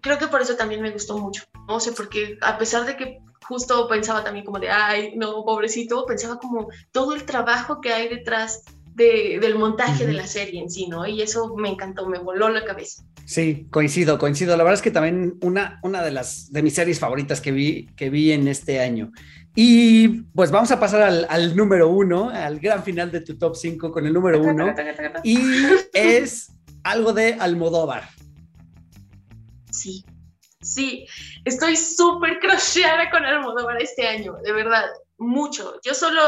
creo que por eso también me gustó mucho, no sé, porque a pesar de que justo pensaba también como de, ay, no, pobrecito, pensaba como todo el trabajo que hay detrás del montaje de la serie en sí, ¿no? Y eso me encantó, me voló la cabeza. Sí, coincido, coincido. La verdad es que también una, una de las de mis series favoritas que vi, que vi en este año. Y pues vamos a pasar al, al número uno, al gran final de tu top 5 con el número uno. y es algo de Almodóvar. Sí, sí, estoy súper crocheada con Almodóvar este año, de verdad, mucho. Yo solo,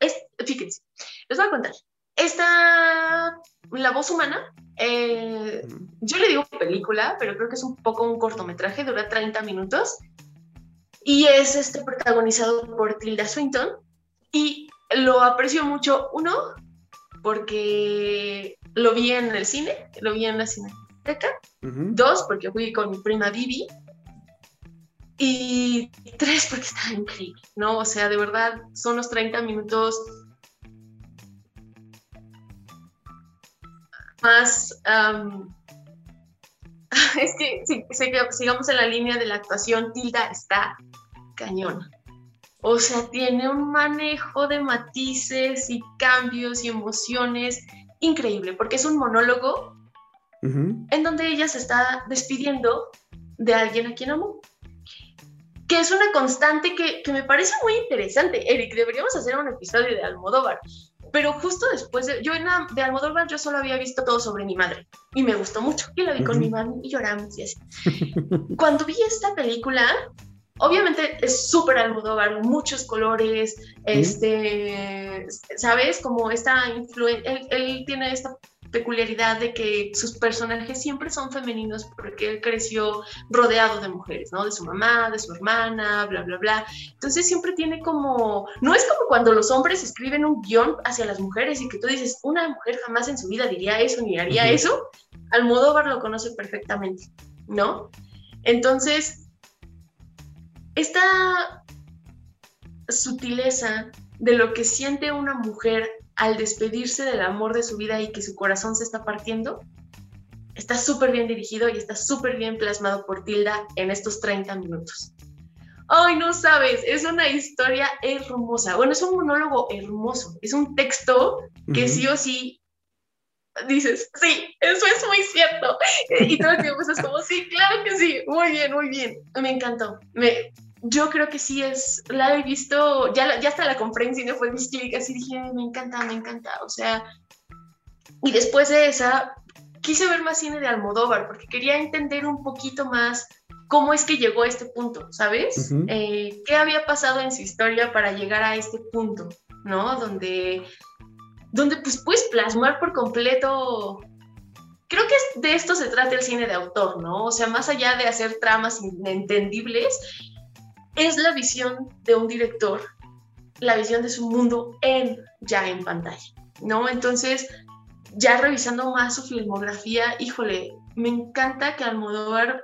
es, fíjense, les voy a contar. Esta, La voz humana, eh, yo le digo película, pero creo que es un poco un cortometraje, dura 30 minutos y es este protagonizado por Tilda Swinton y lo aprecio mucho, uno, porque lo vi en el cine, lo vi en la cineteca, dos, porque fui con mi prima Vivi, y tres, porque está increíble, ¿no? O sea, de verdad, son los 30 minutos más... es que si, sigamos en la línea de la actuación, Tilda está cañón. O sea, tiene un manejo de matices y cambios y emociones increíble, porque es un monólogo en donde ella se está despidiendo de alguien a quien amó. Que es una constante que, me parece muy interesante. Eric, deberíamos hacer un episodio de Almodóvar. Pero justo después de, yo en de Almodóvar yo solo había visto todo sobre mi madre y me gustó mucho y la vi con mi mamá y lloramos y así. Cuando vi esta película obviamente es súper Almodóvar, muchos colores, este, ¿sabes? Como esta influencia, él, tiene esta peculiaridad de que sus personajes siempre son femeninos porque él creció rodeado de mujeres, ¿no? De su mamá, de su hermana, bla, bla, bla. Entonces siempre tiene como, no es como cuando los hombres escriben un guion hacia las mujeres y que tú dices, una mujer jamás en su vida diría eso ni haría eso. Almodóvar lo conoce perfectamente, ¿no? Entonces, esta sutileza de lo que siente una mujer al despedirse del amor de su vida y que su corazón se está partiendo, está súper bien dirigido y está súper bien plasmado por Tilda en estos 30 minutos. Ay, no sabes, es una historia hermosa. Bueno, es un monólogo hermoso, es un texto que sí o sí dices, sí, eso es muy cierto. Y todo el tiempo estás como, sí, claro que sí, muy bien, muy bien. Me encantó. Me, yo creo que sí es, la he visto, ya, ya hasta la conferencia no fue mis y así dije, me encanta, me encanta, o sea, y después de esa, quise ver más cine de Almodóvar, porque quería entender un poquito más cómo es que llegó a este punto, ¿sabes? Eh, ¿Qué había pasado en su historia para llegar a este punto, ¿no? Donde, donde pues puedes plasmar por completo creo que de esto se trata el cine de autor, ¿no? O sea, más allá de hacer tramas inentendibles, es la visión de un director, la visión de su mundo en ya en pantalla, ¿no? Entonces, ya revisando más su filmografía, híjole, me encanta que Almodóvar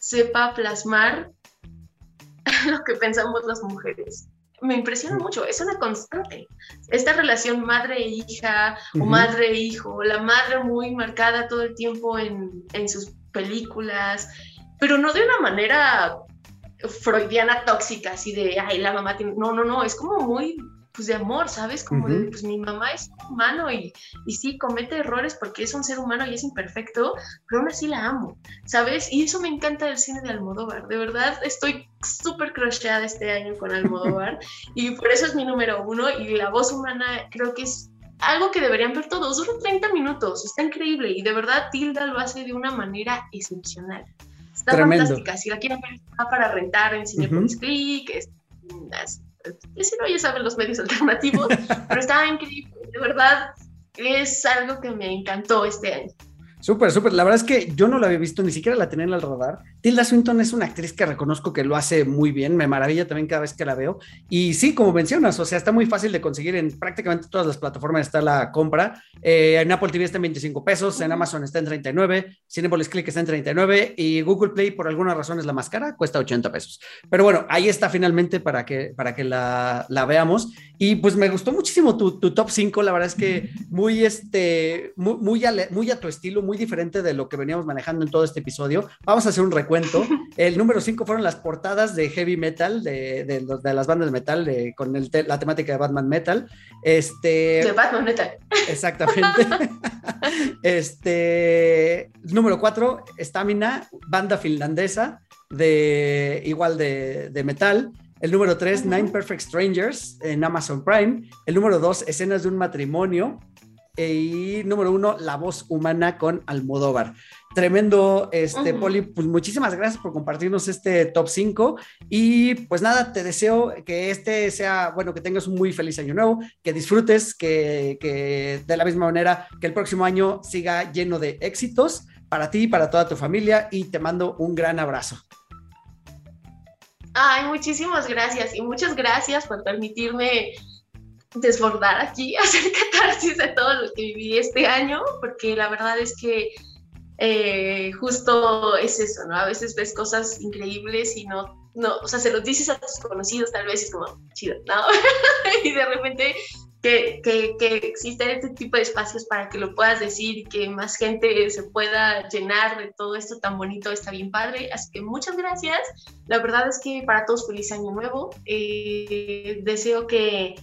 sepa plasmar lo que pensamos las mujeres. Me impresiona mucho, es una constante. Esta relación madre-hija o madre-hijo, la madre muy marcada todo el tiempo en, en sus películas, pero no de una manera freudiana tóxica, así de, ay, la mamá tiene... No, no, no, es como muy, pues de amor, ¿sabes? Como de, pues mi mamá es humano y, y sí, comete errores porque es un ser humano y es imperfecto, pero aún así la amo, ¿sabes? Y eso me encanta del cine de Almodóvar, de verdad estoy súper crocheada este año con Almodóvar y por eso es mi número uno y la voz humana creo que es algo que deberían ver todos, dura 30 minutos, está increíble y de verdad Tilda lo hace de una manera excepcional. Está fantástica. Si la quieren ver, está para rentar en Cinepolis uh Click. Es, si no, ya saben los medios alternativos, pero está increíble. De verdad, es algo que me encantó este año. Súper, súper. La verdad es que yo no la había visto, ni siquiera la tenía en el radar. Tilda Swinton es una actriz que reconozco que lo hace muy bien, me maravilla también cada vez que la veo. Y sí, como mencionas, o sea, está muy fácil de conseguir en prácticamente todas las plataformas está la compra. Eh, en Apple TV está en 25 pesos, en Amazon está en 39, Cinepolis Click está en 39 y Google Play por alguna razón es la más cara, cuesta 80 pesos. Pero bueno, ahí está finalmente para que, para que la, la veamos. Y pues me gustó muchísimo tu, tu top 5, la verdad es que muy, este, muy, muy, a, muy a tu estilo, muy muy diferente de lo que veníamos manejando en todo este episodio. Vamos a hacer un recuento. El número 5 fueron las portadas de heavy metal, de, de, las bandas de metal, de, con el la temática de Batman Metal. Este, de Batman Metal. Exactamente. este, número 4, Stamina, banda finlandesa, de igual de, de metal. El número 3, Nine Perfect Strangers en Amazon Prime. El número 2, Escenas de un matrimonio. Y número 1, La voz humana con Almodóvar. Tremendo, este, Poli, pues muchísimas gracias por compartirnos este top 5 y pues nada, te deseo que este sea, bueno, que tengas un muy feliz año nuevo, que disfrutes, que, que de la misma manera que el próximo año siga lleno de éxitos para ti para toda tu familia y te mando un gran abrazo. Ay, muchísimas gracias y muchas gracias por permitirme desbordar aquí, hacer catarsis de todo lo que viví este año, porque la verdad es que eh, justo es eso, ¿no? A veces ves cosas increíbles y no, no, o sea, se los dices a tus conocidos tal vez es como, chido, ¿no? y de repente que, que, que existen este tipo de espacios para que lo puedas decir y que más gente se pueda llenar de todo esto tan bonito, está bien padre. Así que muchas gracias. La verdad es que para todos feliz año nuevo. Eh, deseo que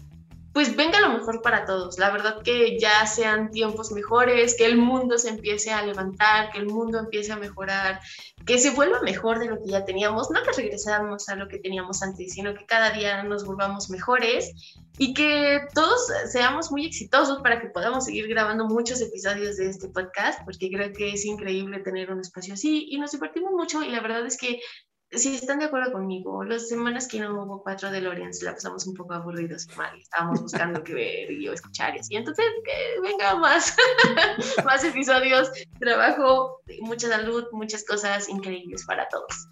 pues venga lo mejor para todos. La verdad que ya sean tiempos mejores, que el mundo se empiece a levantar, que el mundo empiece a mejorar, que se vuelva mejor de lo que ya teníamos, no que regresáramos a lo que teníamos antes, sino que cada día nos volvamos mejores y que todos seamos muy exitosos para que podamos seguir grabando muchos episodios de este podcast, porque creo que es increíble tener un espacio así y nos divertimos mucho y la verdad es que si están de acuerdo conmigo, las semanas que no hubo cuatro de Lorenz la pasamos un poco aburridos mal, estábamos buscando qué ver y escuchar y así. Entonces, que venga más, más episodios, trabajo, mucha salud, muchas cosas increíbles para todos.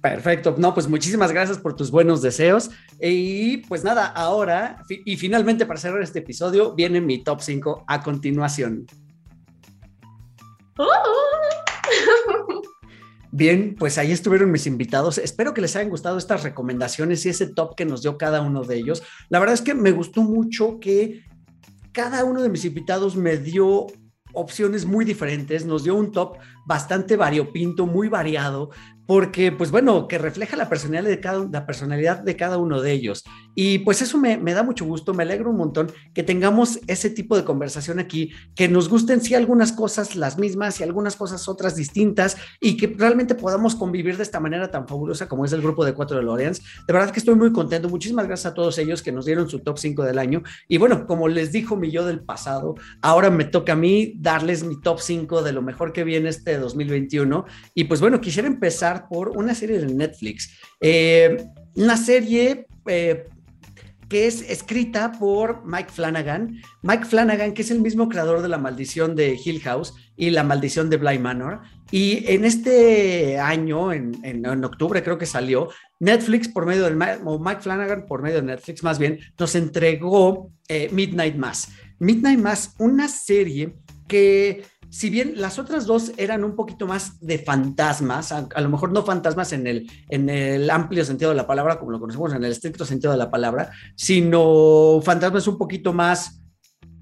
Perfecto, no, pues muchísimas gracias por tus buenos deseos. Y pues nada, ahora, y finalmente para cerrar este episodio, viene mi top 5 a continuación. ¡Oh! Bien, pues ahí estuvieron mis invitados. Espero que les hayan gustado estas recomendaciones y ese top que nos dio cada uno de ellos. La verdad es que me gustó mucho que cada uno de mis invitados me dio opciones muy diferentes, nos dio un top bastante variopinto, muy variado, porque, pues bueno, que refleja la personalidad de cada, la personalidad de cada uno de ellos. Y pues eso me, da mucho gusto, me alegro un montón que tengamos ese tipo de conversación aquí, que nos gusten sí algunas cosas las mismas y algunas cosas otras distintas y que realmente podamos convivir de esta manera tan fabulosa como es el grupo de cuatro de Loreans. De verdad que estoy muy contento. Muchísimas gracias a todos ellos que nos dieron su top 5 del año. Y bueno, como les dijo mi yo del pasado, ahora me toca a mí darles mi top 5 de lo mejor que viene este 2021. Y pues bueno, quisiera empezar por una serie de Netflix. Eh, una serie eh, que es escrita por Mike Flanagan. Mike Flanagan, que es el mismo creador de La Maldición de Hill House y La Maldición de Bly Manor. Y en este año, en, en, octubre creo que salió, Netflix por medio del, o Mike Flanagan por medio de Netflix más bien, nos entregó eh, Midnight Mass. Midnight Mass, una serie que si bien las otras dos eran un poquito más de fantasmas, a, lo mejor no fantasmas en el, en el amplio sentido de la palabra, como lo conocemos en el estricto sentido de la palabra, sino fantasmas un poquito más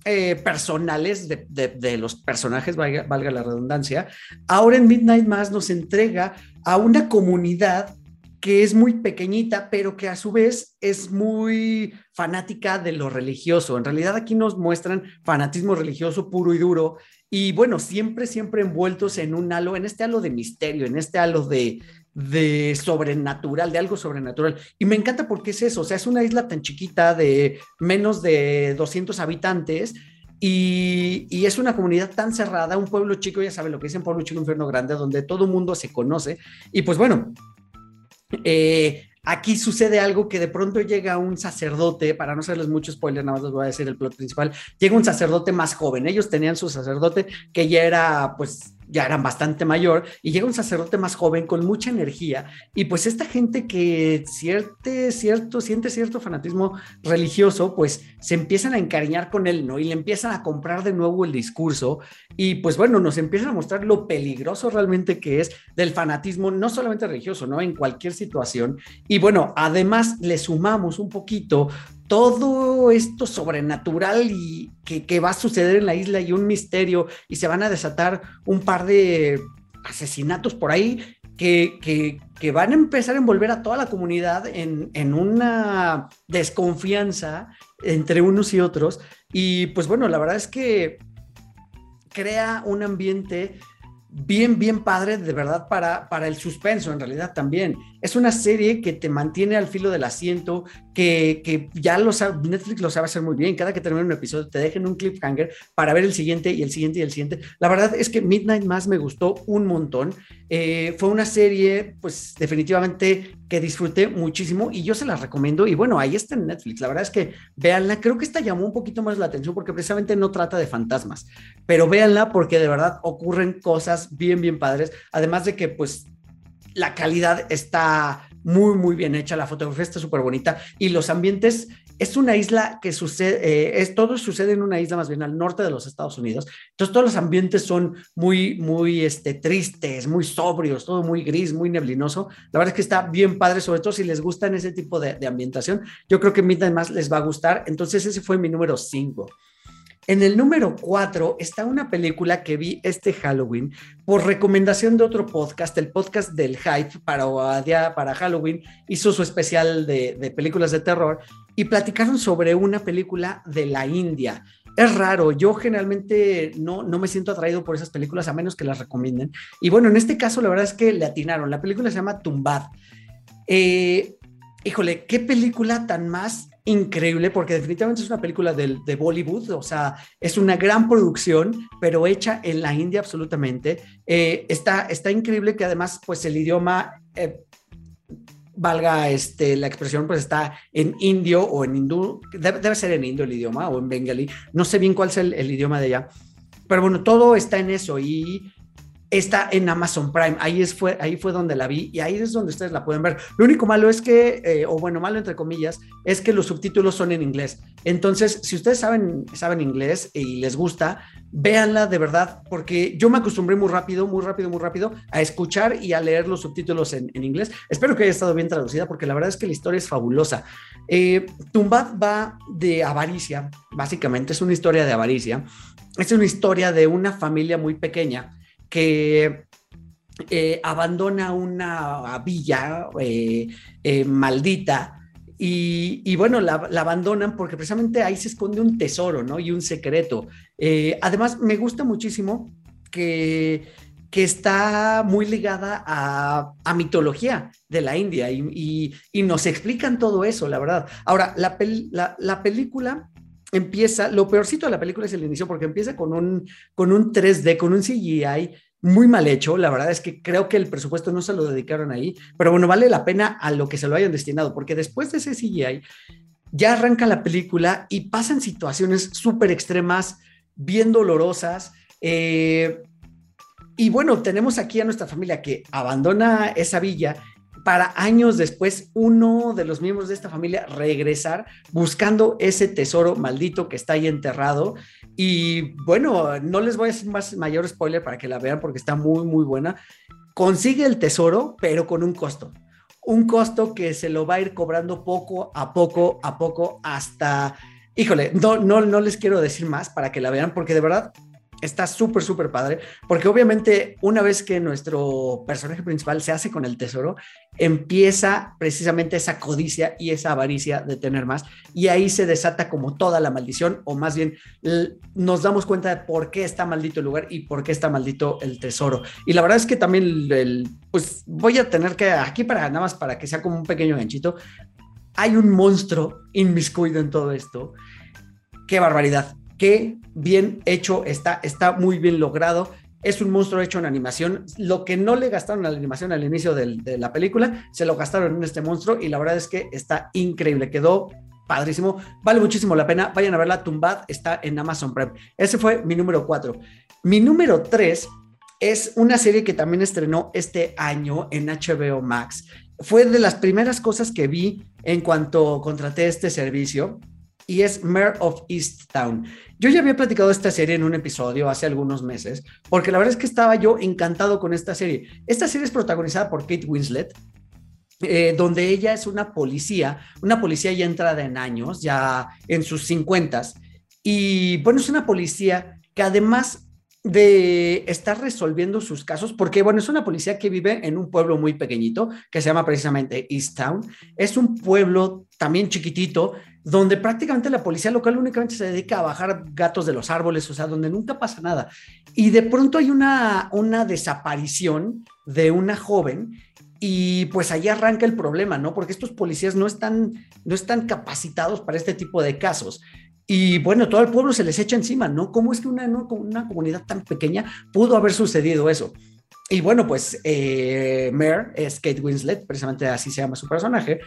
eh, personales de, los personajes, valga, valga, la redundancia, ahora en Midnight Mass nos entrega a una comunidad que es muy pequeñita, pero que a su vez es muy fanática de lo religioso. En realidad aquí nos muestran fanatismo religioso puro y duro y bueno, siempre, siempre envueltos en un halo, en este halo de misterio, en este halo de, de sobrenatural, de algo sobrenatural. Y me encanta porque es eso, o sea, es una isla tan chiquita de menos de 200 habitantes. Y, y, es una comunidad tan cerrada, un pueblo chico, ya saben lo que dicen pueblo chico, infierno grande, donde todo mundo se conoce. Y pues bueno, eh, Aquí sucede algo que de pronto llega un sacerdote, para no hacerles mucho spoiler, nada más les voy a decir el plot principal, llega un sacerdote más joven. Ellos tenían su sacerdote que ya era pues ya eran bastante mayor, y llega un sacerdote más joven con mucha energía, y pues esta gente que cierte, cierto, siente cierto fanatismo religioso, pues se empiezan a encariñar con él, ¿no? Y le empiezan a comprar de nuevo el discurso, y pues bueno, nos empiezan a mostrar lo peligroso realmente que es del fanatismo, no solamente religioso, ¿no? En cualquier situación, y bueno, además le sumamos un poquito todo esto sobrenatural y que, va a suceder en la isla y un misterio y se van a desatar un par de asesinatos por ahí que, que, van a empezar a envolver a toda la comunidad en, en, una desconfianza entre unos y otros. Y pues bueno, la verdad es que crea un ambiente bien, bien padre, de verdad, para, para el suspenso, en realidad también. Es una serie que te mantiene al filo del asiento, que, que ya lo sabe, Netflix lo sabe hacer muy bien. Cada que termina un episodio te dejen un cliffhanger para ver el siguiente y el siguiente y el siguiente. La verdad es que Midnight Mass me gustó un montón. Eh, fue una serie, pues definitivamente que disfruté muchísimo y yo se la recomiendo. Y bueno, ahí está en Netflix. La verdad es que véanla. Creo que esta llamó un poquito más la atención porque precisamente no trata de fantasmas, pero véanla porque de verdad ocurren cosas bien, bien padres. Además de que, pues, la calidad está muy, muy bien hecha, la fotografía está súper bonita y los ambientes, es una isla que sucede, eh, es, todo sucede en una isla más bien al norte de los Estados Unidos, entonces todos los ambientes son muy, muy este, tristes, muy sobrios, todo muy gris, muy neblinoso, la verdad es que está bien padre, sobre todo si les gustan ese tipo de, ambientación, yo creo que Midnight más les va a gustar, entonces ese fue mi número 5. En el número 4 está una película que vi este Halloween por recomendación de otro podcast, el podcast del Hype para, para Halloween, hizo su especial de, películas de terror y platicaron sobre una película de la India. Es raro, yo generalmente no, no me siento atraído por esas películas a menos que las recomienden. Y bueno, en este caso la verdad es que le atinaron. La película se llama Tumbad. Eh, híjole, qué película tan más increíble porque definitivamente es una película de, de, Bollywood, o sea, es una gran producción, pero hecha en la India absolutamente. Eh, está, está increíble que además, pues el idioma, eh, valga este, la expresión, pues está en indio o en hindú, debe, ser en indio el idioma o en bengalí, no sé bien cuál es el, el idioma de allá, pero bueno, todo está en eso y está en Amazon Prime. Ahí, es, fue, ahí fue donde la vi y ahí es donde ustedes la pueden ver. Lo único malo es que, eh, o bueno, malo entre comillas, es que los subtítulos son en inglés. Entonces, si ustedes saben, saben inglés y les gusta, véanla de verdad, porque yo me acostumbré muy rápido, muy rápido, muy rápido a escuchar y a leer los subtítulos en, inglés. Espero que haya estado bien traducida, porque la verdad es que la historia es fabulosa. Eh, Tumbad va de avaricia, básicamente, es una historia de avaricia. Es una historia de una familia muy pequeña que eh, abandona una villa eh, eh, maldita y, bueno, la, abandonan porque precisamente ahí se esconde un tesoro, ¿no? Y un secreto. además, me gusta muchísimo que, que está muy ligada a, mitología de la India y, nos explican todo eso, la verdad. Ahora, la, la película empieza, lo peorcito de la película es el inicio, porque empieza con un, con un 3D, con un CGI muy mal hecho. La verdad es que creo que el presupuesto no se lo dedicaron ahí, pero bueno, vale la pena a lo que se lo hayan destinado, porque después de ese CGI ya arranca la película y pasan situaciones súper extremas, bien dolorosas. Eh, y bueno, tenemos aquí a nuestra familia que abandona esa villa para años después uno de los miembros de esta familia regresar buscando ese tesoro maldito que está ahí enterrado. Y bueno, no les voy a hacer más mayor spoiler para que la vean porque está muy, muy buena. Consigue el tesoro, pero con un costo. Un costo que se lo va a ir cobrando poco a poco a poco hasta... Híjole, no, no, no les quiero decir más para que la vean porque de verdad está súper, súper padre, porque obviamente una vez que nuestro personaje principal se hace con el tesoro, empieza precisamente esa codicia y esa avaricia de tener más, y ahí se desata como toda la maldición, o más bien nos damos cuenta de por qué está maldito el lugar y por qué está maldito el tesoro. Y la verdad es que también, el, pues voy a tener que, aquí para nada más para que sea como un pequeño ganchito, hay un monstruo inmiscuido en todo esto. Qué barbaridad qué bien hecho está, está muy bien logrado. Es un monstruo hecho en animación. Lo que no le gastaron a la animación al inicio de la película, se lo gastaron en este monstruo y la verdad es que está increíble. Quedó padrísimo. Vale muchísimo la pena. Vayan a verla. Tumbad está en Amazon Prime. Ese fue mi número 4. Mi número 3 es una serie que también estrenó este año en HBO Max. Fue de las primeras cosas que vi en cuanto contraté este servicio y es Mayor of Easttown. Yo ya había platicado esta serie en un episodio hace algunos meses, porque la verdad es que estaba yo encantado con esta serie. Esta serie es protagonizada por Kate Winslet eh, donde ella es una policía, una policía ya entrada en años, ya en sus cincuentas, y bueno, es una policía que además de estar resolviendo sus casos, porque bueno, es una policía que vive en un pueblo muy pequeñito que se llama precisamente East Town. Es un pueblo también chiquitito donde prácticamente la policía local únicamente se dedica a bajar gatos de los árboles, o sea, donde nunca pasa nada. Y de pronto hay una, una desaparición de una joven y pues ahí arranca el problema, ¿no? Porque estos policías no están, no están capacitados para este tipo de casos. Y bueno, todo el pueblo se les echa encima, ¿no? ¿Cómo es que una, una comunidad tan pequeña pudo haber sucedido eso? Y bueno, pues eh, Mare es Kate Winslet, precisamente así se llama su personaje,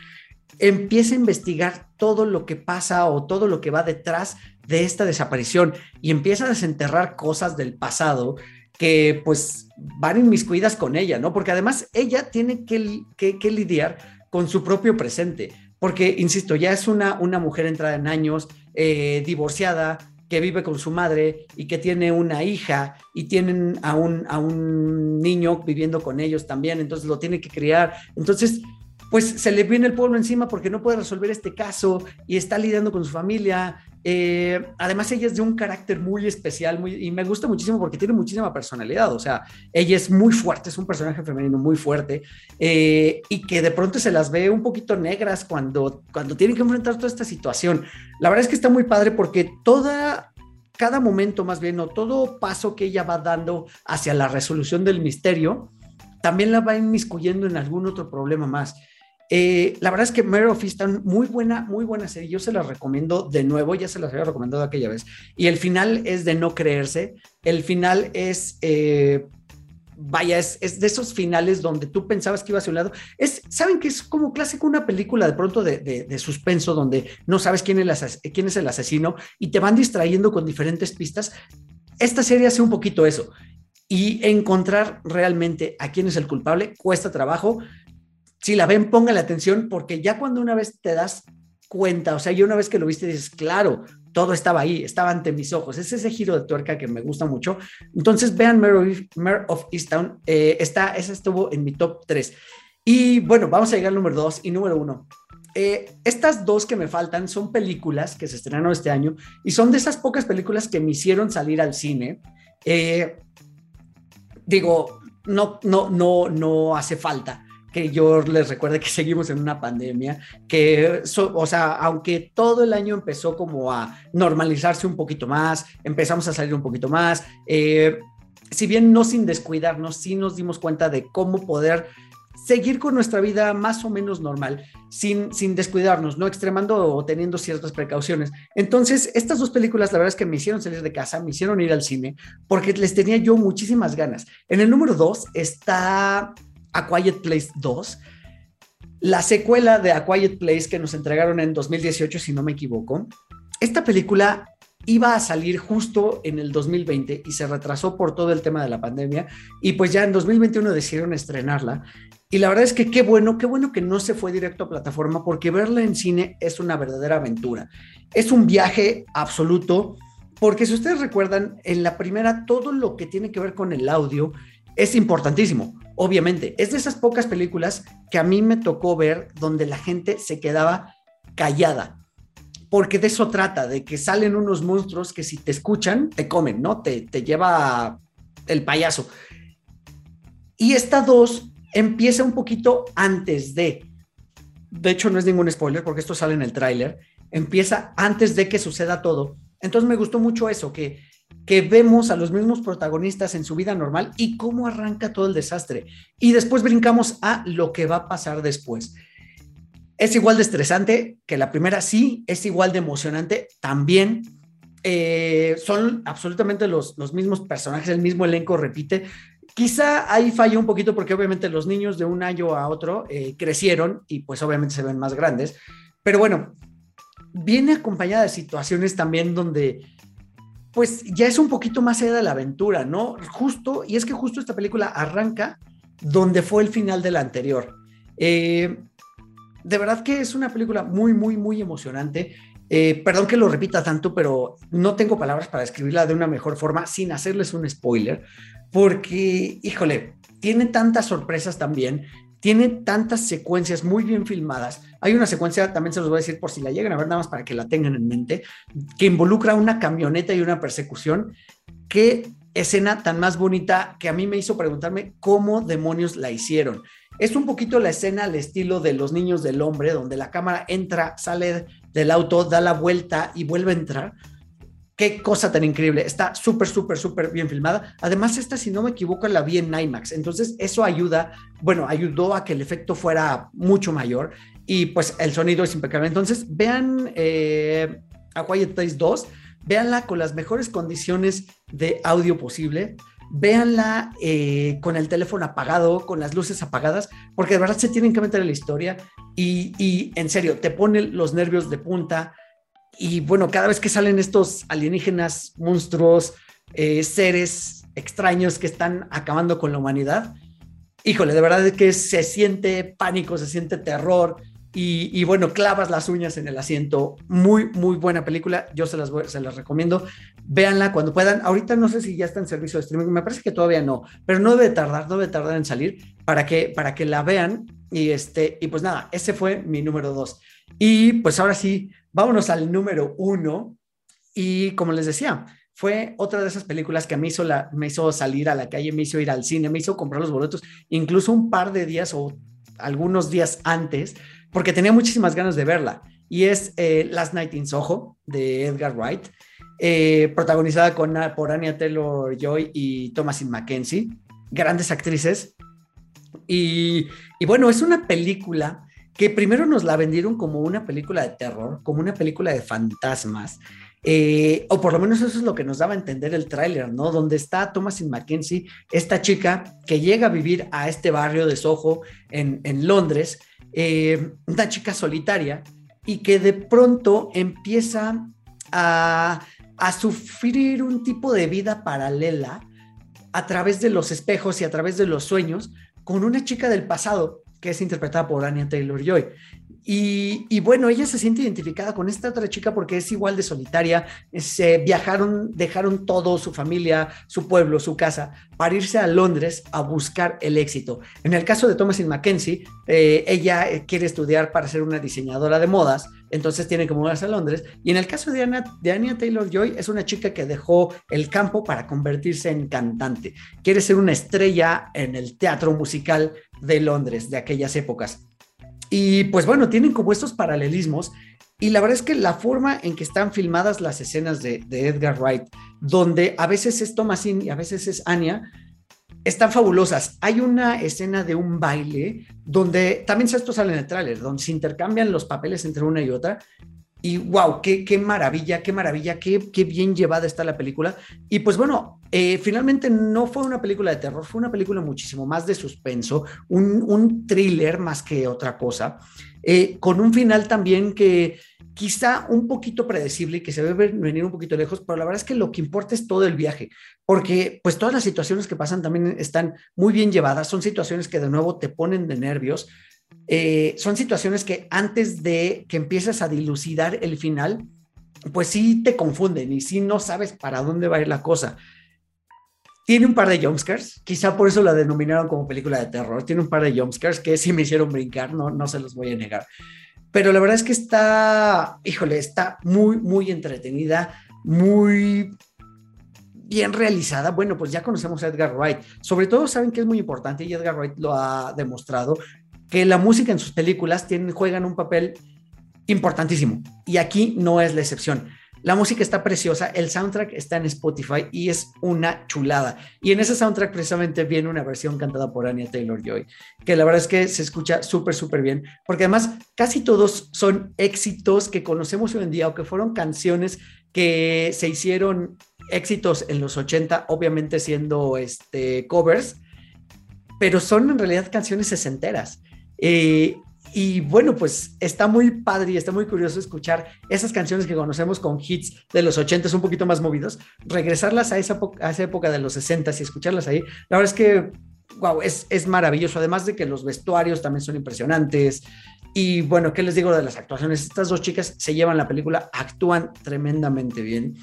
empieza a investigar todo lo que pasa o todo lo que va detrás de esta desaparición y empieza a desenterrar cosas del pasado que pues van inmiscuidas con ella, ¿no? Porque además ella tiene que, que lidiar con su propio presente, porque, insisto, ya es una, una mujer entrada en años, eh, divorciada, que vive con su madre y que tiene una hija y tienen a un, a un niño viviendo con ellos también, entonces lo tiene que criar. Entonces, pues se le viene el pueblo encima porque no puede resolver este caso y está lidiando con su familia. Eh, además, ella es de un carácter muy especial y me gusta muchísimo porque tiene muchísima personalidad. O sea, ella es muy fuerte, es un personaje femenino muy fuerte eh, y que de pronto se las ve un poquito negras cuando, cuando tienen que enfrentar toda esta situación. La verdad es que está muy padre porque toda, cada momento más bien, o todo paso que ella va dando hacia la resolución del misterio, también la va inmiscuyendo en algún otro problema más. Eh, la verdad es que Mare of Easttown, muy buena, muy buena serie. Yo se la recomiendo de nuevo, ya se las había recomendado aquella vez. Y el final es de no creerse. El final es. Eh, vaya, es, de esos finales donde tú pensabas que iba a un lado. Es, ¿saben que es como clásico una película de pronto de, suspenso donde no sabes quién es, quién es el asesino y te van distrayendo con diferentes pistas? Esta serie hace un poquito eso. Y encontrar realmente a quién es el culpable cuesta trabajo si la ven, la atención, porque ya cuando una vez te das cuenta, o sea, yo una vez que lo viste dices, claro, todo estaba ahí, estaba ante mis ojos. Es ese giro de tuerca que me gusta mucho. Entonces, vean Mare of, Easttown. Eh, está, esa estuvo en mi top 3. Y bueno, vamos a llegar al número 2 y número 1. Eh, estas dos que me faltan son películas que se estrenaron este año y son de esas pocas películas que me hicieron salir al cine. Eh, digo, no, no, no, no hace falta que yo les recuerde que seguimos en una pandemia, que, o sea, aunque todo el año empezó como a normalizarse un poquito más, empezamos a salir un poquito más, eh, si bien no sin descuidarnos, sí nos dimos cuenta de cómo poder seguir con nuestra vida más o menos normal, sin, sin descuidarnos, no extremando o teniendo ciertas precauciones. Entonces, estas dos películas, la verdad es que me hicieron salir de casa, me hicieron ir al cine, porque les tenía yo muchísimas ganas. En el número dos está a Quiet Place 2, la secuela de A Quiet Place que nos entregaron en 2018, si no me equivoco. Esta película iba a salir justo en el 2020 y se retrasó por todo el tema de la pandemia y pues ya en 2021 decidieron estrenarla y la verdad es que qué bueno, qué bueno que no se fue directo a plataforma porque verla en cine es una verdadera aventura. Es un viaje absoluto porque si ustedes recuerdan, en la primera todo lo que tiene que ver con el audio es importantísimo obviamente, es de esas pocas películas que a mí me tocó ver donde la gente se quedaba callada. Porque de eso trata, de que salen unos monstruos que si te escuchan, te comen, ¿no? Te, te lleva el payaso. Y esta dos empieza un poquito antes de. De hecho, no es ningún spoiler porque esto sale en el tráiler. Empieza antes de que suceda todo. Entonces me gustó mucho eso, que que vemos a los mismos protagonistas en su vida normal y cómo arranca todo el desastre. Y después brincamos a lo que va a pasar después. Es igual de estresante que la primera, sí, es igual de emocionante también. Eh, son absolutamente los, los mismos personajes, el mismo elenco repite. Quizá ahí falla un poquito porque obviamente los niños de un año a otro eh, crecieron y pues obviamente se ven más grandes. Pero bueno, viene acompañada de situaciones también donde pues ya es un poquito más allá de la aventura, ¿no? Justo, y es que justo esta película arranca donde fue el final de la anterior. Eh, de verdad que es una película muy, muy, muy emocionante. Eh, perdón que lo repita tanto, pero no tengo palabras para describirla de una mejor forma sin hacerles un spoiler, porque, híjole, tiene tantas sorpresas también tiene tantas secuencias muy bien filmadas. Hay una secuencia, también se los voy a decir por si la llegan a ver, nada más para que la tengan en mente, que involucra una camioneta y una persecución. Qué escena tan más bonita que a mí me hizo preguntarme cómo demonios la hicieron. Es un poquito la escena al estilo de los niños del hombre, donde la cámara entra, sale del auto, da la vuelta y vuelve a entrar Qué cosa tan increíble. Está súper, súper, súper bien filmada. Además, esta, si no me equivoco, la vi en IMAX. Entonces, eso ayuda, bueno, ayudó a que el efecto fuera mucho mayor y pues el sonido es impecable. Entonces, vean eh, A Quiet Place 2, véanla con las mejores condiciones de audio posible. Véanla eh, con el teléfono apagado, con las luces apagadas, porque de verdad se tienen que meter en la historia y, y en serio, te pone los nervios de punta y bueno, cada vez que salen estos alienígenas, monstruos, eh, seres extraños que están acabando con la humanidad, híjole, de verdad es que se siente pánico, se siente terror. Y, bueno, clavas las uñas en el asiento. Muy, muy buena película. Yo se las, se las recomiendo. Véanla cuando puedan. Ahorita no sé si ya está en servicio de streaming. Me parece que todavía no, pero no debe tardar, no debe tardar en salir para que, para que la vean. Y, este, y pues nada, ese fue mi número dos. Y pues ahora sí, vámonos al número uno. Y como les decía, fue otra de esas películas que me hizo, me hizo salir a la calle, me hizo ir al cine, me hizo comprar los boletos, incluso un par de días o algunos días antes, porque tenía muchísimas ganas de verla. Y es eh, Last Night in Soho de Edgar Wright, eh, protagonizada con, por Anya Taylor Joy y Thomasin Mackenzie, grandes actrices. Y bueno, es una película que primero nos la vendieron como una película de terror, como una película de fantasmas, eh, o por lo menos eso es lo que nos daba a entender el tráiler, ¿no? Donde está Thomasin Mackenzie, esta chica que llega a vivir a este barrio de Soho en, Londres, eh, una chica solitaria y que de pronto empieza a, a sufrir un tipo de vida paralela a través de los espejos y a través de los sueños con una chica del pasado que es interpretada por Anya Taylor Joy. Y, bueno, ella se siente identificada con esta otra chica porque es igual de solitaria. Se viajaron, dejaron todo, su familia, su pueblo, su casa, para irse a Londres a buscar el éxito. En el caso de Thomasin Mackenzie, eh, ella quiere estudiar para ser una diseñadora de modas, entonces tiene que mudarse a Londres. Y en el caso de, Anna, de Anya Taylor Joy, es una chica que dejó el campo para convertirse en cantante. Quiere ser una estrella en el teatro musical de Londres de aquellas épocas. Y pues bueno, tienen como estos paralelismos y la verdad es que la forma en que están filmadas las escenas de, Edgar Wright, donde a veces es Thomasin y a veces es Anya, están fabulosas. Hay una escena de un baile donde también esto sale en el donde se intercambian los papeles entre una y otra y wow, qué, qué maravilla, qué maravilla, qué, qué, bien llevada está la película. Y pues bueno, eh, finalmente no fue una película de terror, fue una película muchísimo más de suspenso, un, un thriller más que otra cosa, eh, con un final también que quizá un poquito predecible y que se ve venir un poquito lejos, pero la verdad es que lo que importa es todo el viaje, porque pues todas las situaciones que pasan también están muy bien llevadas, son situaciones que de nuevo te ponen de nervios, eh, son situaciones que antes de que empieces a dilucidar el final, pues sí te confunden y sí no sabes para dónde va a ir la cosa. Tiene un par de jumpscares, quizá por eso la denominaron como película de terror. Tiene un par de jumpscares que sí me hicieron brincar, no, no se los voy a negar. Pero la verdad es que está, híjole, está muy, muy entretenida, muy bien realizada. Bueno, pues ya conocemos a Edgar Wright. Sobre todo saben que es muy importante y Edgar Wright lo ha demostrado que la música en sus películas tienen, juegan un papel importantísimo y aquí no es la excepción. La música está preciosa, el soundtrack está en Spotify y es una chulada. Y en ese soundtrack precisamente viene una versión cantada por Anya Taylor Joy, que la verdad es que se escucha súper, súper bien, porque además casi todos son éxitos que conocemos hoy en día o que fueron canciones que se hicieron éxitos en los 80, obviamente siendo este, covers, pero son en realidad canciones sesenteras. Eh, y bueno, pues está muy padre y está muy curioso escuchar esas canciones que conocemos con hits de los 80 un poquito más movidos, regresarlas a esa, a esa época de los 60 y escucharlas ahí. La verdad es que, wow, es, es maravilloso. Además de que los vestuarios también son impresionantes. Y bueno, ¿qué les digo de las actuaciones? Estas dos chicas se llevan la película, actúan tremendamente bien.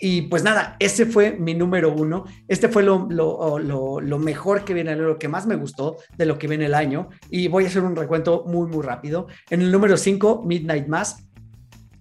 Y pues nada, ese fue mi número uno. Este fue lo, lo, mejor que viene, lo que más me gustó de lo que viene el año. Y voy a hacer un recuento muy, muy rápido. En el número 5, Midnight Mass.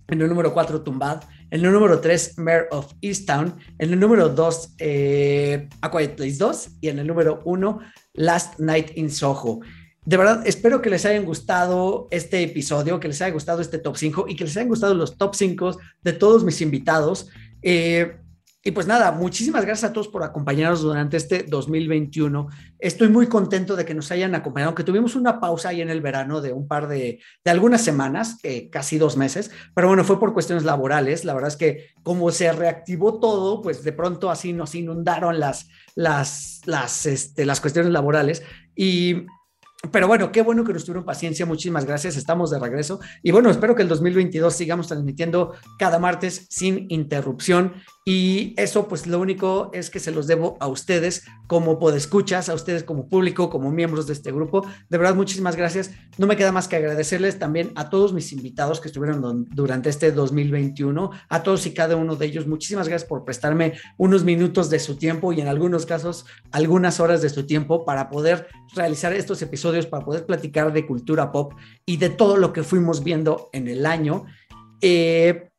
En el número 4, Tumbad. En el número 3, Mayor of Easttown. En el número 2, eh, A Quiet Place 2. Y en el número 1, Last Night in Soho. De verdad, espero que les hayan gustado este episodio, que les haya gustado este top 5 y que les hayan gustado los top 5 de todos mis invitados. Eh, y pues nada, muchísimas gracias a todos por acompañarnos durante este 2021. Estoy muy contento de que nos hayan acompañado, que tuvimos una pausa ahí en el verano de un par de, de algunas semanas, eh, casi dos meses, pero bueno, fue por cuestiones laborales. La verdad es que como se reactivó todo, pues de pronto así nos inundaron las, las, las, este, las cuestiones laborales y pero bueno, qué bueno que nos tuvieron paciencia. Muchísimas gracias. Estamos de regreso. Y bueno, espero que el 2022 sigamos transmitiendo cada martes sin interrupción. Y eso, pues lo único es que se los debo a ustedes como podescuchas, a ustedes como público, como miembros de este grupo. De verdad, muchísimas gracias. No me queda más que agradecerles también a todos mis invitados que estuvieron durante este 2021, a todos y cada uno de ellos. Muchísimas gracias por prestarme unos minutos de su tiempo y en algunos casos algunas horas de su tiempo para poder realizar estos episodios, para poder platicar de cultura pop y de todo lo que fuimos viendo en el año. Eh,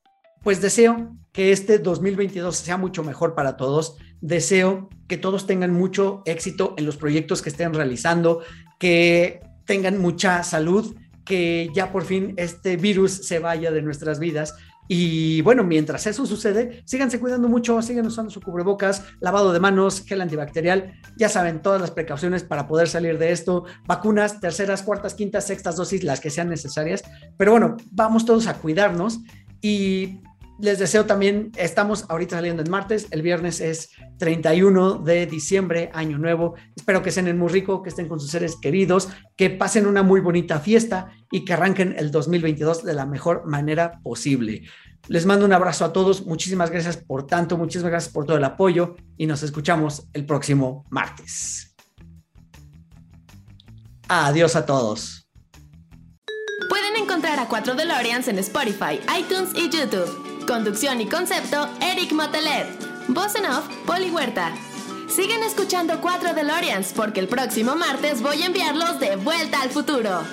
pues deseo que este 2022 sea mucho mejor para todos. Deseo que todos tengan mucho éxito en los proyectos que estén realizando, que tengan mucha salud, que ya por fin este virus se vaya de nuestras vidas. Y bueno, mientras eso sucede, síganse cuidando mucho, sigan usando su cubrebocas, lavado de manos, gel antibacterial, ya saben, todas las precauciones para poder salir de esto, vacunas, terceras, cuartas, quintas, sextas dosis, las que sean necesarias. Pero bueno, vamos todos a cuidarnos y les deseo también, estamos ahorita saliendo en martes, el viernes es 31 de diciembre, año nuevo. Espero que estén muy rico, que estén con sus seres queridos, que pasen una muy bonita fiesta y que arranquen el 2022 de la mejor manera posible. Les mando un abrazo a todos, muchísimas gracias por tanto, muchísimas gracias por todo el apoyo y nos escuchamos el próximo martes. Adiós a todos. Pueden encontrar a 4 DeLoreans en Spotify, iTunes y YouTube. Conducción y concepto, Eric Motelet. Voz en off, Poli Huerta. Sigan escuchando 4 DeLoreans porque el próximo martes voy a enviarlos de vuelta al futuro.